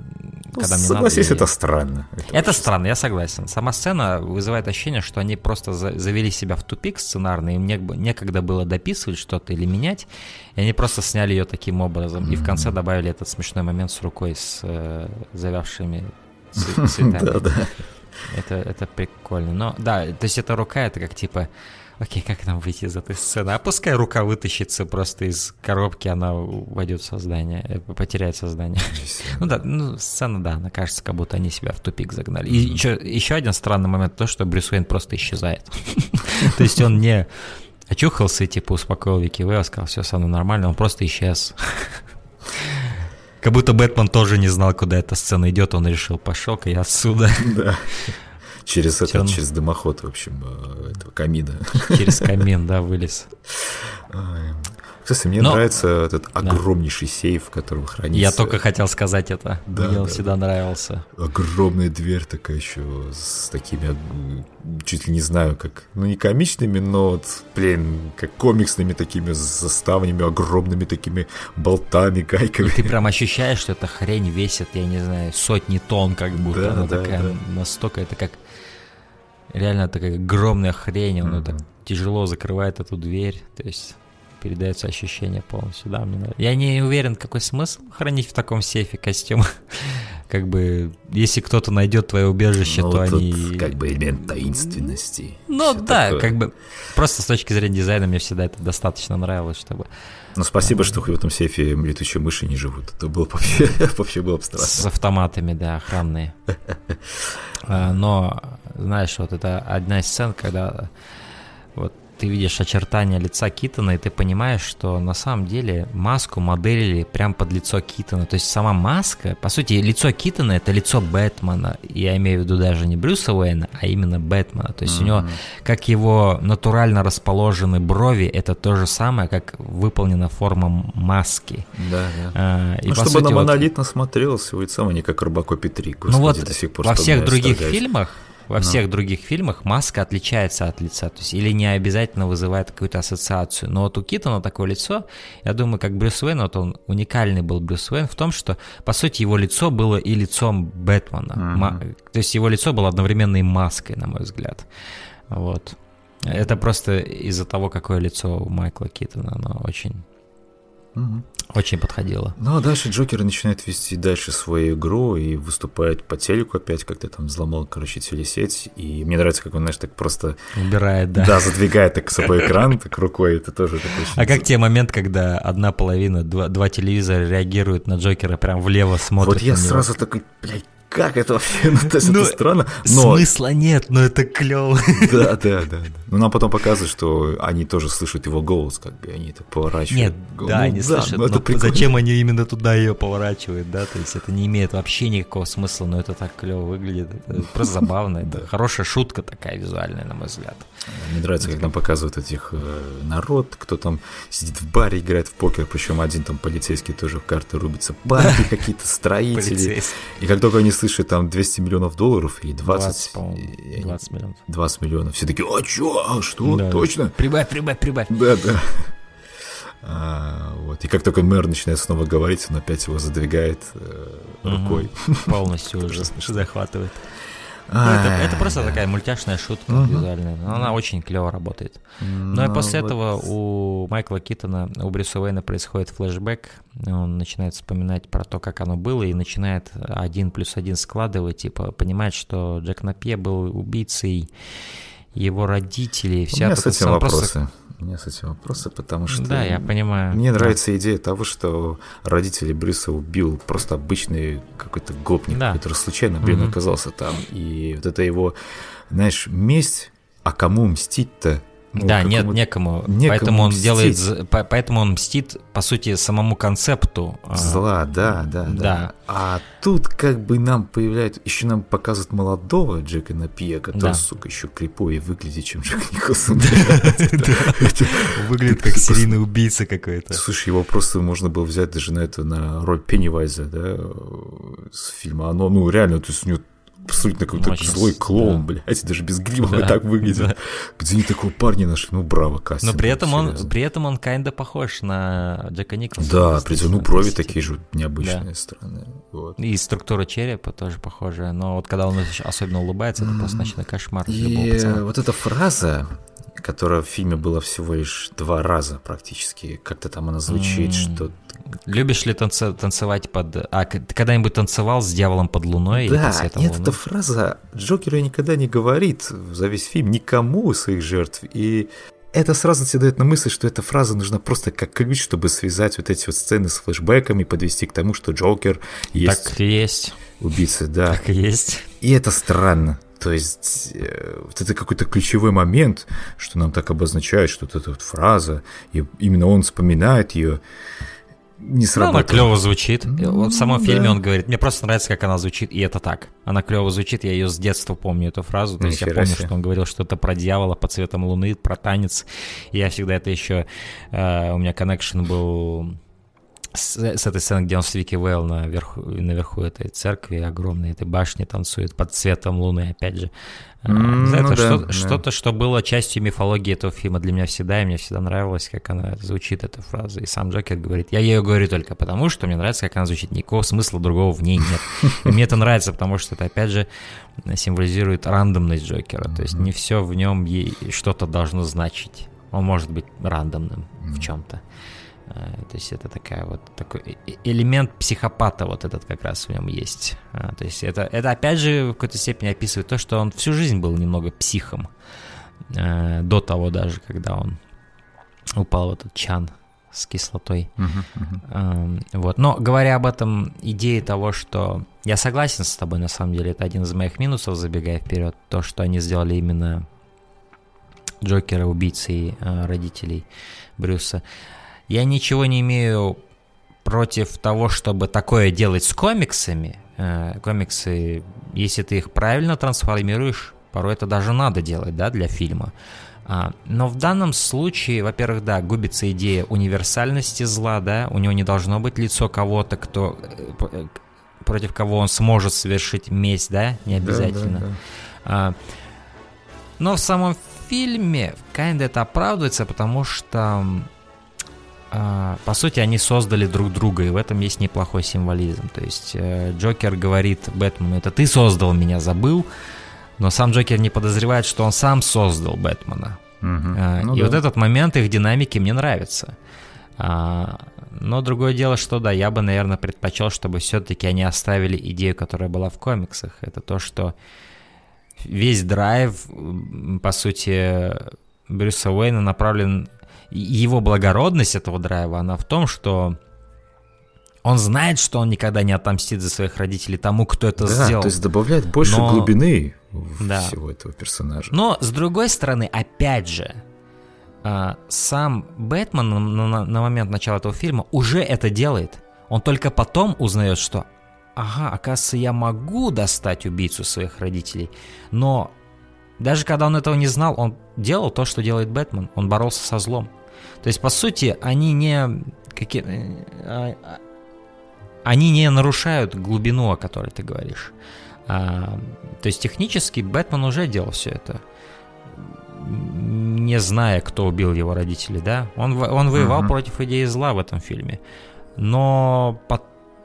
ну, когда мне Согласись, надо, это странно. Это, это странно, я согласен. Сама сцена вызывает ощущение, что они просто завели себя в тупик сценарный, им некогда было дописывать что-то или менять, и они просто сняли ее таким образом. Mm-hmm. И в конце добавили этот смешной момент с рукой с э, завявшими цветами. Да, да. Это, это прикольно. Но да, то есть эта рука, это как типа окей, как нам выйти из этой сцены? А пускай рука вытащится просто из коробки, она войдет в создание, э, потеряет создание. Ну да, ну сцена, да, она кажется, как будто они себя в тупик загнали. И еще, еще один странный момент, то, что Брюс Уэйн просто исчезает. То есть он не очухался и типа успокоил Вики Вейл, сказал, все со мной нормально, он просто исчез. Как будто Бэтмен тоже не знал, куда эта сцена идет, он решил, пошел-ка я отсюда. Да. Через этот, через дымоход, в общем, э, этого камина. Через камин, да, вылез. Кстати, мне Но... нравится этот огромнейший да. сейф, в котором хранится... Я только хотел сказать это. Да, мне да, он всегда да. нравился. Огромная дверь такая еще с такими, чуть ли не знаю, как, ну не комичными, но вот, блин, как комиксными такими заставнями, огромными такими болтами, гайками. И ты прям ощущаешь, что эта хрень весит, я не знаю, сотни тонн как будто. Да, Она да, такая, да. настолько это как реально такая огромная хрень, он mm-hmm. так тяжело закрывает эту дверь, то есть передается ощущение полностью, да, мне нравится. Я не уверен, какой смысл хранить в таком сейфе костюм. как бы, если кто-то найдет твое убежище, ну, то они... как бы элемент таинственности. Ну да, такое. как бы, просто с точки зрения дизайна мне всегда это достаточно нравилось, чтобы... Ну спасибо, что в этом сейфе летучие мыши не живут. Это было вообще, вообще было бы страшно. С автоматами, да, охранные. А, но, знаешь, вот это одна из сцен, когда ты видишь очертания лица Китона, и ты понимаешь, что на самом деле маску моделили прям под лицо Китона. То есть сама маска, по сути, лицо Китона это лицо Бэтмена. Я имею в виду даже не Брюса Уэйна, а именно Бэтмена. То есть mm-hmm. у него, как его натурально расположены брови, это то же самое, как выполнена форма маски. Да, да. А, и, ну, чтобы сути, на монолитно вот... смотрелся лицом, а не как Робокопи 3. Господи, ну вот во всех других фильмах во Но. всех других фильмах маска отличается от лица, то есть или не обязательно вызывает какую-то ассоциацию. Но вот у Китона такое лицо, я думаю, как Брюс Уэйн, вот он уникальный был Брюс Уэйн в том, что, по сути, его лицо было и лицом Бэтмена. Uh-huh. Ма- то есть его лицо было одновременно и маской, на мой взгляд. Вот. Это просто из-за того, какое лицо у Майкла Китона, оно очень Угу. Очень подходило. Ну а дальше Джокер начинает вести дальше свою игру и выступает по телеку опять, как-то там взломал, короче, телесеть. И мне нравится, как он, знаешь, так просто... Убирает, да. Да, задвигает так с собой экран, так рукой, это тоже так очень... А как те момент, когда одна половина, два, два телевизора реагируют на Джокера, прям влево смотрят Вот я сразу такой, блядь, как это вообще? Ну, то есть ну, это странно. Но... Смысла нет, но это клево. Да, да, да. Но нам потом показывают, что они тоже слышат его голос, как бы они так поворачивают. Нет, да, ну, они да, слышат, но, но зачем они именно туда ее поворачивают, да? То есть это не имеет вообще никакого смысла, но это так клево выглядит. Это просто забавно. Это хорошая шутка такая визуальная, на мой взгляд. Мне нравится, как нам показывают этих э, народ, кто там сидит в баре, играет в покер, причем один там полицейский тоже в карты рубится, банки какие-то, строители. И как только они слышат там 200 миллионов долларов и 20... 20, 20 миллионов. 20 миллионов. Все такие, а чё, а что, да, точно? Прибавь, прибавь, прибавь. Да, да. А, вот. И как только мэр начинает снова говорить, он опять его задвигает э, рукой. Угу. Полностью уже захватывает. Ну, это, это просто такая мультяшная шутка угу. визуальная. Но она очень клево работает. Ну и после вот... этого у Майкла Китона, у Брюса Уэйна происходит флешбэк. Он начинает вспоминать про то, как оно было, и начинает один плюс один складывать, типа понимать, что Джек Напье был убийцей его родителей. Вся У меня с этим вопросы. Просто у меня с этим вопросы, потому что... Да, я понимаю. Мне да. нравится идея того, что родители Брюса убил просто обычный какой-то гопник, да. который случайно, блин, угу. оказался там. И вот это его, знаешь, месть, а кому мстить-то? Ну, да, нет, некому. некому. Поэтому он мстить. делает, поэтому он мстит, по сути, самому концепту. А, Зла, да, да, да, да. А тут как бы нам появляется, еще нам показывают молодого Джека Напия, который, да. сука, еще криповее выглядит, чем Джек Николсон. Выглядит как серийный убийца какой-то. Слушай, его просто можно было взять даже на это, на роль Пеннивайза, да, с фильма. Оно, ну, реально, то есть у него абсолютно какой-то Очень злой клоун, да. блядь, даже без грима да, так выглядит. Да. Где они такого парня нашли? Ну, браво, кастинг. Но при этом он, при этом он kinda похож на Джека Николса. Да, при этом, ну, брови такие же необычные, да. странные. Вот. И структура черепа тоже похожая, но вот когда он особенно улыбается, это просто ночной кошмар. И вот эта фраза, которая в фильме была всего лишь два раза практически. Как-то там она звучит, mm. что... Любишь ли танца- танцевать под... А, ты когда-нибудь танцевал с дьяволом под луной? Да, нет, луны? эта фраза Джокер никогда не говорит за весь фильм никому из своих жертв. И это сразу тебе дает на мысль, что эта фраза нужна просто как ключ, чтобы связать вот эти вот сцены с флешбэками, подвести к тому, что Джокер есть... Так и есть. Убийца, да. Так и есть. И это странно. То есть э, вот это какой-то ключевой момент, что нам так обозначает, что вот эта вот фраза, и именно он вспоминает ее. не сработало. Она клево звучит. Вот в самом фильме он говорит, мне просто нравится, как она звучит, и это так. Она клево звучит, я ее с детства помню, эту фразу. То есть я помню, что он говорил что-то про дьявола под цветом луны, про танец. Я всегда это еще... Э, у меня коннекшн был с, с этой сцены, где он с Вики Вейл наверху, наверху этой церкви огромной, этой башни танцует под цветом луны, опять же. Mm, это ну что, да, что-то, что было частью мифологии этого фильма для меня всегда, и мне всегда нравилось, как она звучит, эта фраза. И сам Джокер говорит, я ее говорю только потому, что мне нравится, как она звучит, никакого смысла другого в ней нет. И мне это нравится, потому что это, опять же, символизирует рандомность Джокера, то есть не все в нем что-то должно значить. Он может быть рандомным в чем-то. Э, то есть это такая вот такой элемент психопата вот этот как раз в нем есть. А, то есть это, это опять же в какой-то степени описывает то, что он всю жизнь был немного психом. Э, до того даже, когда он упал в этот чан с кислотой. Uh-huh, uh-huh. Вот. Но говоря об этом, идее того, что я согласен с тобой, на самом деле, это один из моих минусов, забегая вперед, то, что они сделали именно Джокера убийцей э, родителей Брюса. Я ничего не имею против того, чтобы такое делать с комиксами. Э, комиксы, если ты их правильно трансформируешь, порой это даже надо делать, да, для фильма. А, но в данном случае, во-первых, да, губится идея универсальности зла, да, у него не должно быть лицо кого-то, кто э, э, против кого он сможет совершить месть, да, не обязательно. Да, да, да. Но в самом фильме kinda это оправдывается, потому что по сути, они создали друг друга, и в этом есть неплохой символизм. То есть э, Джокер говорит Бэтмену, это ты создал меня, забыл, но сам Джокер не подозревает, что он сам создал Бэтмена. Угу. Ну и да. вот этот момент их динамики мне нравится. А, но другое дело, что да, я бы, наверное, предпочел, чтобы все-таки они оставили идею, которая была в комиксах. Это то, что весь драйв, по сути, Брюса Уэйна направлен его благородность этого драйва, она в том, что он знает, что он никогда не отомстит за своих родителей тому, кто это да, сделал. то есть добавляет больше Но... глубины да. всего этого персонажа. Но, с другой стороны, опять же, а, сам Бэтмен на, на момент начала этого фильма уже это делает. Он только потом узнает, что ага, оказывается, я могу достать убийцу своих родителей, но даже когда он этого не знал, он делал то, что делает Бэтмен. Он боролся со злом. То есть, по сути, они не... Какие, а, а, они не нарушают глубину, о которой ты говоришь. А, то есть, технически Бэтмен уже делал все это. Не зная, кто убил его родителей, да? Он, он воевал uh-huh. против идеи зла в этом фильме. Но по,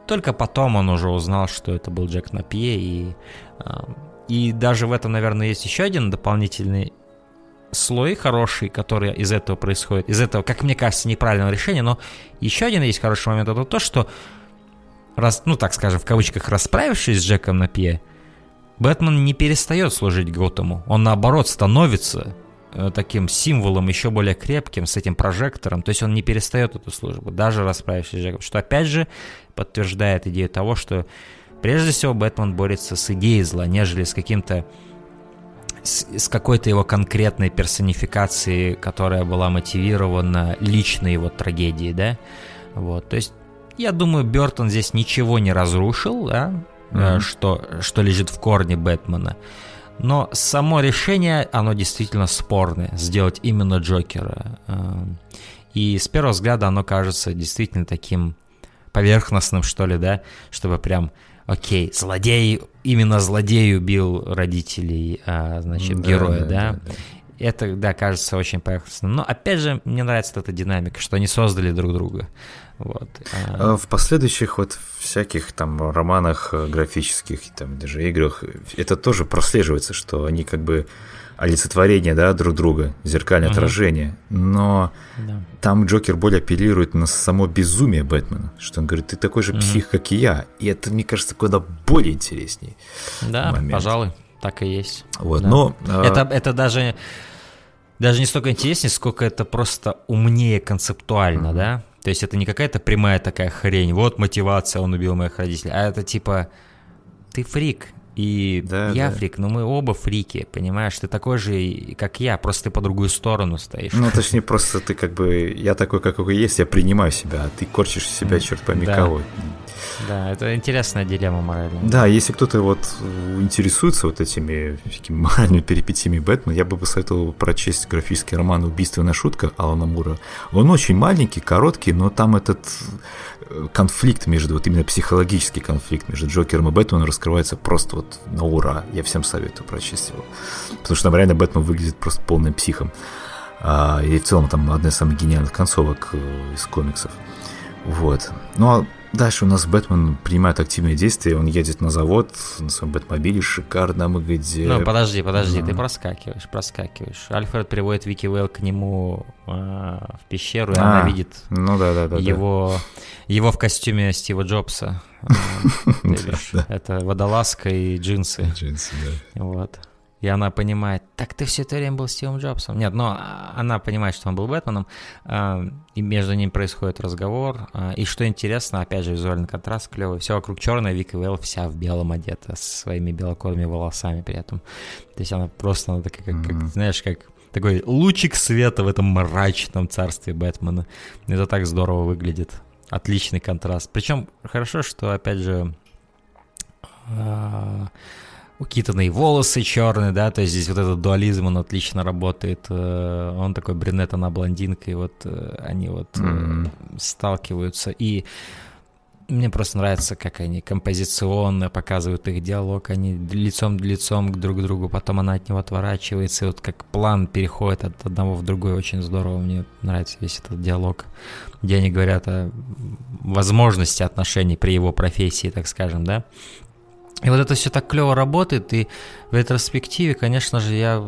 только потом он уже узнал, что это был Джек Напье, и а, и даже в этом, наверное, есть еще один дополнительный слой хороший, который из этого происходит. Из этого, как мне кажется, неправильного решения, но еще один есть хороший момент, это то, что, раз, ну так скажем, в кавычках, расправившись с Джеком Напье, Бэтмен не перестает служить Готэму. Он, наоборот, становится э, таким символом еще более крепким, с этим прожектором. То есть он не перестает эту службу, даже расправившись с Джеком. Что, опять же, подтверждает идею того, что Прежде всего, Бэтмен борется с идеей зла, нежели с каким-то с, с какой-то его конкретной персонификацией, которая была мотивирована личной его трагедией, да? Вот, то есть, я думаю, Бертон здесь ничего не разрушил, да, mm-hmm. что, что лежит в корне Бэтмена. Но само решение, оно действительно спорное, сделать именно Джокера. Э, и с первого взгляда оно кажется действительно таким поверхностным, что ли, да, чтобы прям окей, злодей, именно злодей убил родителей, а, значит, да, героя, да, да? да, да. Это, да, кажется очень поверхностным. Но, опять же, мне нравится эта динамика, что они создали друг друга. Вот. А, а в последующих вот всяких там романах э, графических, там даже играх, это тоже прослеживается, что они как бы олицетворение да, друг друга, зеркальное угу. отражение. Но да. там Джокер более апеллирует на само безумие Бэтмена, что он говорит, ты такой же угу. псих, как и я. И это, мне кажется, куда более интересней. Да, момент. пожалуй, так и есть. Вот, да. но... А, это, это даже, даже не столько интереснее, сколько это просто умнее концептуально, угу. да? То есть это не какая-то прямая такая хрень, вот мотивация, он убил моих родителей, а это типа, ты фрик, И да, я да. фрик, но мы оба фрики, понимаешь? Ты такой же, как я, просто ты по другую сторону стоишь. Ну, точнее, просто ты как бы... Я такой, какой есть, я принимаю себя, а ты корчишь себя, черт пойми, да. кого. Да, это интересная дилемма моральная. Да, если кто-то вот интересуется вот этими всякими моральными перипетиями Бэтмена, я бы посоветовал прочесть графический роман «Убийственная шутка» Алана Мура. Он очень маленький, короткий, но там этот э, конфликт между, вот именно психологический конфликт между Джокером и Бэтменом раскрывается просто вот на ура. Я всем советую прочесть его. Потому что там реально Бэтмен выглядит просто полным психом. А, и в целом там одна из самых гениальных концовок э, из комиксов. Вот. Ну а Дальше у нас Бэтмен принимает активные действия, он едет на завод на своем Бэтмобиле шикарном, где... Ну, подожди, подожди, ты проскакиваешь, проскакиваешь. Альфред приводит Вики Уэлл к нему э, в пещеру, и а, она видит ну, да, да, да, его, да. его в костюме Стива Джобса. Это водолазка и джинсы. Джинсы, да. Вот. И она понимает, так ты все это время был Стивом Джобсом. Нет, но она понимает, что он был Бэтменом, а, и между ними происходит разговор. А, и что интересно, опять же, визуальный контраст клевый. Все вокруг черное, Вика Вэлл вся в белом одета, с своими белокорыми волосами при этом. То есть она просто, она такая, как, mm-hmm. как знаешь, как такой лучик света в этом мрачном царстве Бэтмена. Это так здорово выглядит. Отличный контраст. Причем хорошо, что, опять же, а, укитанные волосы черные, да, то есть здесь вот этот дуализм, он отлично работает. Э, он такой брюнет, она блондинка, и вот э, они вот mm-hmm. сталкиваются. И мне просто нравится, как они композиционно показывают их диалог, они лицом к лицом друг к другу, потом она от него отворачивается, и вот как план переходит от одного в другой, очень здорово, мне нравится весь этот диалог, где они говорят о возможности отношений при его профессии, так скажем, да, и вот это все так клево работает, и в ретроспективе, конечно же, я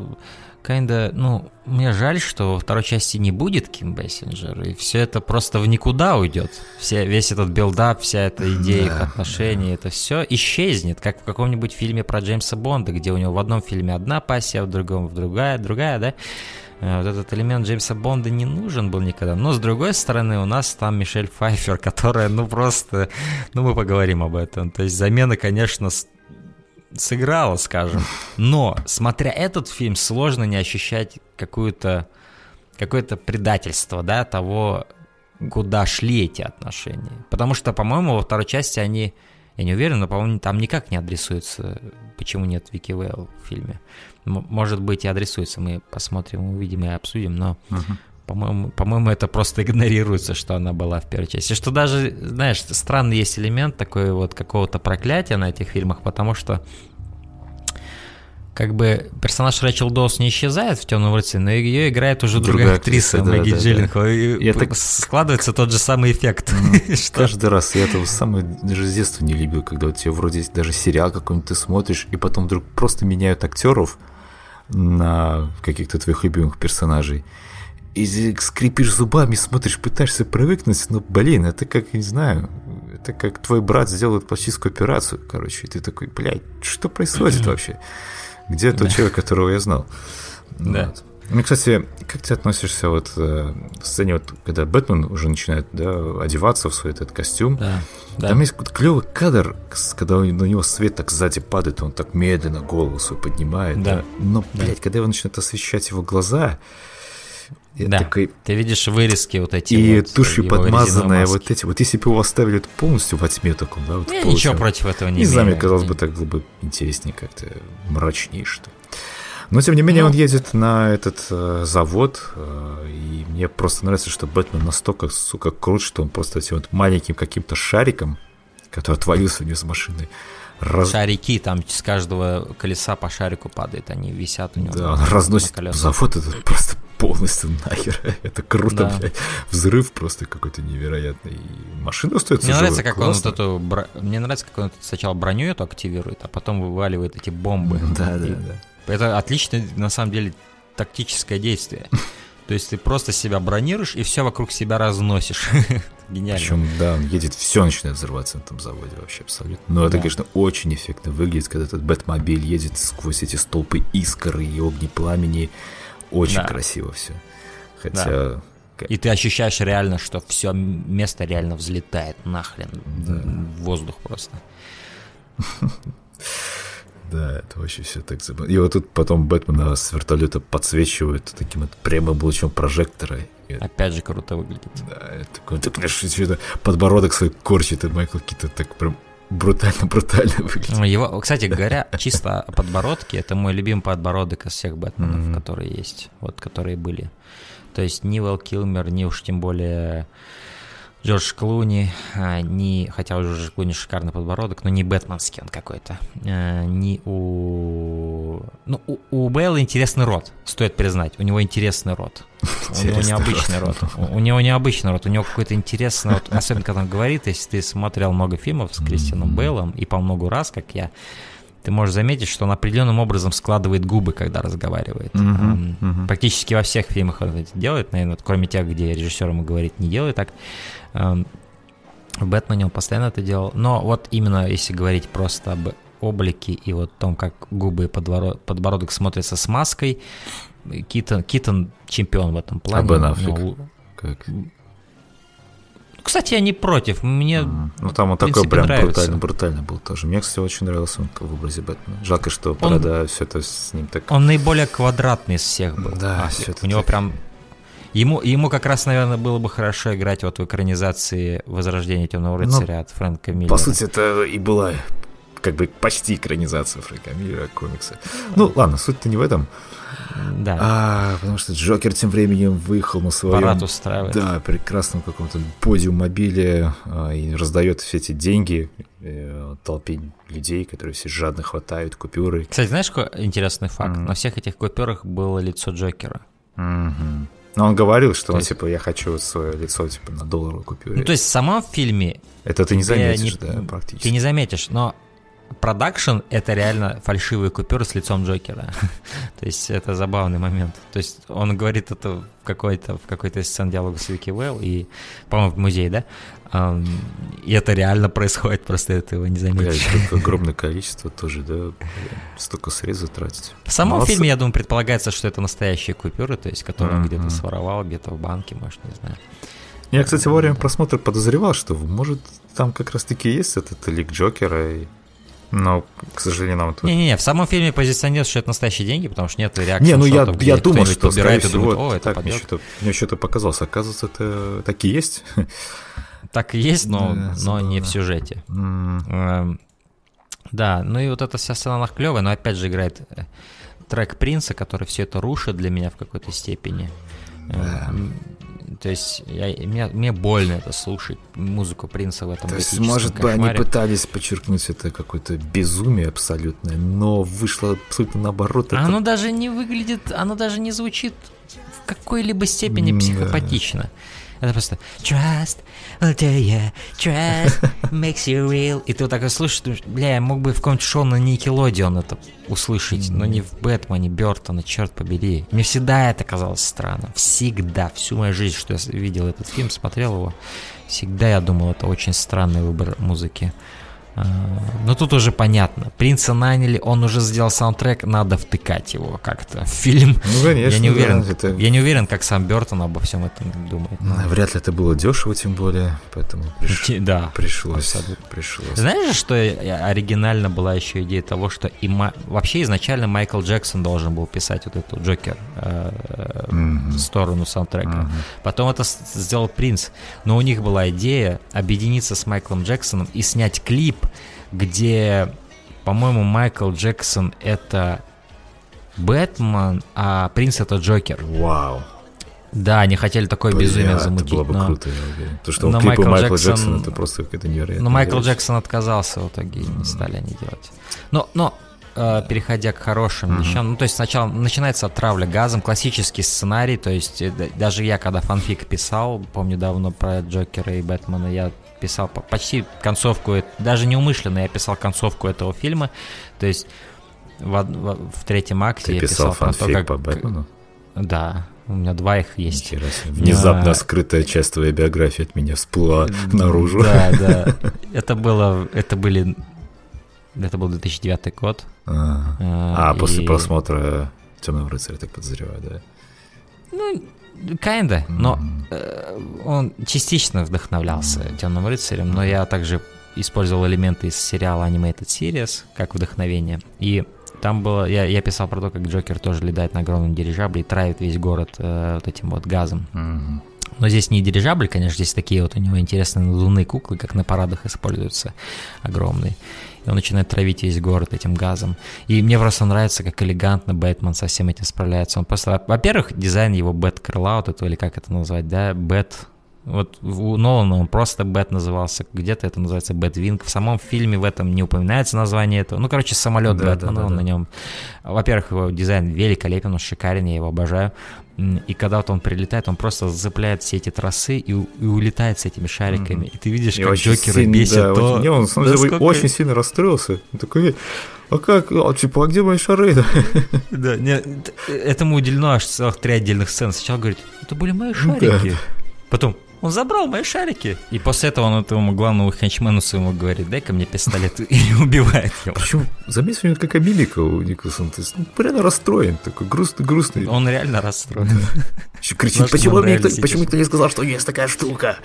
kinda, ну, мне жаль, что во второй части не будет Ким Бессинджер, и все это просто в никуда уйдет. Все, весь этот build-up, вся эта идея да, их отношений, да. это все исчезнет, как в каком-нибудь фильме про Джеймса Бонда, где у него в одном фильме одна пассия, в другом в другая, другая, да? Э, вот этот элемент Джеймса Бонда не нужен был никогда. Но, с другой стороны, у нас там Мишель Пфайфер, которая, ну, просто... Ну, мы поговорим об этом. То есть замена, конечно, сыграла, скажем. Но, смотря этот фильм, сложно не ощущать какую-то какое-то предательство, да, того, куда шли эти отношения. Потому что, по-моему, во второй части они, я не уверен, но, по-моему, там никак не адресуется, почему нет Вики Вэлл в фильме может быть, и адресуется. Мы посмотрим, увидим и обсудим, но uh-huh. по-моему, по-моему, это просто игнорируется, что она была в первой части. Что даже, знаешь, странный есть элемент такой вот какого-то проклятия на этих фильмах, потому что как бы персонаж Рэчел Доус не исчезает в темном рыцаре, но ее играет уже другая, другая актриса, актриса Мэгги да, Джилленхол. Да. И я так... складывается тот же самый эффект. Каждый раз я этого самое даже с детства не любил, когда у тебя вроде даже сериал какой-нибудь ты смотришь, и потом вдруг просто меняют актеров, на каких-то твоих любимых персонажей. И скрипишь зубами, смотришь, пытаешься привыкнуть, но, блин, это как, не знаю, это как твой брат сделает пластическую операцию, короче, и ты такой, блядь, что происходит вообще? Где тот человек, которого я знал? Да. Вот. Ну, кстати, как ты относишься вот э, в сцене, вот, когда Бэтмен уже начинает да, одеваться в свой этот костюм? Да, да. Там есть клевый кадр, когда на него свет так сзади падает, он так медленно голову свою поднимает. Да. да. Но, блядь, да. когда его начинает освещать его глаза, я да, такой... ты видишь вырезки вот эти И вот, тушью подмазанные вот эти. Вот если бы его оставили полностью во тьме таком, да? Вот я ничего против этого не, не знаю, мне казалось бы, так было бы интереснее как-то, мрачнее, что ли. Но, тем не менее, ну, он едет на этот э, завод, э, и мне просто нравится, что Бэтмен настолько, сука, крут, что он просто этим вот маленьким каким-то шариком, который отвалился вниз машины, раз... Шарики, там с каждого колеса по шарику падает, они висят у него. Да, он разносит завод этот просто полностью нахер. Это круто, да. блядь. Взрыв просто какой-то невероятный. Машина остается Мне нравится, как Классно. он вот эту... Бро... Мне нравится, как он сначала броню эту активирует, а потом вываливает эти бомбы. Да, да, да. Это отличное, на самом деле, тактическое действие. То есть ты просто себя бронируешь и все вокруг себя разносишь. Гениально. Причем, да, он едет, все начинает взрываться на этом заводе вообще абсолютно. Но да. это, конечно, очень эффектно выглядит, когда этот Бэтмобиль едет сквозь эти столпы искры и огни пламени. Очень да. красиво все. Хотя... Да. И ты ощущаешь реально, что все место реально взлетает нахрен да. в воздух просто. Да, это вообще все так забавно. И вот тут потом Бэтмена с вертолета подсвечивают таким вот прямым лучом прожектора. И Опять же круто выглядит. Да, это такой, ты что-то подбородок свой корчит, и Майкл Кита так прям брутально-брутально выглядит. Его, кстати говоря, чисто подбородки, это мой любимый подбородок из всех Бэтменов, mm-hmm. которые есть, вот, которые были. То есть ни Вэл Килмер, ни уж тем более Джордж Клуни, а, не, хотя у Джорджа Клуни шикарный подбородок, но не бэтменский он какой-то. А, не у... Ну, у, у Бэлла интересный рот, стоит признать. У него интересный рот. У него необычный рот. У, у него необычный рот. У него какой-то интересный рот. Особенно, когда он говорит, если ты смотрел много фильмов с Кристианом Бейлом, и по много раз, как я, ты можешь заметить, что он определенным образом складывает губы, когда разговаривает. Uh-huh, uh-huh. Практически во всех фильмах он это делает, наверное, кроме тех, где режиссер ему говорит, не делай так. В Бэтмене он постоянно это делал. Но вот именно если говорить просто об облике и вот том, как губы и подбородок, подбородок смотрятся с маской, Китон, Китон чемпион в этом плане. А Бен Аффлек? Ну, как? Кстати, я не против. Мне, mm. Ну, там он такой прям брутально, брутально был тоже. Мне, кстати, очень нравился он в образе Бэтмена. Жалко, что он, все это с ним так... Он наиболее квадратный из всех был. Да, а, все У него так... прям... Ему, ему как раз, наверное, было бы хорошо играть вот в экранизации «Возрождение темного ну, рыцаря» Но, от Фрэнка Миллера. По сути, это и была как бы почти экранизация Фрэнка Миллера комикса. Ну, ладно, суть-то не в этом. Да. А, потому что Джокер тем временем выехал на своем... Парад устраивает. Да, прекрасном каком-то подиум мобиле а, и раздает все эти деньги э, толпе людей, которые все жадно хватают купюры. Кстати, знаешь, какой интересный факт? Mm. На всех этих купюрах было лицо Джокера. Mm-hmm. Но он говорил, что то он, есть... типа, я хочу свое лицо, типа, на долларовой купюре. Ну, то есть, в самом фильме... Это ты не заметишь, не... да, практически. Ты не заметишь, но продакшн — это реально фальшивые купюры с лицом Джокера. То есть это забавный момент. То есть он говорит это в какой-то в какой-то сцене диалога с Вики Уэлл и, по-моему, в музее, да? И это реально происходит, просто это его не заметишь. Блядь, огромное количество тоже, да? Столько среза тратить. В самом Молодцы. фильме, я думаю, предполагается, что это настоящие купюры, то есть, которые mm-hmm. где-то своровал, где-то в банке, может, не знаю. Я, кстати, во время просмотра подозревал, что, может, там как раз-таки есть этот лик Джокера, и но, к сожалению, нам тут... Не-не-не, в самом фильме позиционируется, что это настоящие деньги, потому что нет реакции. Не, ну я, я думал, что, убирает скорее всего, О, это так, мне что-то, мне что-то показалось. Оказывается, это так и есть. Так и есть, но, да, но не в сюжете. Mm. Да, ну и вот эта вся сцена клевая, но опять же играет э, трек Принца, который все это рушит для меня в какой-то степени. Да. То есть я, мне, мне больно это слушать, музыку Принца в этом То есть, может быть, они пытались подчеркнуть это какое-то безумие абсолютное, но вышло абсолютно наоборот. Это... Оно даже не выглядит, оно даже не звучит в какой-либо степени психопатично. Да. Это просто trust will do you, trust makes you real. И ты вот так думаешь, бля, я мог бы в каком-то шоу на Никелодион это услышать, но не в Бэтмене, Бертона, черт побери. Мне всегда это казалось странно. Всегда, всю мою жизнь, что я видел этот фильм, смотрел его, всегда я думал, это очень странный выбор музыки. А, ну тут уже понятно. Принца наняли, он уже сделал саундтрек, надо втыкать его как-то в фильм. Ну, конечно. Я не уверен, да, это... я не уверен, как сам Бертон обо всем этом думает. Но... Ну, вряд ли это было дешево, тем более, поэтому приш... да, пришлось, пришлось. Знаешь, что оригинально была еще идея того, что и ма... вообще изначально Майкл Джексон должен был писать вот эту Джокер э, mm-hmm. сторону саундтрека. Mm-hmm. Потом это сделал Принц, но у них была идея объединиться с Майклом Джексоном и снять клип где, по-моему, Майкл Джексон это Бэтмен, а Принц это Джокер. Вау. Да, они хотели такое Бля, безумие замутить. Это было бы но... круто. То, что но он Майкл Майкла Джексон... Джексона, это просто какая-то невероятная Но Майкл вещь. Джексон отказался в итоге, mm-hmm. не стали они делать. Но, но э, переходя к хорошим mm-hmm. вещам, ну, то есть сначала начинается отравля газом, классический сценарий, то есть э, даже я, когда фанфик писал, помню давно про Джокера и Бэтмена, я писал почти концовку, даже неумышленно я писал концовку этого фильма, то есть в, в, в третьем акте Ты я писал, писал про то, как... по Бэтмену? Да, у меня два их есть. Внезапно а... скрытая часть твоей биографии от меня всплыла наружу. Да, да. Это было, это были, это был 2009 год. А, а, а после просмотра Темного рыцаря, так подозреваю, да? Ну, Kinda, но э, он частично вдохновлялся Темным рыцарем, но я также использовал элементы из сериала Animated Series как вдохновение. И там было, я, я писал про то, как Джокер тоже летает на огромном дирижабле и травит весь город э, вот этим вот газом. Мгм. Но здесь не дирижабль, конечно, здесь такие вот у него интересные надувные куклы, как на парадах используются, огромные. И он начинает травить весь город этим газом. И мне просто нравится, как элегантно Бэтмен со всем этим справляется. Он просто, во-первых, дизайн его Бэт-крыла, вот этого, или как это назвать, да, Бэт... Вот у Нолана он просто Бэт назывался, где-то это называется Batwing. В самом фильме в этом не упоминается название этого. Ну, короче, самолет Да, Бэтмена, да, да, он да. на нем. Во-первых, его дизайн великолепен, он шикарен, я его обожаю. И когда вот он прилетает, он просто зацепляет все эти трассы и, и улетает с этими шариками. И ты видишь, И как Джокера сильно, бесит да, то... очень- не, он, на самом деле, насколько- очень сильно расстроился. Он такой, а как, а, типа, а где мои шары? Да, не, т- этому уделено аж целых три отдельных сцены. Сначала говорит, это были мои шарики. Потом, он забрал мои шарики. И после этого он этому главному хенчмену своему говорит, дай-ка мне пистолет, и убивает его. Причем, заметь, у него какая мимика у Николсона. То есть, ну, реально расстроен, такой грустный-грустный. Он реально расстроен. Еще кричит, почему ему мне никто, почему никто не сказал, что есть такая штука?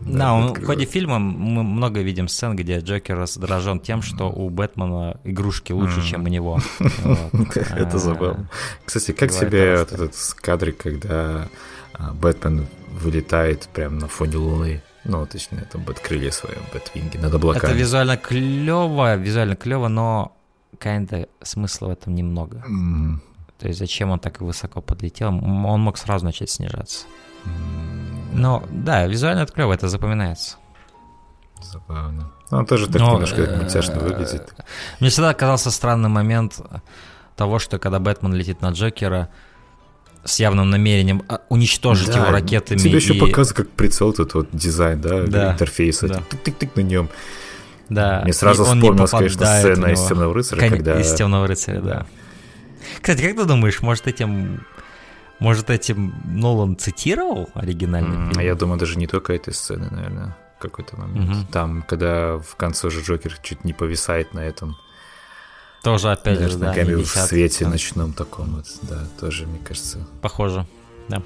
Да, он, в ходе фильма мы много видим сцен, где Джокер раздражен тем, что у Бэтмена игрушки лучше, чем у него. Это А, забавно. Кстати, как тебе этот кадрик, когда Бэтмен вылетает прямо на фоне Луны? Ну, точнее, там Бэткрылья свои, Бэтвинги над Это облаками. визуально клево, визуально клево, но kinda смысла в этом немного. М, То есть зачем он так высоко подлетел? Он мог сразу начать снижаться. Но да, визуально это клево, это запоминается. Забавно. Ну, Он тоже так Но, немножко э, мультяшно выглядит. Мне всегда казался странный момент того, что когда Бэтмен летит на Джокера с явным намерением а, уничтожить Да, его ракетами. Тебе еще и- показывают, как прицел этот вот дизайн, да, Да, интерфейса. да. Тык-тык-тык на нем. Да, Мне сразу вспомнилась, конечно, сцена из. «Темного рыцаря», Кон- когда- Из темного рыцаря, да. Кстати, как ты думаешь, может этим. Может, этим Нолан цитировал оригинальный М, фильм? Я думаю, даже не только этой сцены, наверное, в какой-то момент. Мгм. Там, когда в конце уже Джокер чуть не повисает на этом, Тоже, опять же, знаешь, да, в свете ночном таком вот, да, тоже, мне кажется. Похоже, да.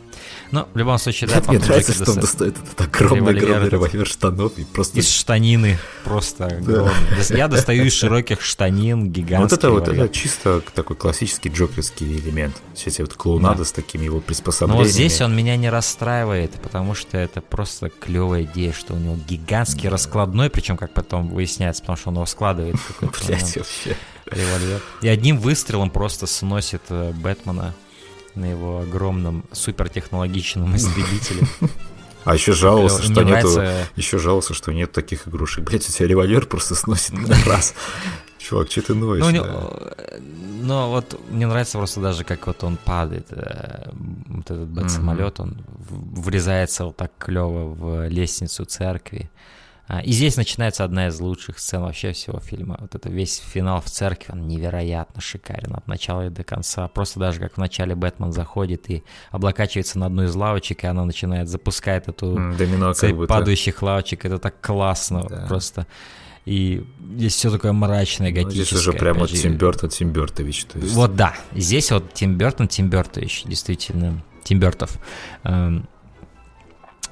Но в любом случае, да, Мне нравится, что он достает этот огромный-огромный револьвер. штанов и просто... Из штанины просто огромный. Я достаю из широких штанин Вот гигантский это вот это чисто такой классический джокерский элемент. Все эти вот клоунада Да. с такими его Но приспособлениями. вот здесь он меня не расстраивает, потому что это просто клевая идея, что у него гигантский раскладной, причем как потом выясняется, потому что он его складывает Блять, вообще. револьвер. И одним выстрелом просто сносит э, Бэтмена на его огромном супертехнологичном истребителе. А еще жаловался, что нету... нравится- Еще жаловался, что нет таких игрушек. Блять, у тебя револьвер просто сносит на раз. Чувак, что ты ноешь? Ну, да? э, но вот мне нравится просто даже, как вот он падает, э, вот этот бэт-самолет, он врезается вот так клево в лестницу церкви. А, И здесь начинается одна из лучших сцен вообще всего фильма. Вот это весь финал в церкви, он невероятно шикарен от начала и до конца. Просто даже как в начале Бэтмен заходит и облокачивается на одну из лавочек, и она начинает, запускает эту Домино как цепь будто. падающих лавочек. Это так классно Да. просто. И здесь все такое мрачное, Ну, готическое. Здесь уже прям вот. Тим Бёртон, Тим Бёртович. То есть. Вот да, здесь вот Тим Бертон, Тим Бертович, действительно, Тим Бертов. Эм,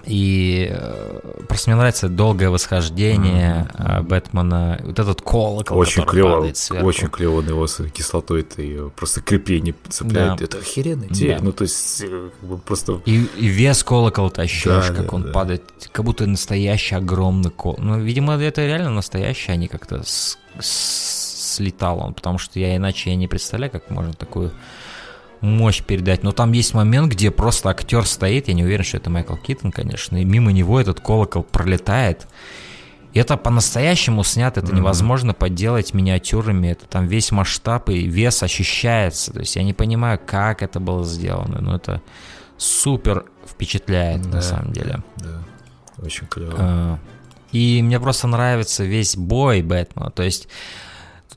И э, просто мне нравится долгое восхождение э, Бэтмена, вот этот колокол, Очень который клево, падает сверху. очень клево он его с кислотой это ее просто крепление цепляет. Да. Это охеренная идея. Да. Ну, то есть, э, как бы просто... И, и вес колокола ощущаешь, Да, как да, он да. падает, как будто настоящий огромный кол. Ну, видимо, это реально настоящий, а не как-то с- с- слетал он, потому что я иначе я не представляю, как можно такую мощь передать. Но там есть момент, где просто актер стоит, я не уверен, что это Майкл Киттон, конечно, и мимо него этот колокол пролетает. И это по-настоящему снято, это невозможно подделать миниатюрами, это там весь масштаб и вес ощущается. То есть я не понимаю, как это было сделано, но это супер впечатляет Да, на самом деле. Да, очень клево. А, И мне просто нравится весь бой Бэтмена. То есть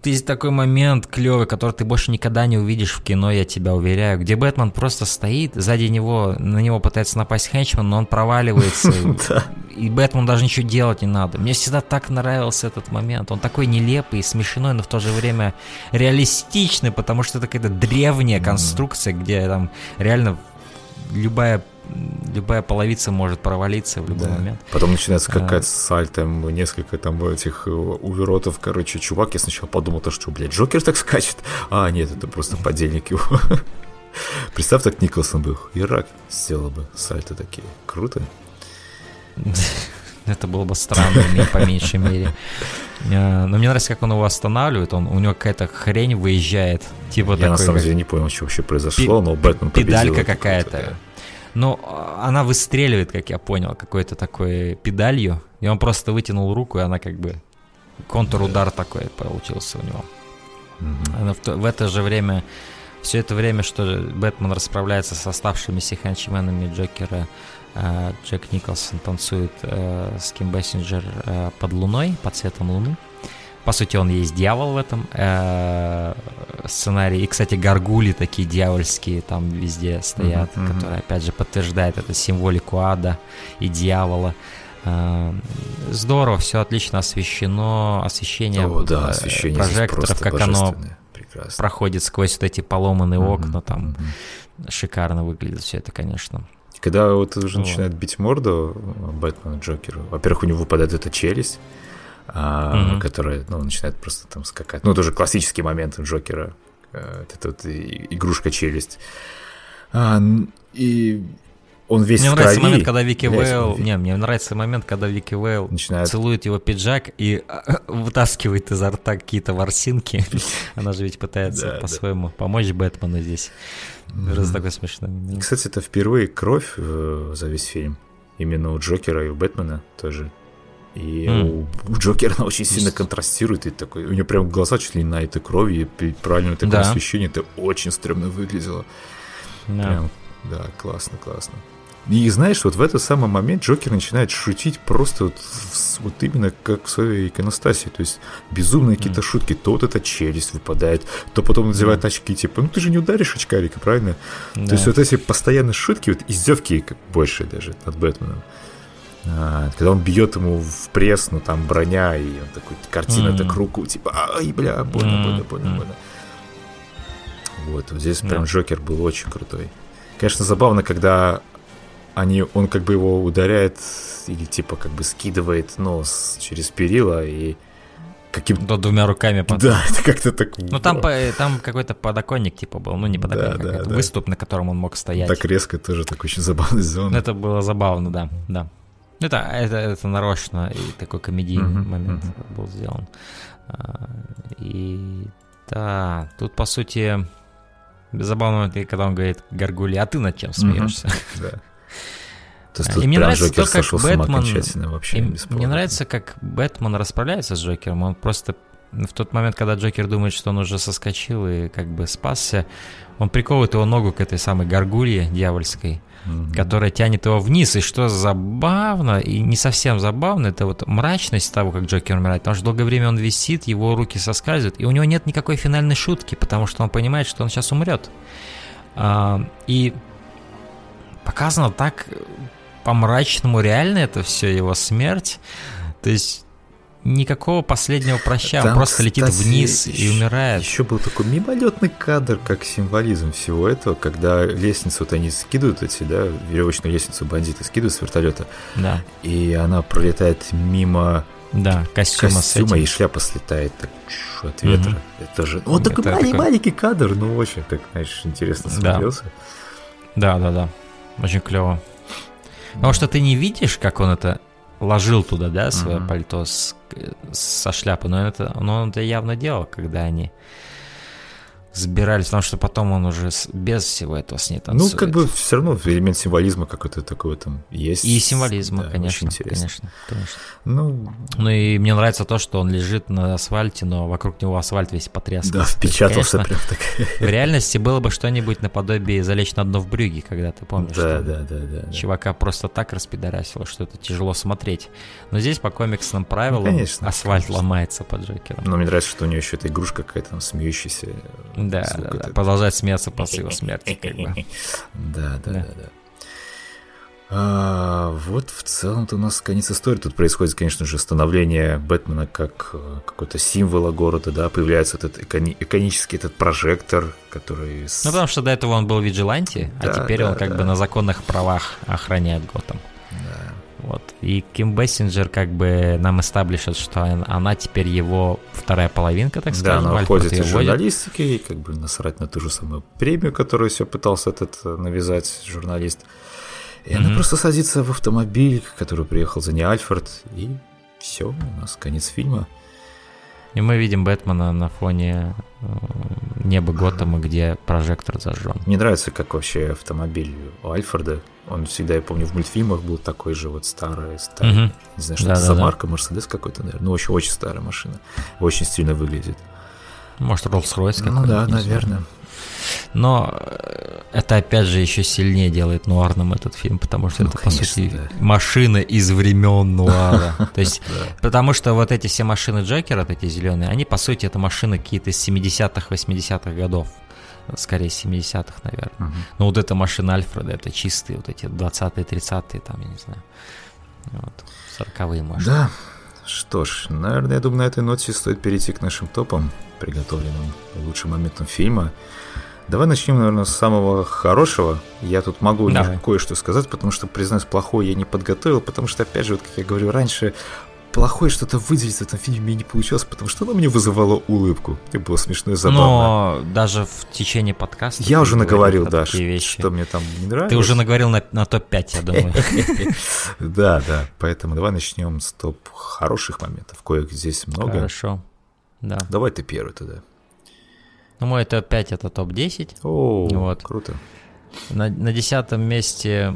есть такой момент клевый, который ты больше никогда не увидишь в кино, я тебя уверяю, где Бэтмен просто стоит, сзади него, на него пытается напасть Хенчман, но он проваливается. И Бэтмену даже ничего делать не надо. Мне всегда так нравился этот момент. Он такой нелепый, смешной, но в то же время реалистичный, потому что это какая-то древняя конструкция, где там реально любая любая половица может провалиться в любой да. момент. Потом начинается какая-то а... сальтом, несколько там этих э, уверотов, короче, чувак, я сначала подумал, то что, блядь, Джокер так скачет, а нет, это просто подельник его. Представь, так Николсон был, Ирак сделал бы сальто такие, круто. Это было бы странно, по меньшей мере. Э, но мне нравится, как он его останавливает. Он, у него какая-то хрень выезжает. Типа Я такой, на самом деле не понял, что вообще произошло, но Бэтмен Педалька какая-то. Но она выстреливает, как я понял, какой-то такой педалью. И он просто вытянул руку, и она как бы... Контур-удар такой получился у него. Mm-hmm. В, в это же время, все это время, что Бэтмен расправляется с оставшимися ханчменами Джокера, Э, Джек Николсон танцует э, с Ким Бессинджер э, под луной, под цветом луны. По сути, он есть дьявол в этом э, сценарии. И, кстати, горгули такие дьявольские там везде стоят, mm-hmm, которые, опять же, подтверждают эту символику ада и дьявола. Э, здорово, все отлично освещено, освещение, О, да, освещение прожекторов, как оно Прекрасно. проходит сквозь вот эти поломанные mm-hmm, окна, там mm-hmm. шикарно выглядит все это, конечно. Когда вот уже вот. начинает бить морду Бэтмену Джокеру, во-первых, у него выпадает эта челюсть, угу. которая ну, начинает просто там скакать. Ну, это уже классический момент Джокера. Это вот игрушка челюсть. А, и он весь мне в нравится крови. момент, когда Вики Вейл... Не, мне нравится момент, когда Вики Вейл Начинает... целует его пиджак и вытаскивает изо рта какие-то ворсинки. Она же ведь пытается по-своему помочь Бэтмену здесь. Раз такой смешной. Кстати, это впервые кровь э, за весь фильм. Именно у Джокера и у Бэтмена тоже. И mm. у, Джокера она очень сильно контрастирует. И такой, у него прям глаза чуть ли не на этой крови, и при правильном таком да. освещении это очень стрёмно выглядело. Да. Прям, да, классно, классно. И знаешь, вот в этот самый момент Джокер начинает шутить просто вот, вот именно как в своей иконостасе. То есть безумные какие-то mm. шутки. То вот эта челюсть выпадает, то потом надевает mm. очки, типа, ну ты же не ударишь очкарика, правильно? Да. То есть вот эти постоянные шутки, вот издевки больше даже над Бэтменом. А, когда он бьет ему в пресс, ну там броня, и он такой, картина mm. так руку, типа, ай, бля, больно, больно, больно, больно. Вот, вот здесь yeah. прям Джокер был очень крутой. Конечно, забавно, когда они, он как бы его ударяет или типа как бы скидывает нос через перила и каким то двумя руками. Под... Да, это как-то так. Ну там там какой-то подоконник типа был, ну не подоконник, да, а да, да. выступ, на котором он мог стоять. Так резко тоже так очень забавно сделано. Это было забавно, да, да. Это это это нарочно и такой комедийный uh-huh, момент uh-huh. был сделан. А, и да, тут по сути забавно, когда он говорит Гаргули, а ты над чем смеешься? Да. То есть и мне нравится то, как Бэтмен... Вообще мне нравится, как Бэтмен расправляется с Джокером. Он просто в тот момент, когда Джокер думает, что он уже соскочил и как бы спасся, он приковывает его ногу к этой самой горгулье дьявольской, mm-hmm. которая тянет его вниз. И что забавно, и не совсем забавно, это вот мрачность того, как Джокер умирает. Потому что долгое время он висит, его руки соскальзывают, и у него нет никакой финальной шутки, потому что он понимает, что он сейчас умрет. А, и показано так по-мрачному реально это все, его смерть. То есть никакого последнего проща, Там, он просто кстати, летит вниз еще, и умирает. Еще был такой мимолетный кадр, как символизм всего этого, когда лестницу вот они скидывают эти, да, веревочную лестницу бандиты скидывают с вертолета. Да. И она пролетает мимо да, костюма, костюма и шляпа слетает так, от ветра. Угу. Это же. Вот такой маленький, такой... маленький кадр, ну очень так, знаешь, интересно смотрелся. Да, да, да. Очень клево. Потому что ты не видишь, как он это ложил туда, да, свое uh-huh. пальто с, со шляпой, но, это, но он это явно делал, когда они сбирались, потому что потом он уже без всего этого с ней танцует. Ну, как бы все равно элемент символизма какой-то такой там есть. И символизма, да, конечно, конечно, конечно. Ну, ну и мне нравится то, что он лежит на асфальте, но вокруг него асфальт весь потряс. Да, впечатался прям так. В реальности было бы что-нибудь наподобие залечь на дно в брюге, когда ты помнишь. Да, да, да, да. Чувака просто так распидорасило, что это тяжело смотреть. Но здесь по комиксным правилам ну, конечно, асфальт конечно. ломается под Джокером. Но мне нравится, что у него еще эта игрушка какая-то там смеющаяся да, да, да. Продолжать смеяться после его смерти, как бы. Да, да, да, да. А, вот в целом-то у нас конец истории. Тут происходит, конечно же, становление Бэтмена как э, какой-то символа города, да, появляется этот икони- иконический этот прожектор, который... Ну, потому что до этого он был виджиланти, а да, а теперь да, он как да. бы на законных правах охраняет Готэм. И Ким Бессинджер как бы нам эстаблишит, что она теперь его вторая половинка, так сказать. Да, она уходит из журналистики, и как бы насрать на ту же самую премию, которую все пытался этот э, навязать журналист. И mm-hmm. она просто садится в автомобиль, который приехал за ней Альфред, и все, у нас конец фильма. И мы видим Бэтмена на фоне э, неба Готэма, где прожектор зажжен. Мне нравится, как вообще автомобиль у Альфреда. Он всегда, я помню, в мультфильмах был такой же вот старый, старый. Угу. Не знаю, что да, это да, за да. марка, Мерседес какой-то, наверное. Ну, очень, очень старая машина. Очень стильно выглядит. Может, Rolls-Royce какой-то. Ну да, наверное. Но э, это опять же еще сильнее делает нуарным этот фильм, потому что ну, это, конечно, по сути, да. машина из времен нуара. То есть, потому что вот эти все машины Джокера, вот эти зеленые, они, по сути, это машины какие-то из 70-х, 80-х годов. Скорее, 70-х, наверное. Угу. Но вот эта машина Альфреда, это чистые вот эти 20-е, 30-е, там, я не знаю. Вот, 40-е машины. Да, что ж, наверное, я думаю, на этой ноте стоит перейти к нашим топам, приготовленным лучшим моментам фильма. Давай начнем, наверное, с самого хорошего. Я тут могу кое-что сказать, потому что, признаюсь, плохое я не подготовил, потому что, опять же, вот, как я говорю раньше, плохое что-то выделить в этом фильме не получилось, потому что оно мне вызывало улыбку. И было смешно и забавно. Но даже в течение подкаста... Я уже наговорил, да, вещи. что мне там не нравилось. Ты уже наговорил на, на топ-5, я думаю. Да, да, поэтому давай начнем с топ хороших моментов. Коих здесь много. Хорошо, да. Давай ты первый тогда. Ну, мой топ-5 это топ-10. О, вот. круто. На, на десятом месте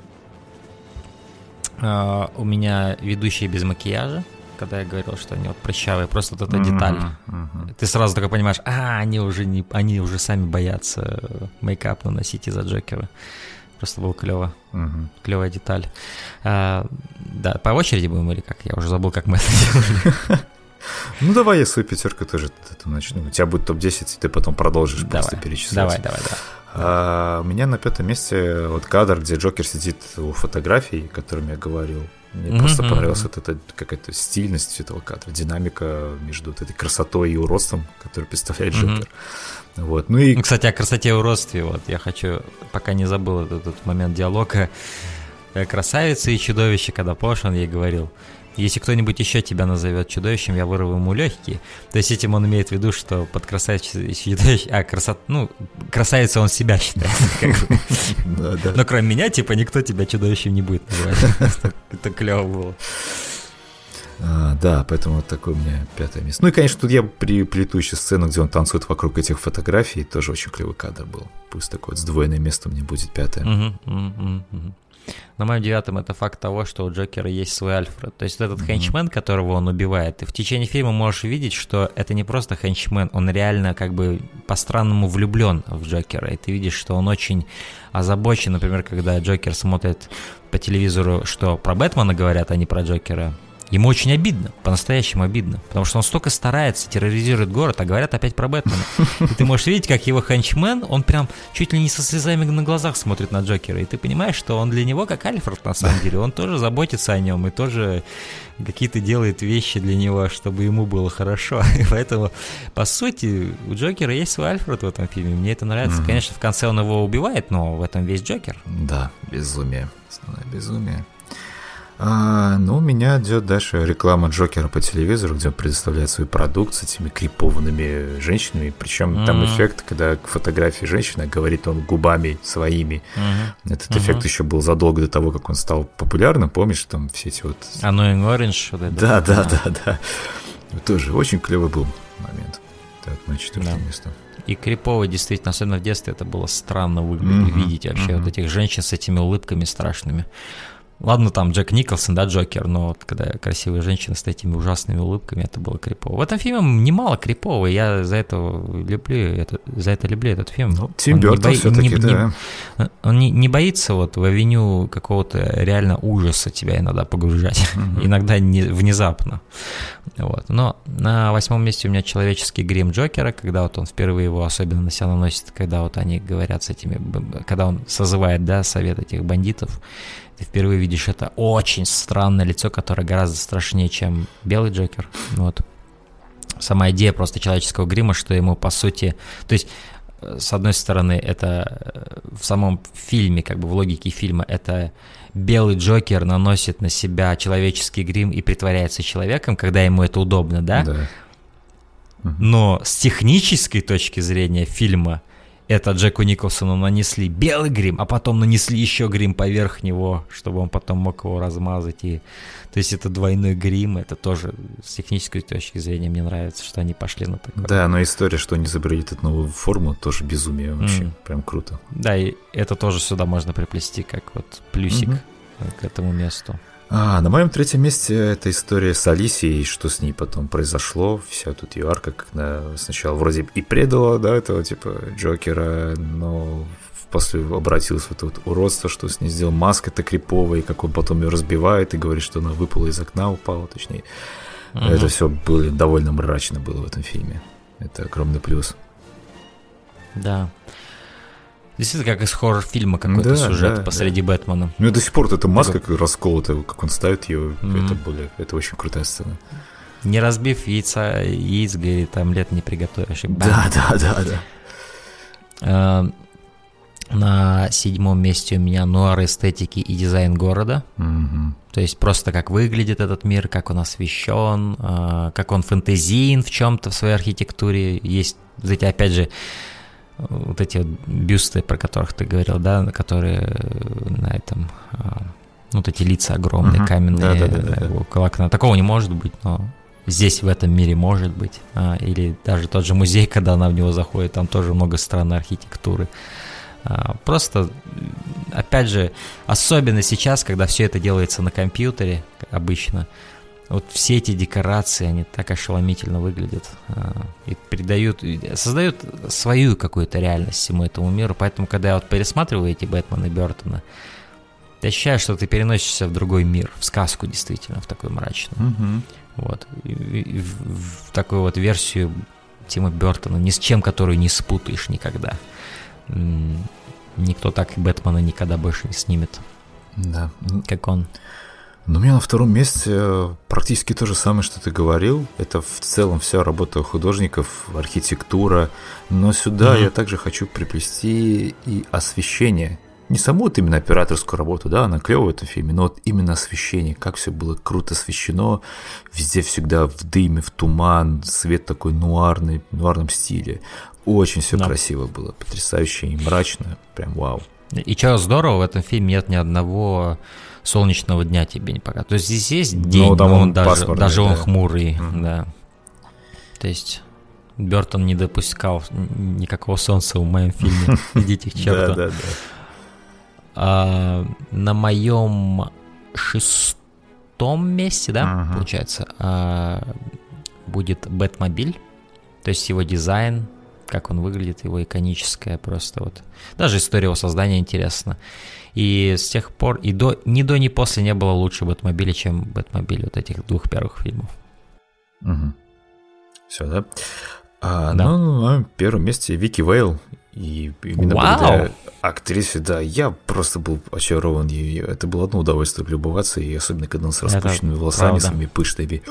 э, у меня ведущие без макияжа, когда я говорил, что они вот прыщавые, просто вот эта mm-hmm, деталь. Mm-hmm. Ты сразу только понимаешь, а, они уже, не, они уже сами боятся мейкап наносить из-за Джокера. Просто было клево. Mm-hmm. Клевая деталь. А, да, по очереди будем или как? Я уже забыл, как мы это делали. Ну, давай я свою пятерку тоже начну. У тебя будет топ-10, и ты потом продолжишь давай, просто перечислять. Давай, давай, давай. А, у меня на пятом месте вот кадр, где Джокер сидит у фотографий, о котором я говорил. Мне mm-hmm. просто понравилась вот эта какая-то стильность этого кадра, динамика между вот этой красотой и уродством, который представляет Джокер. Mm-hmm. Вот. Ну и... Ну, кстати, о красоте и уродстве, вот я хочу, пока не забыл этот, этот момент диалога, э, красавица и чудовище, когда помнишь, он ей говорил, если кто-нибудь еще тебя назовет чудовищем, я вырву ему легкие. То есть этим он имеет в виду, что под красавицей. А, красот... ну, красавица он себя считает. Но кроме меня, типа, никто тебя чудовищем не будет называть. Это клево было. А, да, поэтому вот такое у меня пятое место. Ну и, конечно, тут я приплету еще сцену, где он танцует вокруг этих фотографий. Тоже очень клевый кадр был. Пусть такое вот сдвоенное место у меня будет пятое. На моем девятом это факт того, что у Джокера есть свой Альфред. То есть этот mm-hmm. хенчмен, которого он убивает, ты в течение фильма можешь видеть, что это не просто хенчмен, он реально как бы по-странному влюблен в Джокера. И ты видишь, что он очень озабочен, например, когда Джокер смотрит по телевизору, что про Бэтмена говорят, а не про Джокера. Ему очень обидно, по-настоящему обидно, потому что он столько старается, терроризирует город, а говорят опять про Бэтмена. И ты можешь видеть, как его хенчмен, он прям чуть ли не со слезами на глазах смотрит на Джокера, и ты понимаешь, что он для него как Альфред на самом деле, он тоже заботится о нем и тоже какие-то делает вещи для него, чтобы ему было хорошо. И поэтому, по сути, у Джокера есть свой Альфред в этом фильме. Мне это нравится. Конечно, в конце он его убивает, но в этом весь Джокер. Да, безумие. Основное безумие. А, ну, у меня идет дальше реклама Джокера по телевизору, где он предоставляет свой продукт с этими крипованными женщинами. Причем mm-hmm. там эффект, когда к фотографии женщины говорит он губами своими. Mm-hmm. Этот mm-hmm. эффект еще был задолго до того, как он стал популярным. Помнишь, там все эти вот... Annoying Orange. Вот это. Да, да, да, да. Тоже очень клевый был момент. Так, на четвертое да. место. И крипово, действительно, особенно в детстве, это было странно выглядеть, mm-hmm. видеть вообще mm-hmm. вот этих женщин с этими улыбками страшными. Ладно, там Джек Николсон, да, Джокер, но вот когда красивая женщина с этими ужасными улыбками, это было крипово. В этом фильме немало крипового, я за это люблю, это, за это люблю этот фильм. Ну, Тим Бертон все-таки, да. Не, он не, не боится вот в авеню какого-то реально ужаса тебя иногда погружать, mm-hmm. иногда не, внезапно. Вот. Но на восьмом месте у меня человеческий грим Джокера, когда вот он впервые его особенно на себя наносит, когда вот они говорят с этими, когда он созывает, да, совет этих бандитов, ты впервые видишь это очень странное лицо, которое гораздо страшнее, чем белый Джокер. Вот. Сама идея просто человеческого грима, что ему по сути... То есть с одной стороны, это э, в самом фильме, как бы в логике фильма, это белый Джокер наносит на себя человеческий грим и притворяется человеком, когда ему это удобно, да? Да. Но с технической точки зрения фильма это Джеку Николсону нанесли белый грим, а потом нанесли еще грим поверх него, чтобы он потом мог его размазать. И... То есть это двойной грим, это тоже с технической точки зрения мне нравится, что они пошли на такое. Да, но история, что они изобретают эту новую форму, тоже безумие вообще, mm. прям круто. Да, и это тоже сюда можно приплести, как вот плюсик mm-hmm. к этому месту. А, на моем третьем месте это история с Алисией, что с ней потом произошло, вся тут ее арка, когда сначала вроде и предала, да, этого типа Джокера, но после обратилась в это вот уродство, что с ней сделал маска то криповая, и как он потом ее разбивает и говорит, что она выпала из окна, упала, точнее. Угу. Это все было довольно мрачно было в этом фильме. Это огромный плюс. Да. Действительно, как из хоррор-фильма какой-то да, сюжет да, посреди да. Бэтмена. Ну, до сих пор эта маска как расколотая, как он ставит ее, mm-hmm. это, более, это очень крутая сцена. Не разбив яйца, яиц, говорит, там лет не приготовишь. Да, да, да, да. А, на седьмом месте у меня нуар эстетики и дизайн города. Mm-hmm. То есть просто как выглядит этот мир, как он освещен, а, как он фэнтезиен в чем-то в своей архитектуре. Есть, эти, опять же, вот эти вот бюсты, про которых ты говорил, да, которые на этом, а, вот эти лица огромные, uh-huh. каменные, да, да, да, да. окна. Такого не может быть, но здесь в этом мире может быть. А, или даже тот же музей, когда она в него заходит, там тоже много странной архитектуры. А, просто, опять же, особенно сейчас, когда все это делается на компьютере, обычно, вот все эти декорации, они так ошеломительно выглядят а, и придают, создают свою какую-то реальность всему этому миру. Поэтому, когда я вот пересматриваю эти Бэтмена и Бертона, ты ощущаешь, что ты переносишься в другой мир, в сказку действительно, в такой мрачную. Угу. Вот. И, и в, в такую вот версию Тима Бертона, ни с чем, которую не спутаешь никогда. Никто так Бэтмена никогда больше не снимет. Да. Как он. Но у меня на втором месте э, практически то же самое, что ты говорил. Это в целом вся работа художников, архитектура. Но сюда mm-hmm. я также хочу приплести и освещение. Не саму вот именно операторскую работу, да, она клевая в этом фильме, но вот именно освещение, как все было круто освещено, везде всегда в дыме, в туман, свет такой нуарный, в нуарном стиле. Очень все да. красиво было, потрясающе и мрачно, прям вау. И чего здорово, в этом фильме нет ни одного солнечного дня тебе не пока. То есть здесь есть ну, день, ну, но он, он даже, даже он да. хмурый, mm-hmm. да. То есть Бертон не допускал никакого солнца в моем фильме. Идите к черту. Да, да, да. А, на моем шестом месте, да, uh-huh. получается, а, будет Бэтмобиль. То есть его дизайн, как он выглядит, его иконическое просто вот. Даже история его создания интересна. И с тех пор и до, ни до, ни после не было лучше Бэтмобиля, чем Бэтмобиль вот этих двух первых фильмов. Угу. Все, да? А, да. Ну, на первом месте Вики Вейл. И именно Вау! благодаря актрисе, да, я просто был очарован ею. Это было одно удовольствие любоваться, и особенно когда он с распущенными Это волосами, правда. своими пышными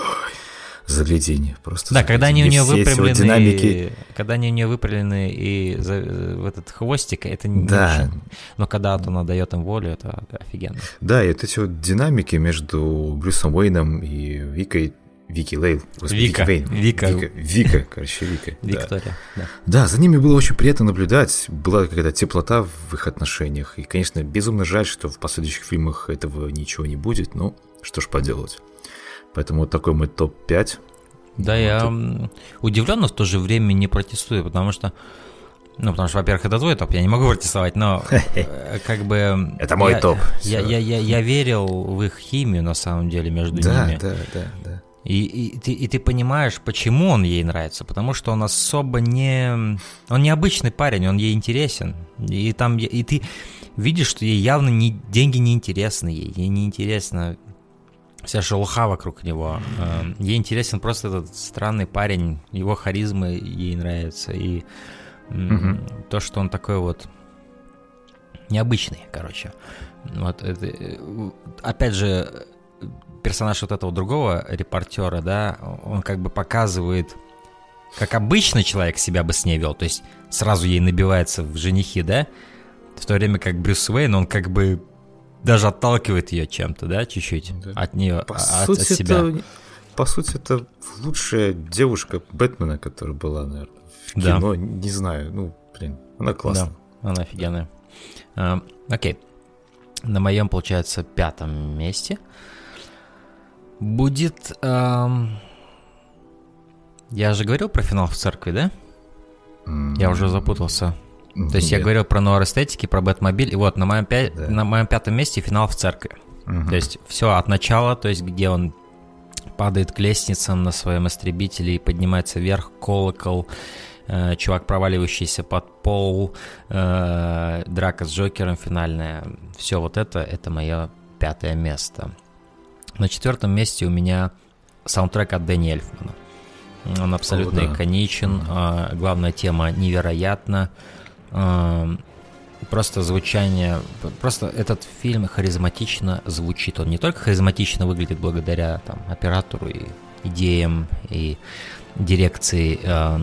загляденье просто. Да, когда они у нее выпрямлены, динамики. когда они у нее выпрямлены и за, в этот хвостик, это не да. очень. Но когда она дает им волю, это офигенно. Да, и вот эти вот динамики между Брюсом Уэйном и Викой, Вики Лейл. Господи, Вика. Вики Вейн. Вика. Вика. Вика, короче, Вика. Виктория, да. да. за ними было очень приятно наблюдать. Была какая-то теплота в их отношениях. И, конечно, безумно жаль, что в последующих фильмах этого ничего не будет. Но что ж поделать. Поэтому вот такой мой топ-5. Да, вот. я удивленно в то же время не протестую, потому что ну, потому что, во-первых, это твой топ, я не могу протестовать, но э, как бы... Это мой я, топ. Я, я, я, я верил в их химию, на самом деле, между да, ними. Да, да, да. И, и, ты, и ты понимаешь, почему он ей нравится, потому что он особо не... Он необычный парень, он ей интересен. И там... И ты видишь, что ей явно не, деньги не интересны ей. Ей не интересно вся шелуха вокруг него. Э, ей интересен просто этот странный парень, его харизмы ей нравятся, и угу. то, что он такой вот необычный, короче. Вот это, э, опять же, персонаж вот этого другого репортера, да, он как бы показывает, как обычно человек себя бы с ней вел, то есть сразу ей набивается в женихи, да, в то время как Брюс Уэйн, он как бы даже отталкивает ее чем-то, да, чуть-чуть да. от нее, по от, сути, от себя. Это, по сути, это лучшая девушка Бэтмена, которая была, наверное, в кино, да. не знаю, ну, блин, она классная. Да, она офигенная. А, окей. На моем, получается, пятом месте будет... Эм... Я же говорил про финал в церкви, да? Mm-hmm. Я уже запутался. То есть Нет. я говорил про нуар эстетики, про Бэтмобиль, и вот на моем, пя... да. на моем пятом месте финал в церкви. Угу. То есть все от начала, то есть где он падает к лестницам на своем истребителе и поднимается вверх, колокол, э, чувак, проваливающийся под пол, э, драка с Джокером финальная. Все вот это, это мое пятое место. На четвертом месте у меня саундтрек от Дэни Эльфмана. Он абсолютно О, да. иконичен, э, главная тема невероятна просто звучание, просто этот фильм харизматично звучит. Он не только харизматично выглядит благодаря там, оператору и идеям и дирекции э,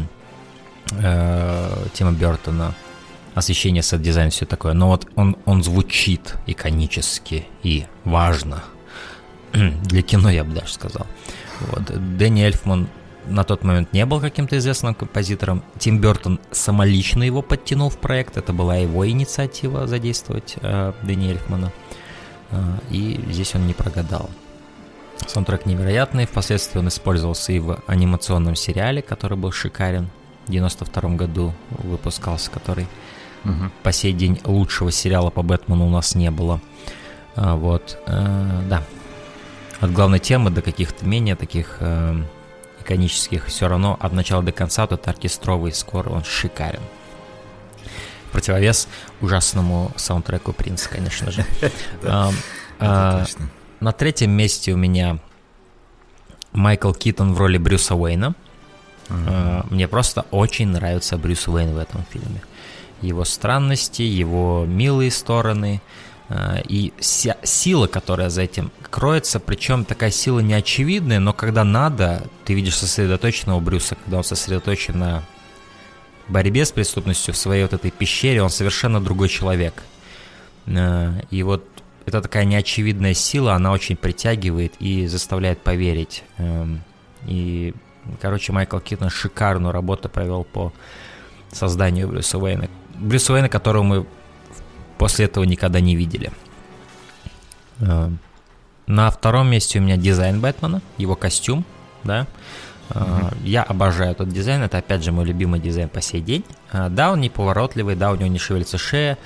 э, Тима Бертона, освещение, set design, все такое, но вот он, он звучит иконически и важно. Для кино, я бы даже сказал. Вот. Дэнни Эльфман на тот момент не был каким-то известным композитором. Тим Бертон самолично его подтянул в проект. Это была его инициатива задействовать э, Дэни Эльфмана. Э, и здесь он не прогадал. Саундтрек невероятный. Впоследствии он использовался и в анимационном сериале, который был шикарен. В 92 году выпускался, который угу. по сей день лучшего сериала по Бэтмену у нас не было. А, вот, э, да. От главной темы до каких-то менее таких э, иконических, все равно от начала до конца этот оркестровый скор, он шикарен. Противовес ужасному саундтреку Принца, конечно же. А, на третьем месте у меня Майкл Китон в роли Брюса Уэйна. А, мне просто очень нравится Брюс Уэйн в этом фильме. Его странности, его милые стороны – и вся сила, которая за этим кроется, причем такая сила неочевидная, но когда надо, ты видишь сосредоточенного Брюса, когда он сосредоточен на борьбе с преступностью в своей вот этой пещере, он совершенно другой человек. Э, и вот это такая неочевидная сила, она очень притягивает и заставляет поверить. Эм, и, короче, Майкл Китон шикарную работу провел по созданию Брюса Уэйна. Брюса Уэйна, которого мы после этого никогда не видели. Э, на втором месте у меня дизайн Бэтмена, его костюм, да. Mm-hmm. Я обожаю этот дизайн, это опять же мой любимый дизайн по сей день. Э, да, он неповоротливый, да, у него не шевелится шея,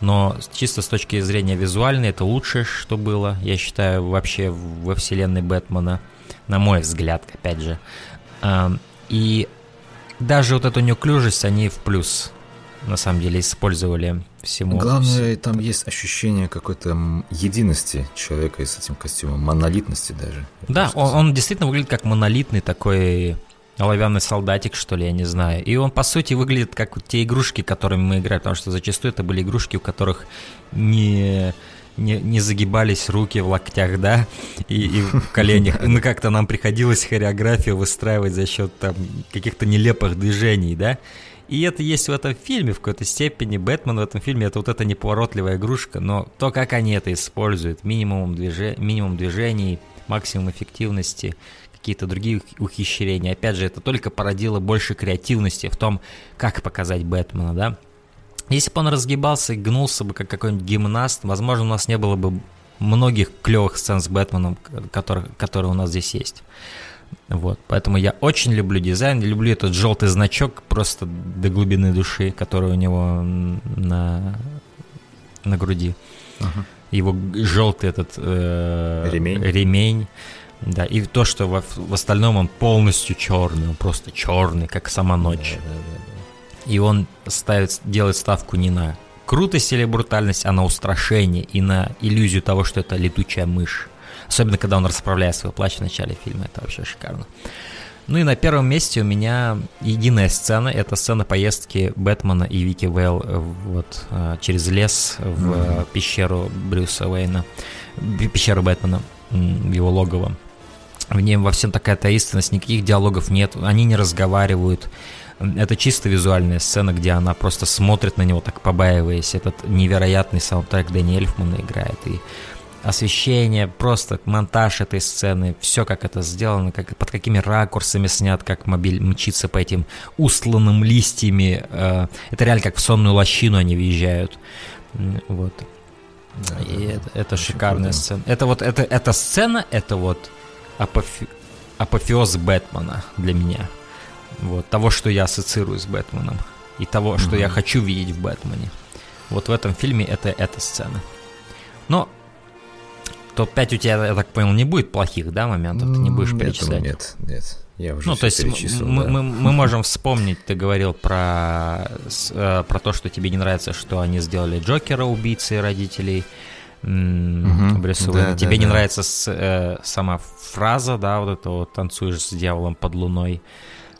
но чисто с точки зрения визуальной это лучшее, что было, я считаю, вообще во вселенной Бэтмена, на мой взгляд, опять же. И даже вот эту неуклюжесть они в плюс на самом деле использовали всему. Главное, там есть ощущение какой-то единости человека с этим костюмом, монолитности даже. Да, он, он действительно выглядит как монолитный такой оловянный солдатик, что ли, я не знаю. И он, по сути, выглядит как те игрушки, которыми мы играли, потому что зачастую это были игрушки, у которых не не, не загибались руки в локтях, да, и, и в коленях. И мы как-то нам приходилось хореографию выстраивать за счет там каких-то нелепых движений, да. И это есть в этом фильме в какой-то степени. Бэтмен в этом фильме это вот эта неповоротливая игрушка, но то, как они это используют, минимум, движе... минимум движений, максимум эффективности, какие-то другие ухищрения. Опять же, это только породило больше креативности в том, как показать Бэтмена, да. Если бы он разгибался и гнулся бы, как какой-нибудь гимнаст, возможно, у нас не было бы многих клевых сцен с Бэтменом, которые, которые у нас здесь есть. Вот, поэтому я очень люблю дизайн, люблю этот желтый значок просто до глубины души, который у него на, на груди. Ага. Его желтый этот э, ремень. ремень. Да, и то, что в, в остальном он полностью черный, он просто черный, как сама ночь. Да, да, да, да. И он ставит, делает ставку не на крутость или брутальность, а на устрашение и на иллюзию того, что это летучая мышь. Особенно, когда он расправляет свой плач в начале фильма, это вообще шикарно. Ну и на первом месте у меня единая сцена. Это сцена поездки Бэтмена и Вики Вейл вот, через лес в mm-hmm. пещеру Брюса Уэйна, пещеру Бэтмена, в его логово. В ней во всем такая таинственность, никаких диалогов нет, они не разговаривают. Это чисто визуальная сцена, где она просто смотрит на него, так побаиваясь. Этот невероятный саундтрек Дэнни Эльфмана играет. И освещение, просто монтаж этой сцены, все как это сделано, как, под какими ракурсами снят, как мобиль мчится по этим устланным листьями. Э, это реально как в сонную лощину они въезжают. Вот. Да, И да, это, это шикарная круто. сцена. Это вот это, эта сцена, это вот апофе... апофеоз Бэтмена для меня. Вот, того, что я ассоциирую с Бэтменом. И того, mm-hmm. что я хочу видеть в Бэтмене. Вот в этом фильме это эта сцена. Но топ-5 у тебя, я так понял, не будет плохих, да, моментов? Ты не будешь перечислять? Нет, нет. Я уже ну, то есть мы, да. мы, мы можем вспомнить, ты говорил про, э, про то, что тебе не нравится, что они сделали Джокера убийцей родителей угу. Брюса да, Тебе да, не да. нравится с, э, сама фраза, да, вот это вот «танцуешь с дьяволом под луной».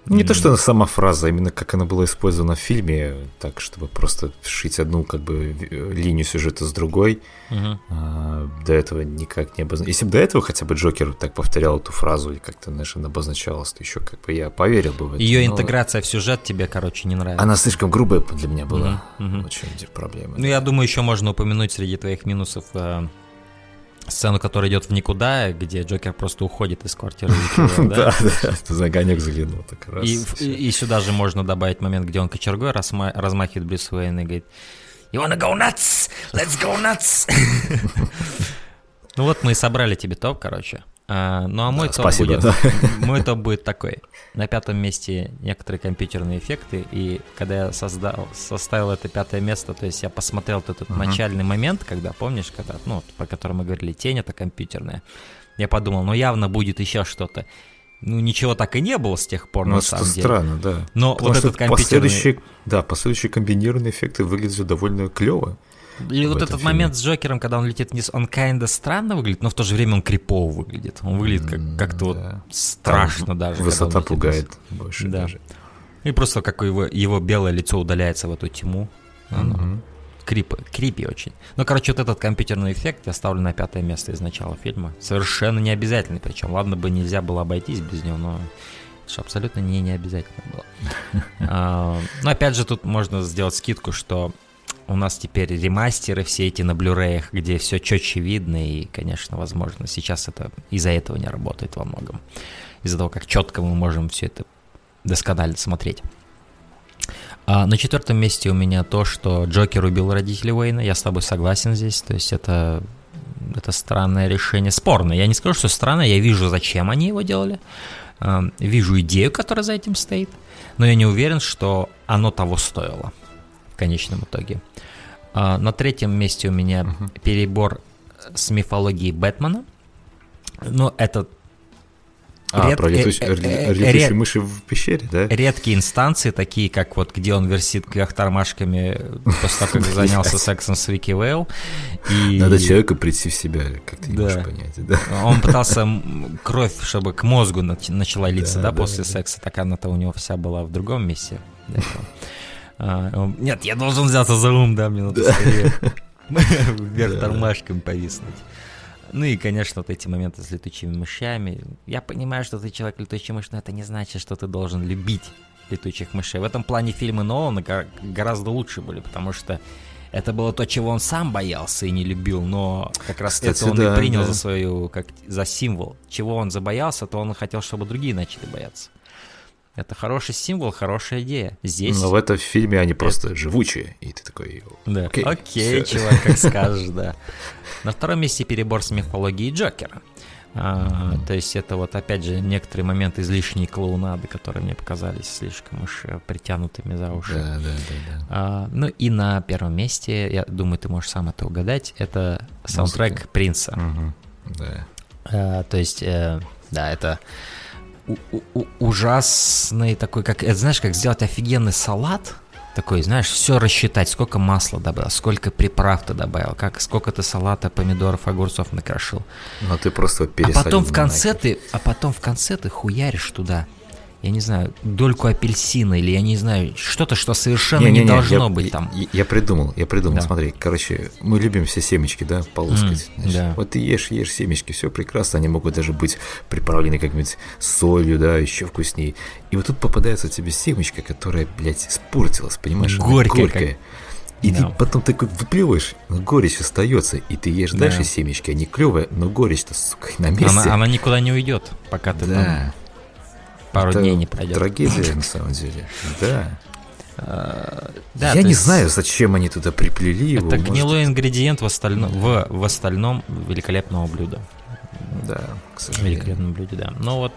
Не то, что сама фраза, а именно как она была использована в фильме, так, чтобы просто шить одну как бы линию сюжета с другой. Угу. А, до этого никак не обозначалось. Если бы до этого хотя бы Джокер так повторял эту фразу и как-то, знаешь, она обозначалась, то еще как бы я поверил бы в это. Ее но... интеграция в сюжет тебе, короче, не нравится. Она слишком грубая для меня была. Угу. Очень проблема. Ну, я думаю, еще можно упомянуть среди твоих минусов э, сцену, которая идет в никуда, где Джокер просто уходит из квартиры. Да, да, за огонек заглянул. так раз. И сюда же можно добавить момент, где он кочергой размахивает Брюс Уэйн и говорит You wanna go nuts? Let's go nuts! Ну вот мы и собрали тебе топ, короче. А, ну а мой, да, топ спасибо, будет, да. мой топ будет такой. На пятом месте некоторые компьютерные эффекты, и когда я создал, составил это пятое место, то есть я посмотрел этот uh-huh. начальный момент, когда, помнишь, когда, ну, по которому мы говорили, тень это компьютерная, я подумал, ну явно будет еще что-то. Ну, ничего так и не было с тех пор, ну, на самом деле. странно, да. Но Потому вот этот компьютерный... Последующие, да, последующие комбинированные эффекты выглядят довольно клево. И вот этот фильме. момент с Джокером, когда он летит вниз, он kinda странно выглядит, но в то же время он крипово выглядит. Он выглядит как, как-то да. вот страшно Там даже. Высота пугает вниз. больше да. даже. И просто как его, его белое лицо удаляется в эту тьму. Крип, крипи очень. Ну, короче, вот этот компьютерный эффект я ставлю на пятое место из начала фильма. Совершенно не обязательный, причем. Ладно бы нельзя было обойтись без него, но это абсолютно не, не обязательно было. А, но опять же, тут можно сделать скидку, что у нас теперь ремастеры все эти на блюреях, где все четче видно, и, конечно, возможно, сейчас это из-за этого не работает во многом. Из-за того, как четко мы можем все это досконально смотреть. А на четвертом месте у меня то, что Джокер убил родителей Уэйна. Я с тобой согласен здесь. То есть это, это странное решение. Спорное. Я не скажу, что странное. Я вижу, зачем они его делали. Вижу идею, которая за этим стоит. Но я не уверен, что оно того стоило конечном итоге. А, на третьем месте у меня uh-huh. перебор с мифологией Бэтмена. Но это а, Ред... про летучие, э, э, ред... мыши в пещере, да? Редкие инстанции, такие как вот, где он висит кверх тормашками после того, как занялся сексом с Вики Вейл. И... Надо человеку прийти в себя, как ты не да. можешь понять. Да? Он пытался кровь, чтобы к мозгу начала литься, да, да после да, секса, так она-то у него вся была в другом месте. А, нет, я должен взяться за ум, да, мне надо скорее вверх тормашками повиснуть. Ну и, конечно, вот эти моменты с летучими мышами. Я понимаю, что ты человек летучий мышь, но это не значит, что ты должен любить летучих мышей. В этом плане фильмы Нолана гораздо лучше были, потому что это было то, чего он сам боялся и не любил, но как раз Кстати, это он да, и принял да. за свою, как за символ. Чего он забоялся, то он хотел, чтобы другие начали бояться. Это хороший символ, хорошая идея. Здесь... Но в этом фильме они просто живучие, и ты такой... Да. Окей, Окей чувак, как скажешь, да. На втором месте перебор с мифологией Джокера. А, то есть это вот опять же некоторые моменты излишней клоунады, которые мне показались слишком уж э, притянутыми за уши. Да, да, да. да. А, ну и на первом месте, я думаю, ты можешь сам это угадать, это саундтрек Музыка. Принца. Угу. Да. А, то есть, э, да, это ужасный такой, как, это знаешь, как сделать офигенный салат, такой, знаешь, все рассчитать, сколько масла добавил, сколько приправ ты добавил, как, сколько ты салата, помидоров, огурцов накрошил. Но ты просто пересолил. А потом в конце ты, а потом в конце ты хуяришь туда я не знаю, дольку апельсина или я не знаю, что-то, что совершенно не, не, не должно я, быть там. Я, я придумал, я придумал, да. смотри, короче, мы любим все семечки, да, полоскать. Mm, да. Вот ты ешь, ешь семечки, все прекрасно, они могут даже быть приправлены как-нибудь солью, да, еще вкуснее. И вот тут попадается тебе семечка, которая, блядь, испортилась, понимаешь? Горькая. горькая. Как... И да. ты потом такой выплевываешь, но горечь остается, и ты ешь да. дальше семечки. Они клевые, но горечь-то, сука, на месте. Она, она никуда не уйдет, пока ты да. там пару Это дней не пройдет. Трагедия, на самом деле. Да. А, да, Я не есть... знаю, зачем они туда приплели его. Это гнилой ингредиент в остальном, в, в остальном великолепного блюда. Да, к сожалению. Великолепном блюде, да. Но вот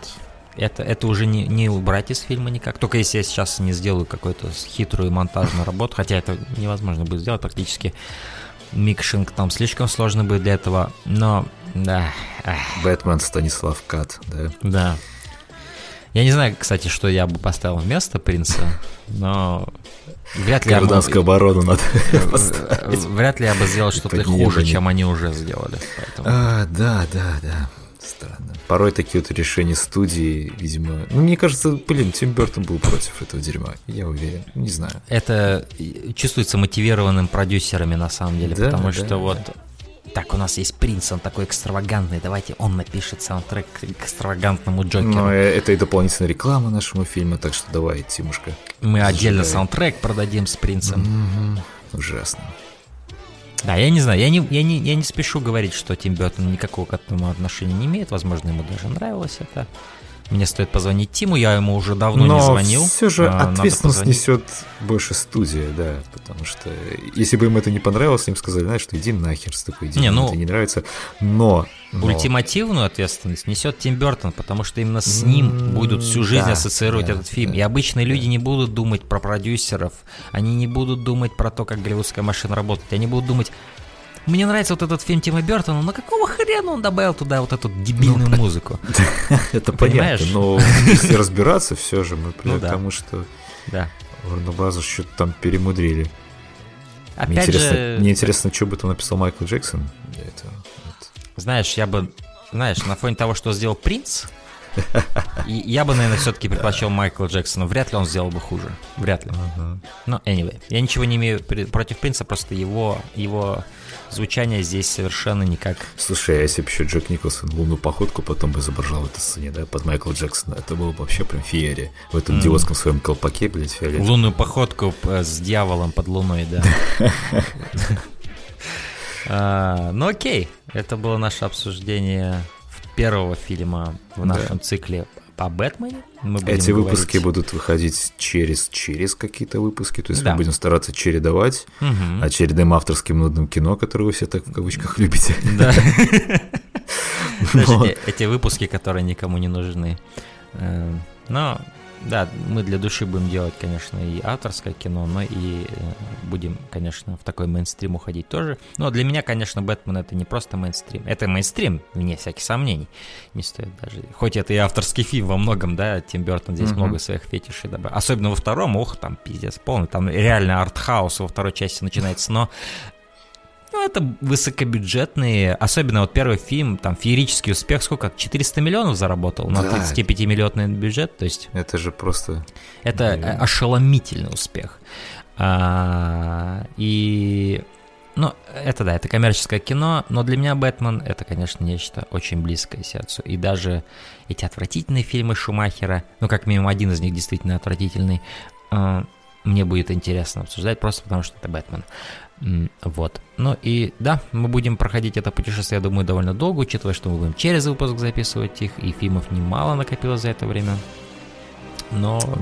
это, это уже не, не убрать из фильма никак. Только если я сейчас не сделаю какую-то хитрую монтажную работу, хотя это невозможно будет сделать практически. Микшинг там слишком сложно будет для этого, но да. Бэтмен Станислав Кат, да? Да. Я не знаю, кстати, что я бы поставил вместо принца, но вряд ли Гражданскую я бы... оборону надо Вряд ли я бы сделал что-то хуже, чем они уже сделали. Поэтому... А, да, да, да. Странно. Порой такие вот решения студии, видимо... Ну, мне кажется, блин, Тим Бертон был против этого дерьма. Я уверен. Не знаю. Это чувствуется мотивированным продюсерами, на самом деле. Да, потому да, что да. вот так, у нас есть принц, он такой экстравагантный, давайте он напишет саундтрек к экстравагантному Джокеру. Ну, э, это и дополнительная реклама нашему фильму, так что давай, Тимушка. Мы отдельно саундтрек продадим с принцем. Mm-hmm. Ужасно. Да, я не знаю, я не, я, не, я не спешу говорить, что Тим Бертон никакого к этому отношения не имеет, возможно, ему даже нравилось это. Мне стоит позвонить Тиму, я ему уже давно Но не звонил. все же а, ответственность несет больше студия, да, потому что если бы им это не понравилось, им сказали, знаешь, что иди нахер с такой идеей, не, ну, это не нравится. Но, но... Ультимативную ответственность несет Тим Бертон, потому что именно с ним будут всю жизнь да, ассоциировать да, этот фильм. Да, И обычные да. люди не будут думать про продюсеров, они не будут думать про то, как голливудская машина работает, они будут думать, мне нравится вот этот фильм Тима Бертона, но какого хрена он добавил туда вот эту дебильную ну, музыку? Это понятно, но если разбираться, все же мы придем ну, к тому, что Bros. что-то там перемудрили. Мне, интересно, мне интересно, что бы там написал Майкл Джексон для этого. Знаешь, я бы, знаешь, на фоне того, что сделал Принц, я бы, наверное, все-таки предпочел Майкла Джексона. Вряд ли он сделал бы хуже. Вряд ли. Но, anyway, я ничего не имею против Принца, просто его, его звучание здесь совершенно никак. Слушай, а если бы еще Джек Николсон лунную походку потом бы изображал в этой сцене, да, под Майкла Джексона, это было бы вообще прям феерия. В этом mm. идиотском своем колпаке, блядь, фиолетовом. Лунную походку с дьяволом под луной, да. А, ну окей, это было наше обсуждение первого фильма в нашем цикле по Бэтмене. Мы будем Эти говорить... выпуски будут выходить через через какие-то выпуски, то есть да. мы будем стараться чередовать угу. очередным авторским нудным кино, которое вы все так в кавычках любите. Да. Эти выпуски, которые никому не нужны. Э, но да, мы для души будем делать, конечно, и авторское кино, но и э, будем, конечно, в такой мейнстрим уходить тоже. Но для меня, конечно, Бэтмен это не просто мейнстрим. Это мейнстрим, вне всяких сомнений. Не стоит даже. Хоть это и авторский фильм во многом, да, Тим Бертон здесь mm-hmm. много своих фетишей добавил. Особенно во втором, ух, там пиздец полный. Там реально артхаус во второй части начинается. Но ну, это высокобюджетные, особенно вот первый фильм, там, феерический успех, сколько, 400 миллионов заработал на да. 35-миллионный бюджет, то есть... Это же просто... Это Блин. ошеломительный успех. А, и... Ну, это да, это коммерческое кино, но для меня Бэтмен это, конечно, нечто очень близкое сердцу. И даже эти отвратительные фильмы Шумахера, ну, как минимум один из них действительно отвратительный, а, мне будет интересно обсуждать, просто потому что это Бэтмен. Вот. Ну и да, мы будем проходить это путешествие, я думаю, довольно долго, учитывая, что мы будем через выпуск записывать их, и фильмов немало накопилось за это время. Но угу.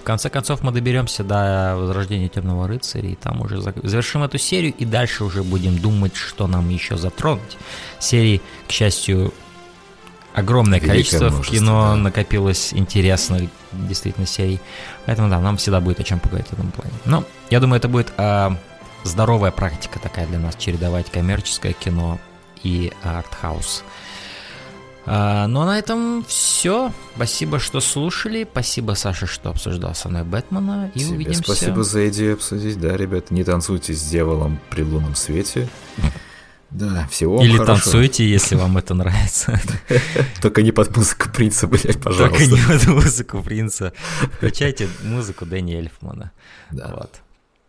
в конце концов мы доберемся до Возрождения Темного Рыцаря, и там уже завершим эту серию, и дальше уже будем думать, что нам еще затронуть. Серии, к счастью, огромное Великое количество в кино да. накопилось интересных действительно серий. Поэтому да, нам всегда будет о чем поговорить в этом плане. Но я думаю, это будет а, здоровая практика такая для нас, чередовать коммерческое кино и артхаус. А, ну а на этом все. Спасибо, что слушали. Спасибо, Саша, что обсуждал со мной Бэтмена. И Тебе увидимся. спасибо за идею обсудить. Да, ребят, не танцуйте с дьяволом при лунном свете. Да, всего Или хорошего. танцуйте, если вам это нравится. Только не под музыку принца, блядь, пожалуйста. Только не под музыку принца. Включайте музыку Дэни Эльфмана. Да. Вот.